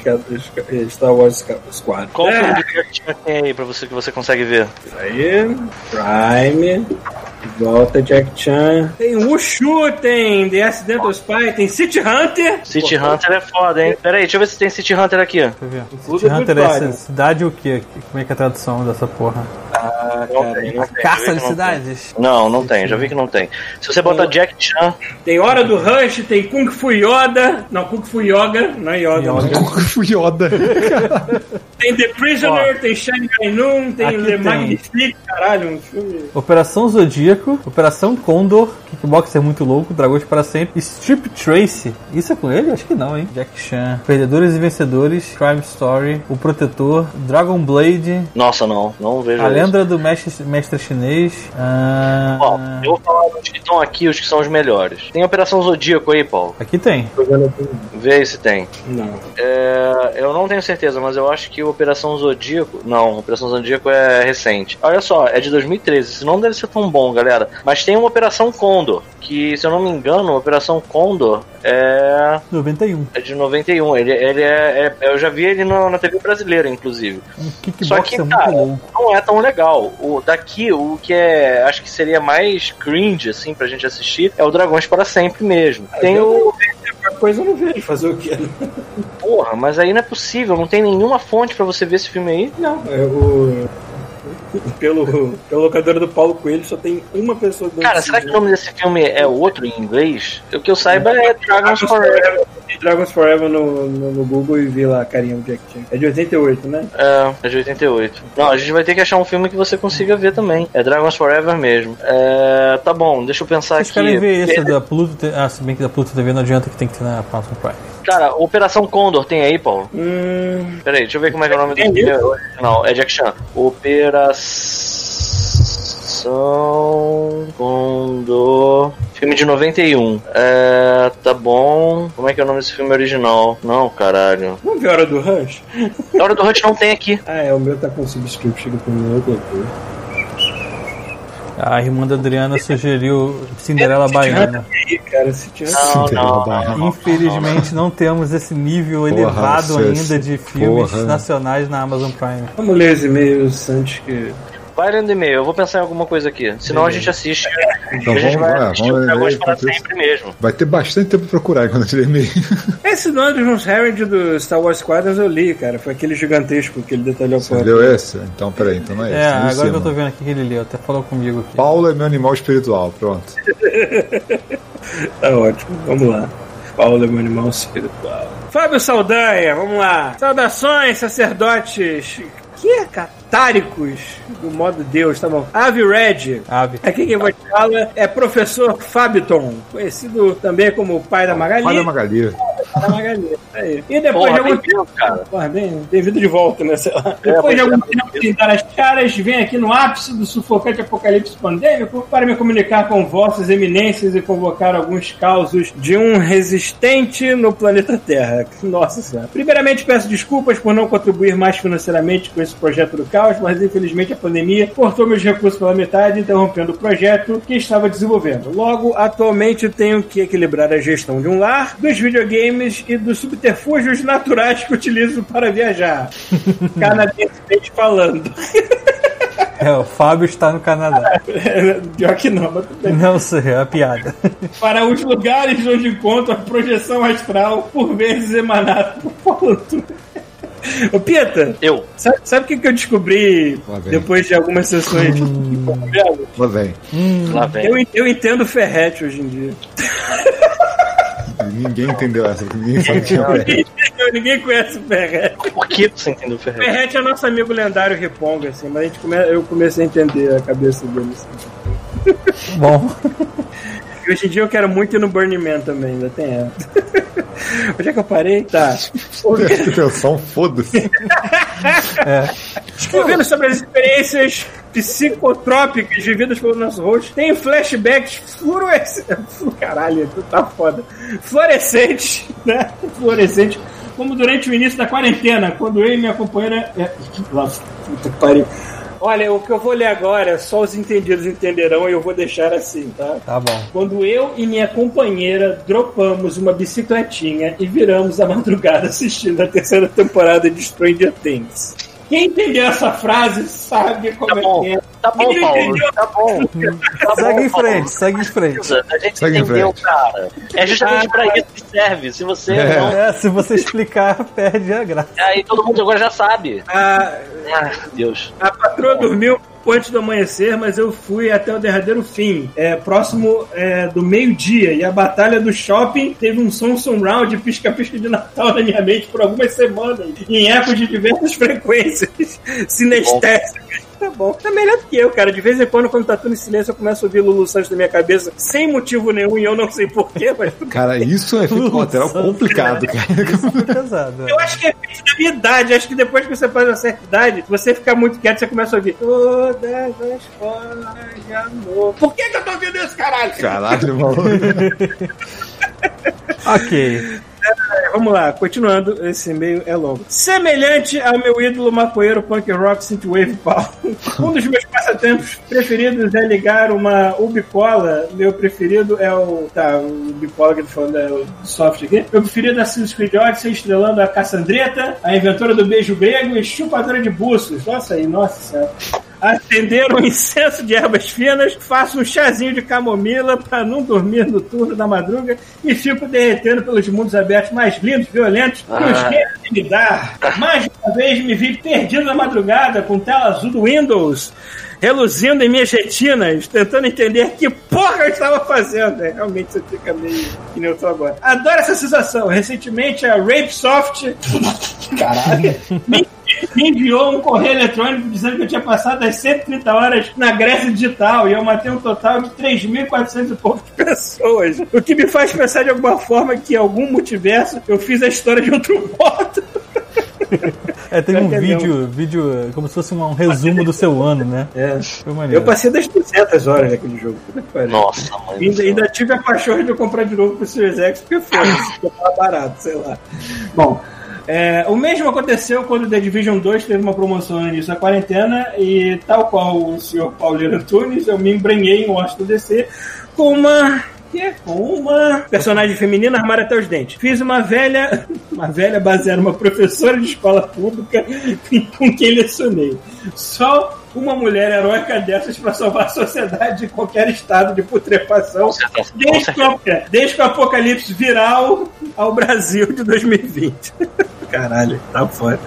Star Wars Squad. Qual é. filme de Chan tem aí pra você que você consegue ver? Isso aí, Prime, volta Jack Chan. Tem Wushu, tem The Accidental Spy, tem City Hunter. City Hunter é foda, hein? Pera aí, deixa eu ver se tem City Hunter aqui. Deixa eu ver. City Hunter é cidade o quê? Como é que é a tradução dessa porra? Ah, Não cara, tem, não tem. Caça já de vi que não cidades? tem. Não, não tem, já vi que não tem. Se você botar Jack Chan, Tem Hora do Rush, tem Kung Fu Yoda. Não, Kung Fu Yoga, não é Yoda. Yoga. Fui Yoda. Tem The Prisoner, tem Shanghai Noon, tem Aqui tem. Magnifique, caralho, um filme. Operação Zodíaco, Operação Condor, Kickboxer muito louco, Dragões para sempre, Strip Tracy. Isso é com ele? Acho que não, hein? Jack Chan, Perdedores e Vencedores, Crime Story, O Protetor, Dragon Blade, nossa, não, não vejo A. Lenda do Mestre, Mestre Chinês. ah, Ó, eu vou falar dos que estão aqui, os que são os melhores. Tem Operação Zodíaco aí, Paulo. Aqui tem. Vê aí se tem. Não. É, eu não tenho certeza, mas eu acho que Operação Zodíaco. Não, Operação Zodíaco é recente. Olha só, é de 2013. Isso não deve ser tão bom, galera. Mas tem uma Operação Condor. Que, se eu não me engano, a Operação Condor é, 91. é de 91. Ele, ele é, é- Eu já vi ele na, na TV brasileira, inclusive. Um Só que, muito cara, não é tão legal. O daqui, o que é, acho que seria mais cringe assim pra gente assistir é o Dragões para sempre mesmo. Tem o Qualquer coisa eu não vejo fazer o quê? porra, mas aí não é possível, não tem nenhuma fonte pra você ver esse filme aí. Não, é Pelo, pela locadora do Paulo Coelho só tem uma pessoa dando Cara, será que o nome desse filme é outro em inglês? O que eu saiba é Dragons Forever. Dragons Forever no, no, no Google e vi lá a carinha do Jack Chan. É de 88, né? É, é de 88. Não, a gente vai ter que achar um filme que você consiga ver também. É Dragons Forever mesmo. É, tá bom, deixa eu pensar Vocês aqui. querem ver esse da Pluto? Ah, se bem que da Pluto TV não adianta que tem que ter na Amazon Prime. Cara, Operação Condor tem aí, Paulo? Hum. Peraí, deixa eu ver como é que é o nome do filme original. É Jack Chan. Operação Condor. Filme de 91. É. Tá bom. Como é que é o nome desse filme original? Não, caralho. Vamos ver a hora do Rush? A hora do Hunt não tem aqui. Ah, é, o meu tá com subscription pro meu aqui. A irmã da Adriana sugeriu Cinderela Baiana. Cara, se. Infelizmente não temos esse nível elevado Porra, ainda de filmes porra. nacionais na Amazon Prime. Vamos ler os e-mails antes que. Vai lendo e-mail, eu vou pensar em alguma coisa aqui. Senão a gente assiste. Então a gente vamos, vai é, assistir o vamos ler para sempre mesmo. Vai ter bastante tempo pra procurar quando eu tiver e-mail. Esse do Andrews Herald do Star Wars Squadrons eu li, cara. Foi aquele gigantesco que ele detalhou Você leu esse? Então, peraí, então não é esse. É, é em agora que eu cima. tô vendo aqui que ele leu, até falou comigo aqui. Paulo é meu animal espiritual, pronto. Tá ótimo, vamos lá. Paulo é meu animal espiritual. Fábio Saldanha, vamos lá. Saudações, sacerdotes. Que é catáricos do modo Deus, tá bom. Ave Red. Ave. Aqui quem vai te fala é professor Fabiton, conhecido também como o pai da Magali. Pai da Magali. Pai da Magali. Aí. E depois Porra, de algum bem-vindo, cara. Porra, bem, bem-vindo de volta, né? Sei lá. É, Depois de algum tempo sem dar as caras, vem aqui no ápice do sufocante apocalipse pandêmico para me comunicar com vossas eminências e convocar alguns causos de um resistente no planeta Terra. Nossa senhora. Primeiramente, peço desculpas por não contribuir mais financeiramente com esse projeto do caos, mas infelizmente a pandemia cortou meus recursos pela metade, interrompendo o projeto que estava desenvolvendo. Logo, atualmente tenho que equilibrar a gestão de um lar, dos videogames e dos subterfúgios naturais que utilizo para viajar. Canadensemente falando. É, o Fábio está no Canadá. Pior que não, mas tudo bem. Não sei, é a piada. Para os lugares onde encontro a projeção astral, por vezes emanada por Paulo. Ô, Pita, Eu. sabe, sabe o que, que eu descobri depois de algumas sessões de cogumelo? Lá vem. Lá vem. Eu, eu entendo Ferrete hoje em dia. Ninguém entendeu essa. Ninguém sabe quem é. Ninguém, ninguém conhece o Ferrete. Por que você entendeu o Ferreira? Ferrete é nosso amigo lendário Riponga, assim, mas a gente come, eu comecei a entender a cabeça dele. Assim. Bom, hoje em dia eu quero muito ir no Burning Man também, ainda tem essa. Onde é que eu parei? Tá. Atenção, foda-se. Escrevendo sobre as experiências psicotrópicas vividas pelo nosso host, tem flashbacks fluorescentes. Caralho, tu tá foda. Fluorescentes, né? Fluorescentes. Como durante o início da quarentena, quando eu e minha companheira. É... Nossa, puta que pariu. Olha, o que eu vou ler agora, só os entendidos entenderão e eu vou deixar assim, tá? tá bom. Quando eu e minha companheira dropamos uma bicicletinha e viramos a madrugada assistindo a terceira temporada de Stranger Things. Quem entendeu essa frase sabe como Tá bom, é que é. tá bom, Quem Paulo. entendeu? Tá bom. Tá Segue bom, em Paulo. frente, segue em frente. A gente Segue em entendeu, frente. cara. É justamente Ah, pra isso que serve. Se você É. não. É, se você explicar, perde a graça. Aí todo mundo agora já sabe. A, Ah, Deus. a patroa dormiu pouco antes do amanhecer, mas eu fui até o derradeiro fim, é, próximo é, do meio-dia. E a batalha do shopping teve um som surround pisca-pisca de Natal na minha mente por algumas semanas, em ecos de diversas frequências sinestésicas. Tá bom. Tá melhor do que eu, cara. De vez em quando, quando tá tudo em silêncio, eu começo a ouvir Lulu Santos na minha cabeça, sem motivo nenhum, e eu não sei porquê, mas tudo Cara, isso é efeito colateral complicado, cara. Muito pesado. é. Eu acho que é feito da minha idade. Acho que depois que você faz uma certa idade, você ficar muito quieto, você começa a ouvir todas as formas de amor. Por que, que eu tô ouvindo isso, caralho? Caralho, maluco. Ok. É, Vamos lá, continuando, esse e-mail é longo. Semelhante ao meu ídolo maconheiro punk rock synthwave Paulo, um dos meus passatempos preferidos é ligar uma ubicola. Meu preferido é o. Tá, o ubicola que tô falando é o soft aqui. Meu preferido é Assassin's Creed Odyssey, estrelando a Cassandreta, a inventora do beijo grego e chupadora de buços. Nossa aí, nossa senhora. Acender um incenso de ervas finas, faço um chazinho de camomila para não dormir no turno da madruga e fico derretendo pelos mundos abertos mais lindos, violentos que os Ah. games me dá. Mais uma vez me vi perdido na madrugada com tela azul do Windows. Reluzindo em minhas retinas, tentando entender que porra eu estava fazendo. É, realmente você fica meio que nem eu tô agora. Adoro essa sensação. Recentemente a Rapesoft. Caralho. me, me enviou um correio eletrônico dizendo que eu tinha passado as 130 horas na Grécia Digital e eu matei um total de 3.400 e poucas pessoas. O que me faz pensar de alguma forma que em algum multiverso eu fiz a história de outro modo. É, tem um vídeo, vídeo como se fosse um resumo do seu ano, né? É. Foi maneiro. Eu passei das 200 horas naquele jogo. Pariu. Nossa, mãe. do Ainda, ainda tive a paixão de eu comprar de novo pro Series X, porque porque tava barato, sei lá. Bom, é, o mesmo aconteceu quando The Division 2 teve uma promoção no início da quarentena e, tal qual o senhor Paulinho Antunes, eu me embrenhei em Washington DC com uma... Com uma personagem feminina armada até os dentes. Fiz uma velha, uma velha baseada numa professora de escola pública com quem lecionei. Só uma mulher heróica dessas para salvar a sociedade de qualquer estado de putrefação certeza, desde, que desde que o apocalipse viral ao Brasil de 2020. Caralho, tá foda.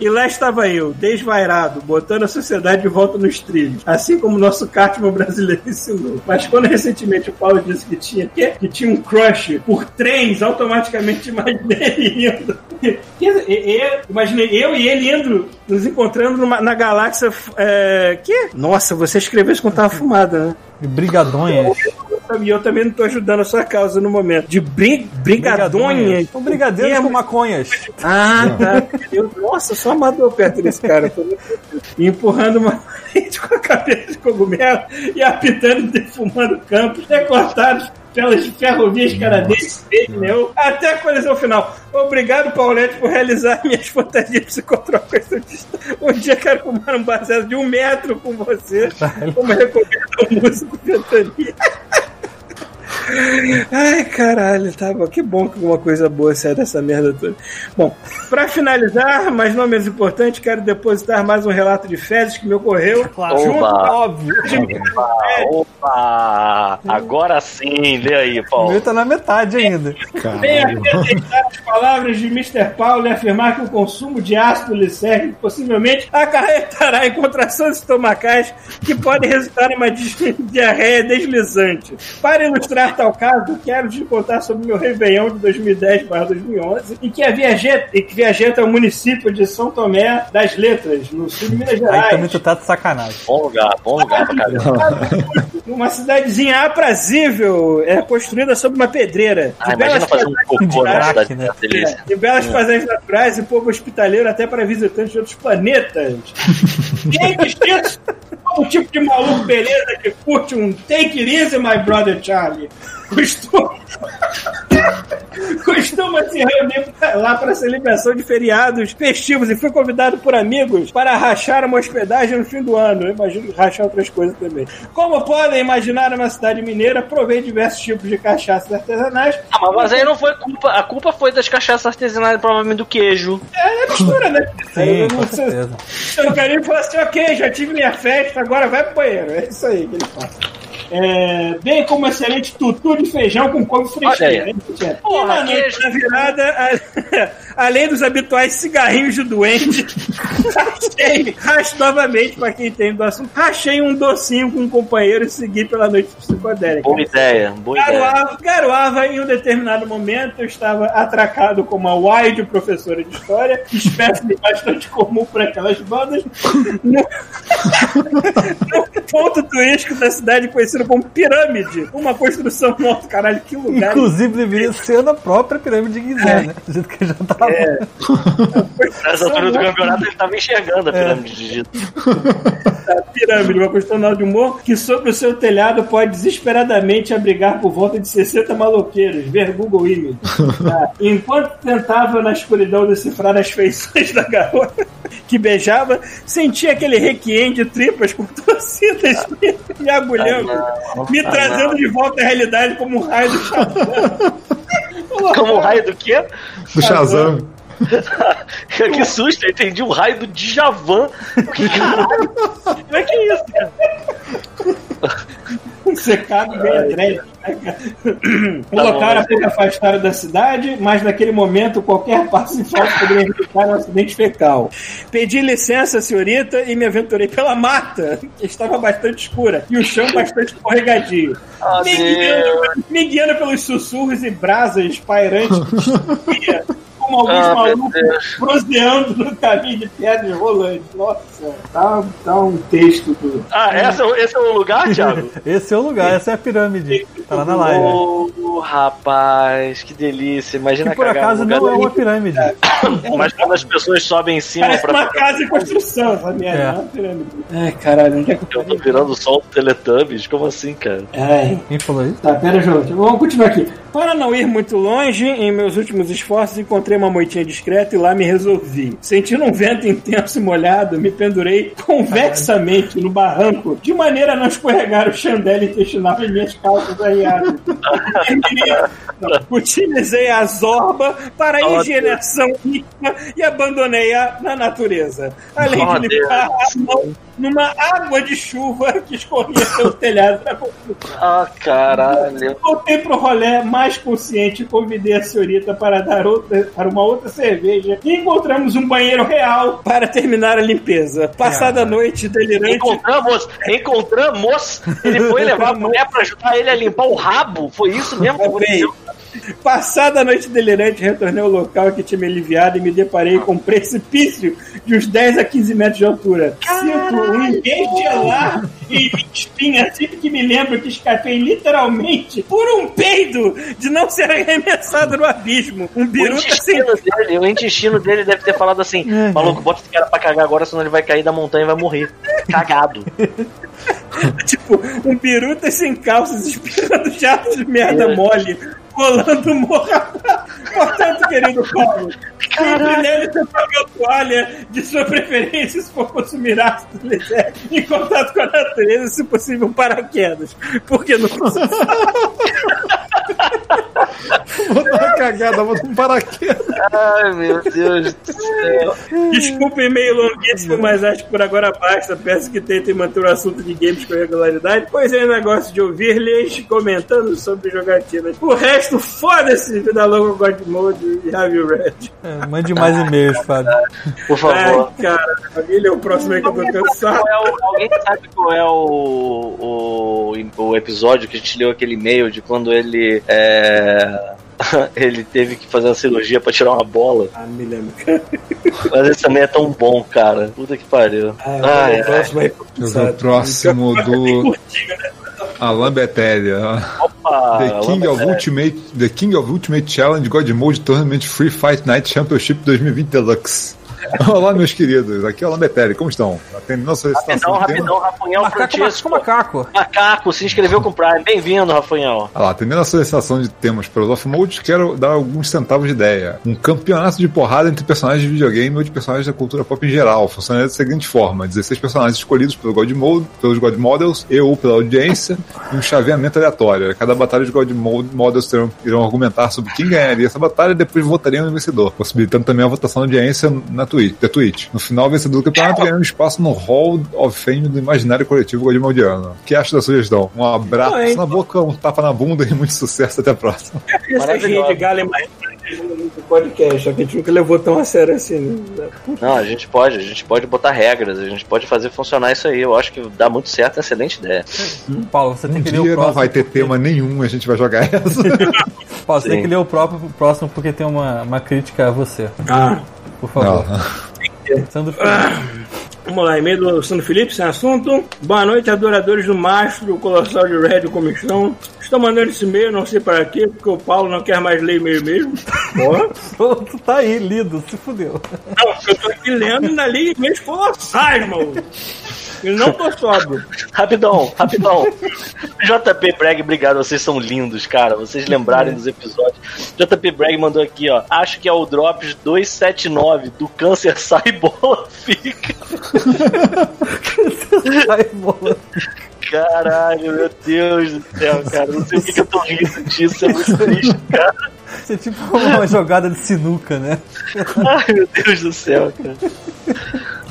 E lá estava eu, desvairado, botando a sociedade de volta nos trilhos, assim como o nosso Cartman brasileiro ensinou. Mas quando recentemente o Paulo disse que tinha, que, que tinha um crush por trens, automaticamente imaginei ele indo. Imaginei eu e ele indo, nos encontrando numa- na galáxia. É, que? Nossa, você escreveu isso quando tava fumada, né? Brigadonhas. E eu também não tô ajudando a sua causa no momento. De bri brigadonha. São brigadeiros com maconhas. Ah, tá. Eu, nossa, só amador perto desse cara. E empurrando uma parede com a cabeça de cogumelo e apitando e defumando campos recortados pelas ferrovias canadenses, pneu, até a colisão final. Obrigado, Paulette, por realizar minhas fantasias psicotrópicas. Um dia quero fumar um baseado de um metro com você, como recomenda o músico Ventania. Ai, caralho, tá bom. Que bom que alguma coisa boa sai dessa merda toda. Bom, pra finalizar, mas não menos importante, quero depositar mais um relato de fezes que me ocorreu. Claro. Junto Oba. Óbvio. Opa, opa! Agora sim, lê aí, O Paulo. meu tá na metade ainda. Venho Caralho. aqui aceitar as palavras de Mr. Paulo e afirmar que o consumo de ácido lisérgico possivelmente acarretará em contrações estomacais que podem resultar em uma di- diarreia deslizante. Para ilustrar tal caso, quero te contar sobre meu Réveillon de 2010-2011, em que eu viajei, em que viajei até o município de São Tomé das Letras, no sul de Minas Aí Gerais. também tu tá de sacanagem. Bom lugar, bom lugar pra caramba. Uma cidadezinha aprazível, é construída sobre uma pedreira. Ah, imagina fazer um cocô de na cidade, né? que delícia. de belas fazendas naturais e povo hospitaleiro até para visitantes de outros planetas. Quem diz isso? O tipo de maluco beleza que curte um Take It Easy, my brother Charlie. Costuma, costuma se reunir lá para celebração de feriados festivos e fui convidado por amigos para rachar uma hospedagem no fim do ano. Eu imagino rachar outras coisas também. Como podem imaginar, uma cidade mineira, provei diversos tipos de cachaças artesanais Ah, mas- mas aí não foi culpa. A culpa foi das cachaças artesanais, provavelmente do queijo. É mistura, né? Sim, Eu com não sei- certeza. Então o carinho falou assim: ok, já tive minha festa, agora vai pro banheiro. É isso aí que ele fala. É, bem como excelente tutu de feijão com couve Tchê? Porra, e na queijo. virada, a- além dos habituais cigarrinhos de doente, rachei, racho novamente, pra quem tem do assunto, rachei um docinho com um companheiro e segui pela noite psicodélica. Boa ideia, boa ideia. Garoava, garoava, em um determinado momento eu estava atracado com uma wide professora de história, espécie bastante comum para aquelas bandas, no, no ponto turístico da cidade conhecido como Pirâmide, uma construção morta, caralho, que lugar. Inclusive deveria ser na própria pirâmide de Gizé, né? Do jeito que já tava. É. Nessa altura do campeonato ele tava enxergando a pirâmide de Egito. da pirâmide, uma construção de humor que sobre o seu telhado pode desesperadamente abrigar por volta de 60 maloqueiros. Ver Google Images. Tá. Enquanto tentava na escuridão decifrar as feições da garota que beijava, sentia aquele requiem de tripas com torcidas me agulhando, me trazendo de volta à realidade como um raio do chapéu. Como o raio do quê? Do Shazam. que susto, eu entendi o raio do Djavan. Como é que é isso, cara? Um secado bem né? O local era pouco afastado da cidade, mas naquele momento qualquer passo em falso poderia resultar em um acidente fecal. Pedi licença, senhorita, e me aventurei pela mata, que estava bastante escura, e o chão bastante escorregadio. Ah, me, guiando, me guiando pelos sussurros e brasas pairantes que subia, como alguns Ah, malucos Deus. proseando no caminho de pedras rolantes. Nossa, tá, tá um texto do. Ah, essa, esse é o lugar, Thiago? Esse é o lugar, essa é a pirâmide. Tá lá na live. Ô, rapaz, que delícia. Imagina Que por cagar acaso não é uma pirâmide. Mas quando as pessoas sobem em cima Parece pra uma casa em construção, essa merda. É. não é uma pirâmide. Ai, caralho, onde é que Eu tô virando o sol do Teletubbies? Como assim, cara? Ai. Quem falou isso? Tá, pera, João. Vamos continuar aqui. Para não ir muito longe, em meus últimos esforços, encontrei uma moitinha discreta e lá me resolvi. Sentindo um vento intenso e molhado, me pendurei convexamente no barranco, de maneira a não escorregar o chandelle intestinal em minhas calças arriadas. Utilizei a zorba para Oh, higienização íntima e abandonei-a na natureza. Além Oh, de limpar a mão numa água de chuva que escorria pelo telhado da. Ah, caralho. Voltei pro rolê mais consciente e convidei a senhorita para dar outra, para uma outra cerveja e encontramos um banheiro real para terminar a limpeza. Passada a noite delirante, Encontramos, encontramos. Ele foi levar a mulher pra ajudar ele a limpar o rabo. Foi isso mesmo que aconteceu? Passada a noite delirante, retornei ao local que tinha me aliviado e me deparei com um precipício de uns 10 a 15 metros de altura. Sinto um engelar minha espinha sempre que me lembro que escapei literalmente por um peido de não ser arremessado no abismo. Um O biruta sem intestino, dele, o intestino dele deve ter falado assim: maluco, bota esse cara pra cagar agora, senão ele vai cair da montanha e vai morrer. Cagado. Tipo, um biruta sem calças, espirrando jato de merda mole, rolando morra. Portanto, querido Paulo, sempre nele seu papel toalha de sua preferência se for consumir ácido lisérgico em contato com a natureza, se possível, paraquedas. Porque não Vou dar uma cagada, vou dar um paraquedas. Ai, meu Deus do céu. Desculpa, e-mail longuíssimo, mas acho que por agora basta. Peço que tentem manter o assunto de games com regularidade, pois é negócio de ouvir-lhes comentando sobre jogatinas. O resto, foda-se, vida longa God Mode e Have You Red. É, mande mais e-mails, Fábio. Por favor. Ai, cara, família, o próximo aí que eu tô cansado. Qual é alguém sabe qual é o, o, o episódio que a gente leu aquele e-mail de quando ele é, ele teve que fazer uma cirurgia pra tirar uma bola? Ah, me lembro. Mas esse também é tão bom, cara. Puta que pariu. Ai, Ai, próximo ver o próximo do Alan Betelli. ó. Opa, The King of Ultimate, The King of Ultimate Challenge God Mode Tournament Free Fight Night Championship 2020 Deluxe. Olá, meus queridos. Aqui é o Alan Betelli. Como estão? Atendendo a solicitação Rapidão, rapidão, Rafael Macaco, macaco, Francisco. macaco. Macaco, se inscreveu com o Prime. Bem-vindo, Rafael. Ah lá, atendendo a solicitação de temas para os off-modes, quero dar alguns centavos de ideia. Um campeonato de porrada entre personagens de videogame ou de personagens da cultura pop em geral. Funcionaria da seguinte forma: 16 personagens escolhidos pelo God Mode, pelos God Models e ou pela audiência, e um chaveamento aleatório. Cada batalha de God Mode- Models terão, irão argumentar sobre quem ganharia essa batalha e depois votariam no vencedor, possibilitando também a votação da audiência na Twitch. Da Twitch. No final, o vencedor do campeonato ganha um espaço no Hall of Fame do imaginário coletivo Godmodiano. O que acha da sugestão? Um abraço Não, na boca, um tapa na bunda e muito sucesso. Até a próxima. Essa gente é mais podcast, a gente nunca levou tão a sério assim, né? Não, a gente pode, a gente pode botar regras, a gente pode fazer funcionar isso aí. Eu acho que dá muito certo, é uma excelente ideia. Paulo, você tem Um que ler o dia próximo. não vai ter porque- tema nenhum, a gente vai jogar essa. Paulo, você tem Sim. que ler o próprio próximo porque tem uma, uma crítica a você. Ah, Por favor. Não. Sandro Felipe. vamos lá, e-mail do Sandro Felipe, sem assunto. Boa noite, adoradores do Mastro, do Colossal de Red Comissão. Estou mandando esse e-mail, não sei para quê, porque o Paulo não quer mais ler e-mail mesmo. Porra. Pronto, tá aí, lido, se fudeu. Não, porque eu tô aqui lendo e ainda li e-mails colossais, mano. E não tô sóbrio. Rapidão, rapidão. JP Bragg, obrigado, vocês são lindos, cara. Vocês lembrarem dos episódios. JP Bragg mandou aqui, ó. Acho que é o Drops 279 do Câncer Sai Bola Fica. Ai, bola. Caralho, meu Deus do céu, cara. Não sei o que, que eu tô rindo disso, é muito triste, cara. Isso é tipo uma jogada de sinuca, né? Ai, meu Deus do céu, cara.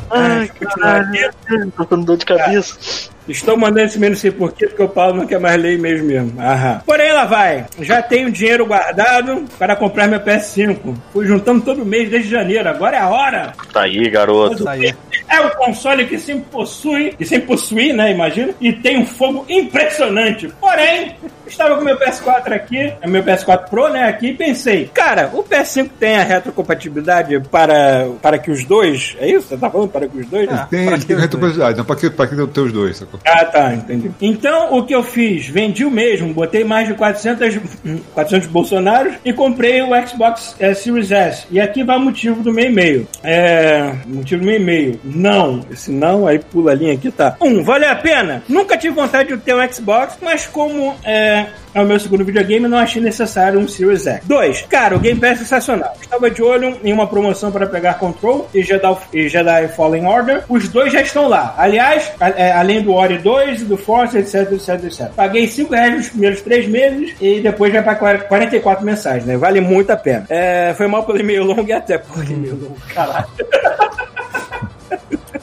Ai, caralho, tô com dor de cabeça. Estou mandando esse e-mail, não sei porquê, porque o Paulo não quer mais ler e-mails mesmo. Aham. Porém, lá vai. Já tenho dinheiro guardado para comprar meu PS5. Fui juntando todo mês desde janeiro. Agora é a hora. Tá aí, garoto. Isso aí. É o console que sempre possui, que sempre possui, né, imagina, e tem um fogo impressionante. Porém, estava com meu PS4 aqui, é meu PS4 Pro, né, aqui, e pensei, cara, o PS5 tem a retrocompatibilidade para, para que os dois, é isso? Você tá falando para que os dois? Ah. Tem, tem retrocompatibilidade, não pra que, pra que ter os dois, sacou? Ah, tá, entendi. Então, o que eu fiz? Vendi o mesmo, botei mais de 400, hum, 400 bolsonaros e comprei o Xbox eh, Series S. E aqui vai o motivo do meu e-mail. É, motivo do meu e-mail. Não. Esse não, aí pula a linha aqui, tá. Um, vale a pena? Nunca tive vontade de ter um Xbox, mas como é, é o meu segundo videogame, não achei necessário um Series X. Dois, cara, o Game Pass é sensacional. Estava de olho em uma promoção para pegar Control e Jedi, e Jedi Fallen Order. Os dois já estão lá. Aliás, a- é, além do Ori 2 e do Force, etc, etc, etc. Paguei 5 reais nos primeiros 3 meses e depois vai para 44 mensais, né? Vale muito a pena. É, foi mal pelo e-mail longo e até por e-mail longo. Caralho.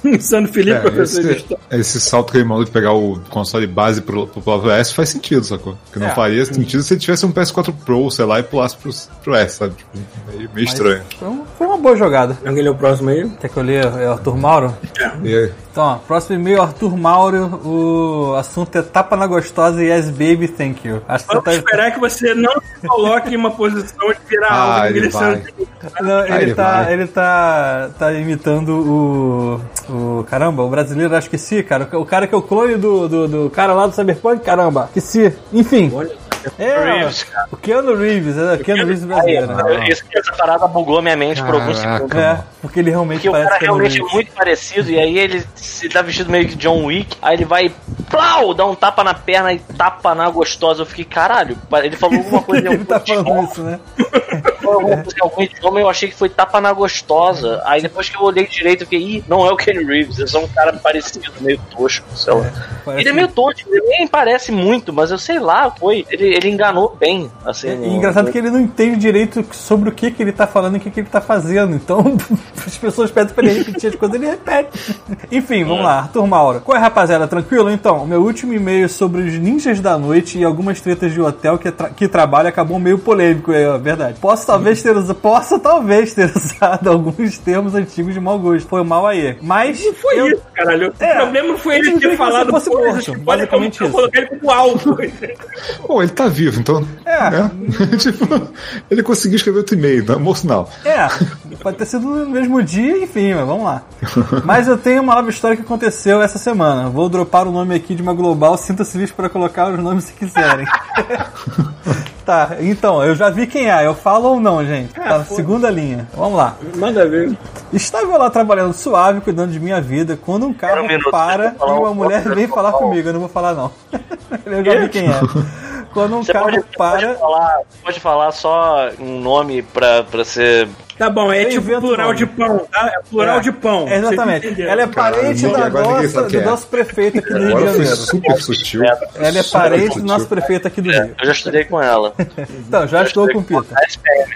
Insano Felipe, É, professor de esse, história. esse salto que ele mandou de pegar o console base pro, pro, pro S faz sentido, sacou? Porque não É. faria sentido se ele tivesse um PS4 Pro, sei lá, e pulasse pro, pro S, sabe? Tipo, meio, meio estranho. Foi, um- foi uma boa jogada. Alguém lê o próximo aí? Quer que eu leia é Arthur Mauro? E aí, Então, ó, próximo e-mail, Arthur Mauro. O assunto é tapa na gostosa e yes, baby, thank you. Acho que você Vamos tá. esperar que você não se coloque em uma posição de virar Ah, algo ele ingressando. Não, Aí ele tá, vai. ele tá, tá imitando o, o. Caramba, o brasileiro, acho que sim, cara. O cara que é o clone do, do, do cara lá do Cyberpunk, caramba, que sim. Enfim. É, Reeves, o Keanu Reeves, é o Keanu Reeves Aí, brasileiro. né? esse- essa parada bugou minha mente por alguns segundos. É, porque ele realmente Porque o parece cara Keanu realmente é Reeves. muito parecido, e aí ele se tá vestido meio que John Wick, aí ele vai, plau, dá um tapa na perna e tapa na gostosa. Eu fiquei, caralho, ele falou alguma coisa em ele tá algum falando idioma, isso, né? falou alguma coisa em algum idioma, eu achei que foi tapa na gostosa. Aí depois que eu olhei direito, eu fiquei, ih, não é o Kenny Reeves, é só um cara parecido, meio tosco, sei lá. Parece Ele é meio tosco, ele nem parece muito, mas eu sei lá, foi. Ele, ele enganou bem, assim. É, no- engraçado que ele não entende direito sobre o que, que ele tá falando e o que, que ele tá fazendo. Então, as pessoas pedem pra ele repetir as coisas, ele repete. Enfim, vamos lá. Arthur Mauro. Qual é, rapaziada? Tranquilo? Então, o meu último e-mail sobre os ninjas da noite e algumas tretas de hotel que, tra que trabalho acabou meio polêmico, é verdade. Posso talvez ter usado, posso talvez ter usado alguns termos antigos de mau gosto. Foi mal aí. Mas. Não foi eu- isso, caralho. É, o problema foi eu ele ter falado coisas morto, basicamente isso. colocar ele como alvo. Bom, ele tá vivo, então. É. né? tipo, ele conseguiu escrever outro e-mail, não é bom sinal. É, pode ter sido no mesmo dia, enfim, mas vamos lá. Mas eu tenho uma nova história que aconteceu essa semana. Vou dropar o nome aqui de uma global, sinta-se livre para colocar os nomes se quiserem. tá, então, eu já vi quem é, eu falo ou não, gente? Tá na segunda linha. Vamos lá. Manda ver. Estava eu lá trabalhando suave, cuidando de minha vida, quando um carro um minuto, para e uma um mulher vem falar. comigo. Eu não vou falar, não. eu já vi quem é. Quando um Você carro pode, para. pode falar, pode falar só um nome pra, pra ser. Tá bom, é tipo plural nome. de pão, tá? É plural É, de pão. é, exatamente. Ela é parente Caralho, da nossa, do é. nosso prefeito aqui do Rio de Janeiro. super sutil. Ela é parente do nosso prefeito aqui do Rio. Eu já estudei com ela. Então, já estou com o Pita.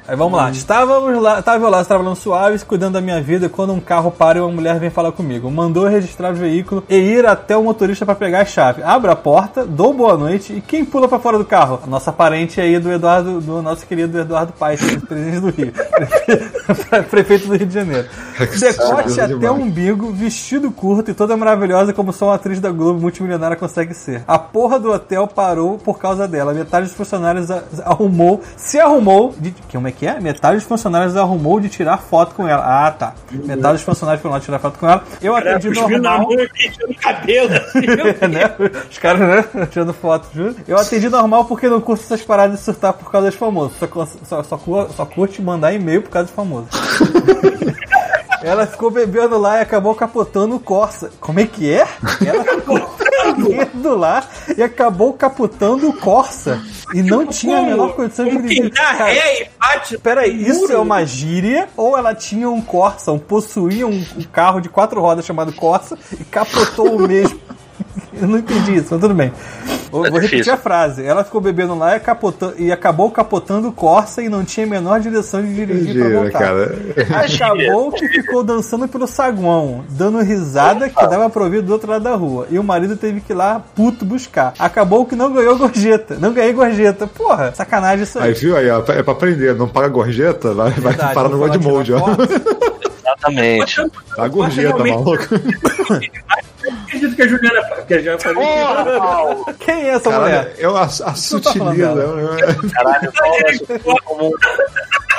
Aí vamos lá. Estávamos lá, estava eu lá trabalhando suave, cuidando da minha vida, quando um carro para e uma mulher vem falar comigo. Mandou registrar o veículo e ir até o motorista para pegar a chave. Abro a porta, dou boa noite e quem pula para fora do carro? A nossa parente aí do Eduardo, do nosso querido Eduardo Paes, presidente do Rio. Prefeito do Rio de Janeiro. Decote Sabe, até demais. um umbigo, vestido curto e toda maravilhosa como só uma atriz da Globo multimilionária consegue ser. A porra do hotel parou por causa dela. Metade dos funcionários arrumou, se arrumou de. Como é que é? Metade dos funcionários arrumou de tirar foto com ela. Ah, tá. Metade dos funcionários foram lá tirar foto com ela. Eu atendi normal. e o cabelo. assim. né? Os caras, né? Tirando foto, juro. Eu atendi normal porque não curto essas paradas de surtar por causa dos famosos. Só, só, só, só curte mandar e-mail por causa dos famosos. Ela ficou bebendo lá e acabou capotando o Corsa. Como é que é? Ela ficou bebendo lá e acabou capotando o Corsa. E não tinha a menor condição de dirigir. Cara, ré e bate. Peraí, isso é uma gíria ou ela tinha um Corsa, um, possuía um, um carro de quatro rodas chamado Corsa e capotou o mesmo? Eu não entendi isso, mas tudo bem. Vou, É vou repetir difícil. a frase. Ela ficou bebendo lá e, capotando, e acabou capotando o Corsa e não tinha a menor direção de dirigir pra Gira, voltar. cara. Acabou que ficou dançando pelo saguão, dando risada que dava pra ouvir do outro lado da rua. E o marido teve que ir lá, puto, buscar. Acabou que não ganhou gorjeta. Não ganhei gorjeta. Porra, sacanagem isso aí. Aí viu aí, ó, é pra aprender, não paga gorjeta, vai, vai parar no Godmode, tirar ó. Exatamente. Dá gorjeta, maluco. Eu que a Juliana. Que a Juliana falou que- Quem é essa Caralho, mulher? é a, a dela? é- Caralho, fala como um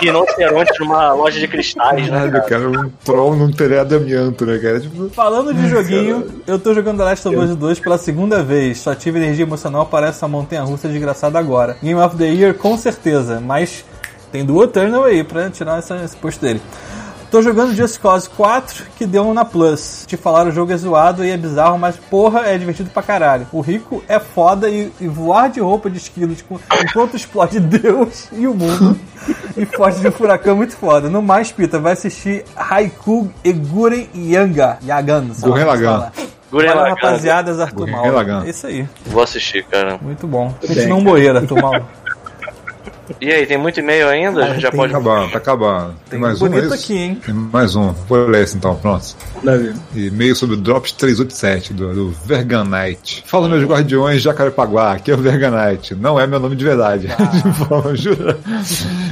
rinoceronte numa loja de cristais, né? Caralho, cara, um troll num telhado de amianto, né, cara? Tipo, Falando de joguinho, eu tô jogando The Last of Us 2 pela segunda vez. Só tive energia emocional para essa montanha russa desgraçada agora. Game of the Year, com certeza, mas tem do Eternal aí pra tirar essa, esse posto dele. Tô jogando Just Cause 4, que deu um na Plus. Te falaram o jogo é zoado e é bizarro, mas porra, é divertido pra caralho. O rico é foda e, e voar de roupa de esquilo tipo, enquanto explode Deus e o mundo e foge de um furacão é muito foda. No mais, Pita, vai assistir Haiku Eguren Yanga. Yagan, Lagann. fala. Gurren Valeu, Lagann. rapaziadas, Arthur. Lagann. É isso aí. Vou assistir, cara. Muito bom. A gente bem, não cara. boeira, Arthur Mauro. E aí, tem muito e-mail ainda? A gente já tem. pode. Tá acabando, tá acabando. Tem, mais um, é bonito aqui, hein? Tem mais um. Vou ler esse então, pronto. E-mail sobre o Drops 387 do, do Verganite. Fala, meus guardiões de Jacarepaguá, aqui é o Verganite. Não é meu nome de verdade. De forma, jura?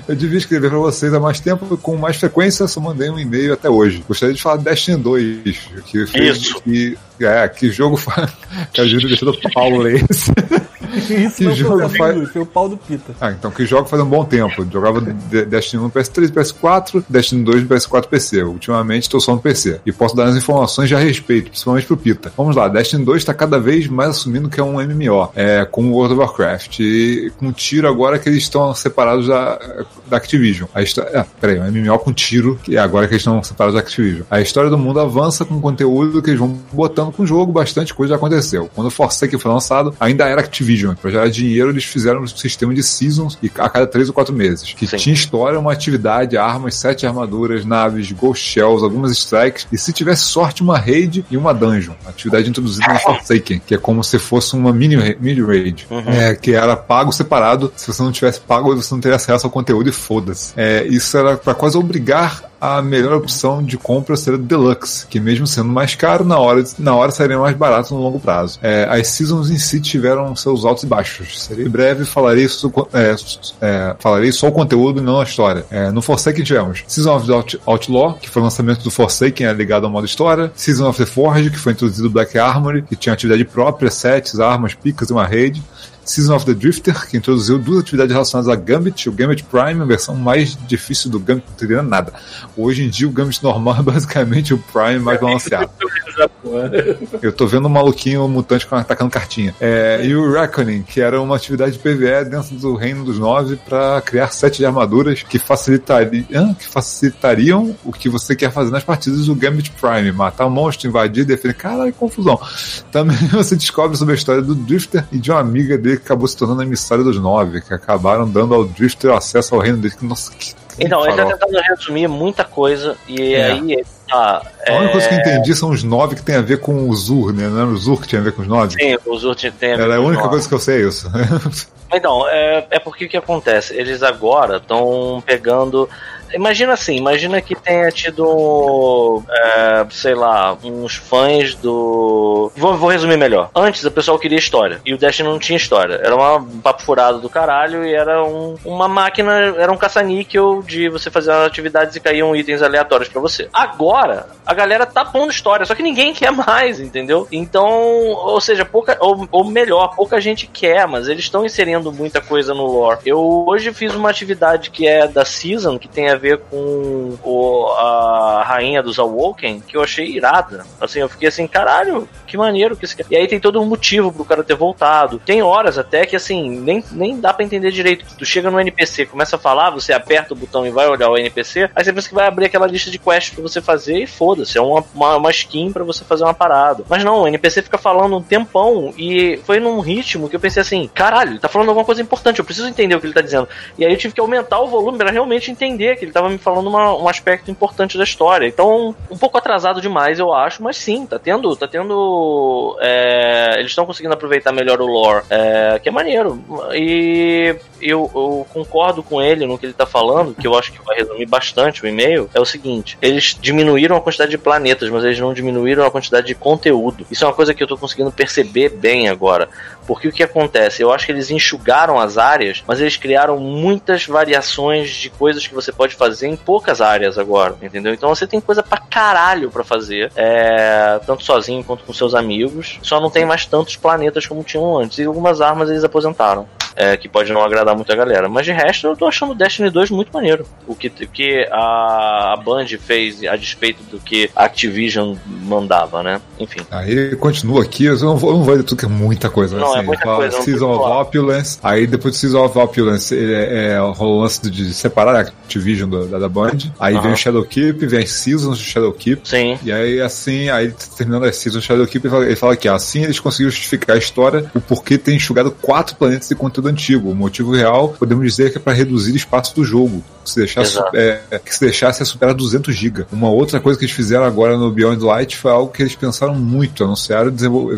Eu devia escrever pra vocês há mais tempo, com mais frequência, só mandei um e-mail até hoje. Gostaria de falar de Destiny 2. Que fez, Isso. Que, é, que jogo foi. Que a Júlia deixou do Paulo ler esse. Isso Que não o faz- foi o pau do Pita. Ah, então que jogo faz um bom tempo. Jogava De- Destiny 1 no PS3 e PS4, Destiny 2 no PS4 e PC. Ultimamente estou só no PC. E posso dar as informações já a respeito, principalmente pro Pita. Vamos lá, Destiny 2 está cada vez mais assumindo que é um MMO, é, com World of Warcraft. E com tiro agora que eles estão separados da, da Activision. A histó- é, peraí, um MMO com tiro, que é agora que eles estão separados da Activision. A história do mundo avança com conteúdo que eles vão botando com o jogo, bastante coisa já aconteceu. Quando o Forsaken foi lançado, ainda era Activision. Pra gerar dinheiro, eles fizeram um sistema de seasons e a cada três ou quatro meses. Que Sim. tinha história, uma atividade, armas, sete armaduras, naves, ghost shells, algumas strikes. E se tivesse sorte, uma raid e uma dungeon. Atividade introduzida no Forsaken, que é como se fosse uma mini, mini raid. É, que era pago separado. Se você não tivesse pago, você não teria acesso ao conteúdo e foda-se. É, isso era pra quase obrigar a melhor opção de compra ser o Deluxe, que mesmo sendo mais caro, na hora, na hora seria mais barato no longo prazo. É, as Seasons em si tiveram seus altos e baixos. Seria em breve falarei, so, é, é, falarei só o conteúdo e não a história. É, no Forsaken tivemos Season of the Out- Outlaw, que foi o lançamento do Forsaken, é ligado ao modo história. Season of the Forge, que foi introduzido Black Armory, que tinha atividade própria, sets, armas, picas e uma raid. Season of the Drifter, que introduziu duas atividades relacionadas a Gambit, o Gambit Prime, a versão mais difícil do Gambit, não teria nada. Hoje em dia o Gambit normal é basicamente o Prime mais balanceado. Eu tô vendo um maluquinho mutante com- atacando cartinha. É, e o Reckoning, que era uma atividade de PvE dentro do Reino dos Nove para criar sete de armaduras que, facilitari... hã? que facilitariam o que você quer fazer nas partidas do Gambit Prime. Matar um monstro, invadir, defender. Caralho, confusão. Também você descobre sobre a história do Drifter e de uma amiga dele acabou se tornando a emissária dos Nove, que acabaram dando ao Drifter acesso ao reino dele. Nossa, que Então, ele tá tentando resumir muita coisa e É. aí tá. A única coisa que eu é, entendi são os nove que tem a ver com o Zur, né? Não era o Zur que tinha a ver com os nove? Sim, os outros tem Era a única Nossa. coisa que eu sei, é isso. Então, é, é porque o que acontece? Eles agora estão pegando. Imagina assim, imagina que tenha tido, é, sei lá, uns fãs do. Vou, vou resumir melhor. Antes o pessoal queria história e o Destiny não tinha história. Era um papo furado do caralho e era um- uma máquina, era um caça-níquel de você fazer atividades e caíam itens aleatórios pra você. Agora, a galera tá pondo história, só que ninguém quer mais, entendeu? Então, ou seja, pouca, ou, ou melhor, pouca gente quer, mas eles estão inserindo muita coisa no lore. Eu hoje fiz uma atividade que é da Season, que tem a ver com o- a rainha dos Awoken, que eu achei irada. Assim, eu fiquei assim, caralho, que maneiro que esse cara. E aí tem todo um motivo pro cara ter voltado. Tem horas até que, assim, nem, nem dá pra entender direito. Tu chega no NPC, começa a falar, você aperta o botão e vai olhar o NPC, aí você pensa que vai abrir aquela lista de quests pra você fazer e foda-se, é uma, uma, uma skin pra você fazer uma parada. Mas não, o NPC fica falando um tempão e foi num ritmo que eu pensei assim, caralho, tá falando alguma coisa importante, eu preciso entender o que ele tá dizendo. E aí eu tive que aumentar o volume pra realmente entender que ele tava me falando uma- um aspecto importante da história. Então, um pouco atrasado demais, eu acho, mas sim, tá tendo, tá tendo. é, eles estão conseguindo aproveitar melhor o lore, é, que é maneiro. E eu, eu concordo com ele no que ele tá falando, que eu acho que vai resumir bastante o e-mail. É o seguinte: eles diminuíram a quantidade de planetas, mas eles não diminuíram a quantidade de conteúdo. Isso é uma coisa que eu tô conseguindo perceber bem agora. Porque o que acontece? Eu acho que eles enxugaram as áreas, mas eles criaram muitas variações de coisas que você pode fazer em poucas áreas agora, entendeu? Então você tem coisa pra caralho pra fazer, é, tanto sozinho quanto com seus amigos. Só não tem mais tantos planetas como tinham antes. E algumas armas eles aposentaram. É, que pode não agradar muito a galera. Mas de resto, eu tô achando Destiny 2 muito maneiro. O que, o que a, a Band fez a despeito do que a Activision mandava, né? Enfim. Aí continua aqui, eu não vou, eu não vou ler tudo, que é muita coisa. Não, assim, é muita coisa, Season que of falar. Opulence, aí depois do Season of Opulence ele é, é, o lance de, de separar a Activision da, da Band, aí Aham. vem o Shadowkeep, vem as Seasons do Shadowkeep, Sim. e aí assim, aí terminando as Seasons do Shadowkeep, ele fala, ele fala ó, assim eles conseguiram justificar a história, o porquê ter enxugado quatro planetas de conteúdo antigo. O motivo real, podemos dizer que é para reduzir o espaço do jogo. Que se deixasse, é, que se deixasse superar 200 GB. Uma outra coisa que eles fizeram agora no Beyond Light foi algo que eles pensaram muito, anunciaram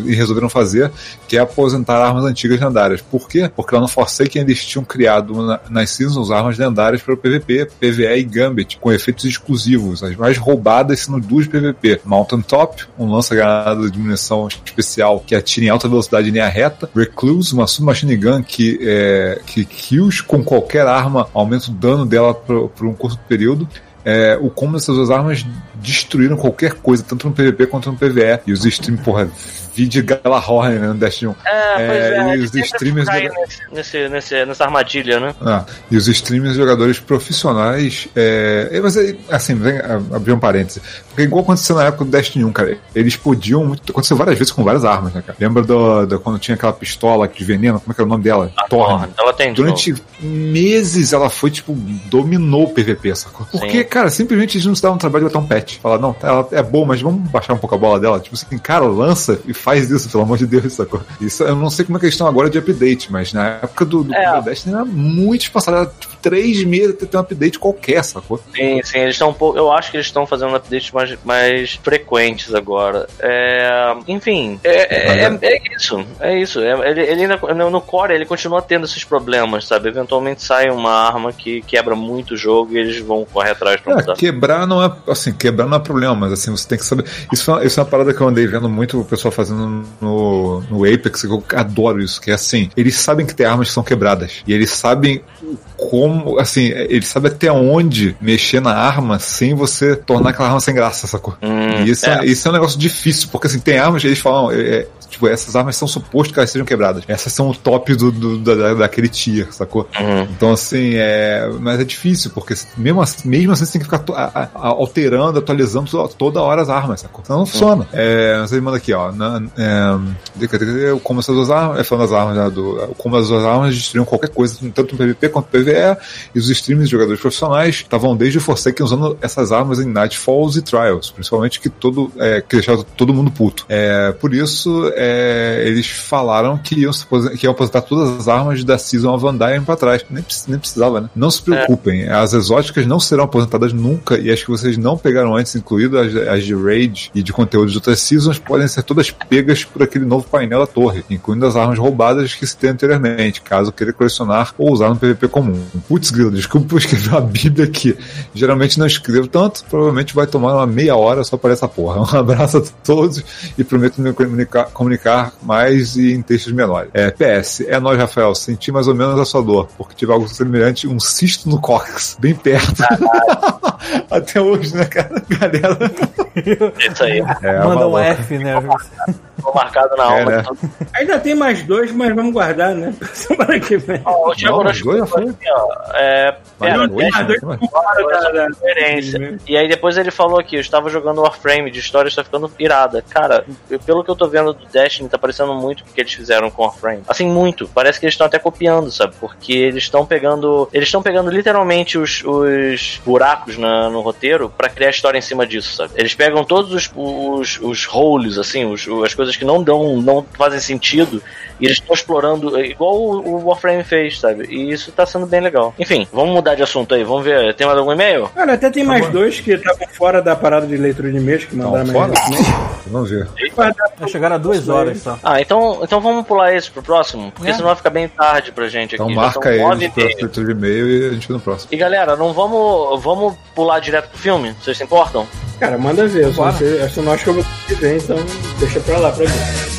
e resolveram fazer, que é aposentar armas antigas lendárias. Por quê? Porque lá no Forsaken eles tinham criado na- nas Seasons armas lendárias para o PVP, PvE e Gambit, com efeitos exclusivos. As mais roubadas sendo duas PVP. Mountain Top, um lança-granada de munição especial que atira em alta velocidade em linha reta. Recluse, uma submachine gun que, é, que kills com qualquer arma aumenta o dano dela por, por um curto período. É, o combo dessas duas armas destruíram qualquer coisa, tanto no PVP quanto no PVE. E os streams, porra, vídeo Galahorn, né, no Destiny 1. É, pois é, e eles os streamers nesse, nesse, nessa armadilha, né? ah, e os streamers jogadores profissionais. É, é, mas é, assim, vem, a- abrir um parêntese. Porque igual aconteceu na época do Destiny 1, cara. Eles podiam muito. Aconteceu várias vezes com várias armas, né, cara? Lembra do, do- quando tinha aquela pistola de veneno? Como é que era o nome dela? Thorn. Ela tem de Durante meses ela foi, tipo, dominou o PVP, sacou? Porque, cara, simplesmente eles não se davam um trabalho de botar um patch. Falar, não, ela é boa, mas vamos baixar um pouco a bola dela. Tipo assim, cara, lança e faz isso, pelo amor de Deus, sacou? Isso eu não sei como é que eles estão agora de update, mas na época do, do É. Destiny era muito espaçado. Era tipo três meses até ter um update qualquer, sacou? Sim, sim, eles estão um pouco. Eu acho que eles estão fazendo updates mais, mais frequentes agora. É, enfim, é, é, é isso. É isso. É, ele, ele ainda, no core ele continua tendo esses problemas, sabe? Eventualmente sai uma arma que quebra muito o jogo e eles vão correr atrás pra É, mudar. quebrar não é assim, quebrar não é problema, mas assim, você tem que saber. Isso é, uma- isso é uma parada que eu andei vendo muito o pessoal fazendo no, no Apex, que eu adoro isso, que é assim, eles sabem que tem armas que são quebradas. E eles sabem como, assim, eles sabem até onde mexer na arma sem você tornar aquela arma sem graça, sacou? Hum, e isso é. é. isso é um negócio difícil, porque assim, tem armas que eles falam, é, é, tipo, essas armas são supostas que elas sejam quebradas. Essas são o top do, do- da, daquele tier, sacou? Uhum. Então, assim, é. Mas é difícil, porque mesmo assim, mesmo assim você tem que ficar a- a- alterando, atualizando to- toda hora as armas, sacou? Senão não funciona. É, você manda aqui, ó. Na, é, como essas duas armas. É falando das armas, né, do, como as duas armas destruíam qualquer coisa, tanto no PVP quanto no PVE, e os streams de jogadores profissionais estavam desde o Forsaken usando essas armas em Nightfalls e Trials, principalmente que todo. É, que deixava todo mundo puto. É, por isso, é, eles falaram que iam, que iam aposentar todas as armas da Season of Undying pra trás. Nem, nem precisava, né? Não se preocupem, as exóticas não serão aposentadas nunca e as que vocês não pegaram antes, incluídas as, as de Raid e de conteúdo de outras Seasons, podem ser todas pegas por aquele novo painel da torre, incluindo as armas roubadas que se tem anteriormente, caso queira colecionar ou usar no PVP comum. Putz, grilo, desculpa por escrever uma bíblia aqui. Geralmente não escrevo tanto, provavelmente vai tomar uma meia hora só para essa porra. Um abraço a todos e prometo me comunicar, comunicar mais e em textos menores. É, PS, é nóis, Rafael, senti mais ou menos a sua dor, porque tive algo semelhante, um cisto no cóccix, bem perto. Até hoje, né, cara? Galera. Isso aí. É, Manda um. F, né? Tô marcado na É, alma. né? de todo- Ainda tem mais dois, mas vamos guardar, né? Semana que vem. Ó, o Thiago Não, dois falou assim, ó, é, é, é, dois- né? E aí depois ele falou aqui, eu estava jogando Warframe de história está ficando irada. Cara, pelo que eu tô vendo do Destiny, tá parecendo muito o que eles fizeram com Warframe. Assim, muito. Parece que eles estão até copiando, sabe? Porque eles estão pegando. Eles estão pegando literalmente os, os buracos na- no roteiro pra criar história em cima disso, sabe? Eles pegam todos os, os, os holes, assim, os, as coisas que não dão, não fazem sentido, e eles estão explorando, é, igual o, Warframe fez, sabe? E isso tá sendo bem legal. Enfim, vamos mudar de assunto aí, vamos ver. Tem mais algum e-mail? Cara, até tem mais dois que estavam fora da parada de leitura de e-mails que mandaram Não, mais fora? recentemente. Vamos ver. Já chegaram a duas horas só. Ah, então, então vamos pular esse pro próximo, porque É. senão vai ficar bem tarde pra gente aqui. Então marca são nove eles e pra leitura de e-mail e a gente vê no próximo. E galera, não vamos, vamos pular direto pro filme? Vocês se importam? Cara, manda ver. Eu só não, sei, eu só não acho que eu vou ver, então deixa pra lá pra mim.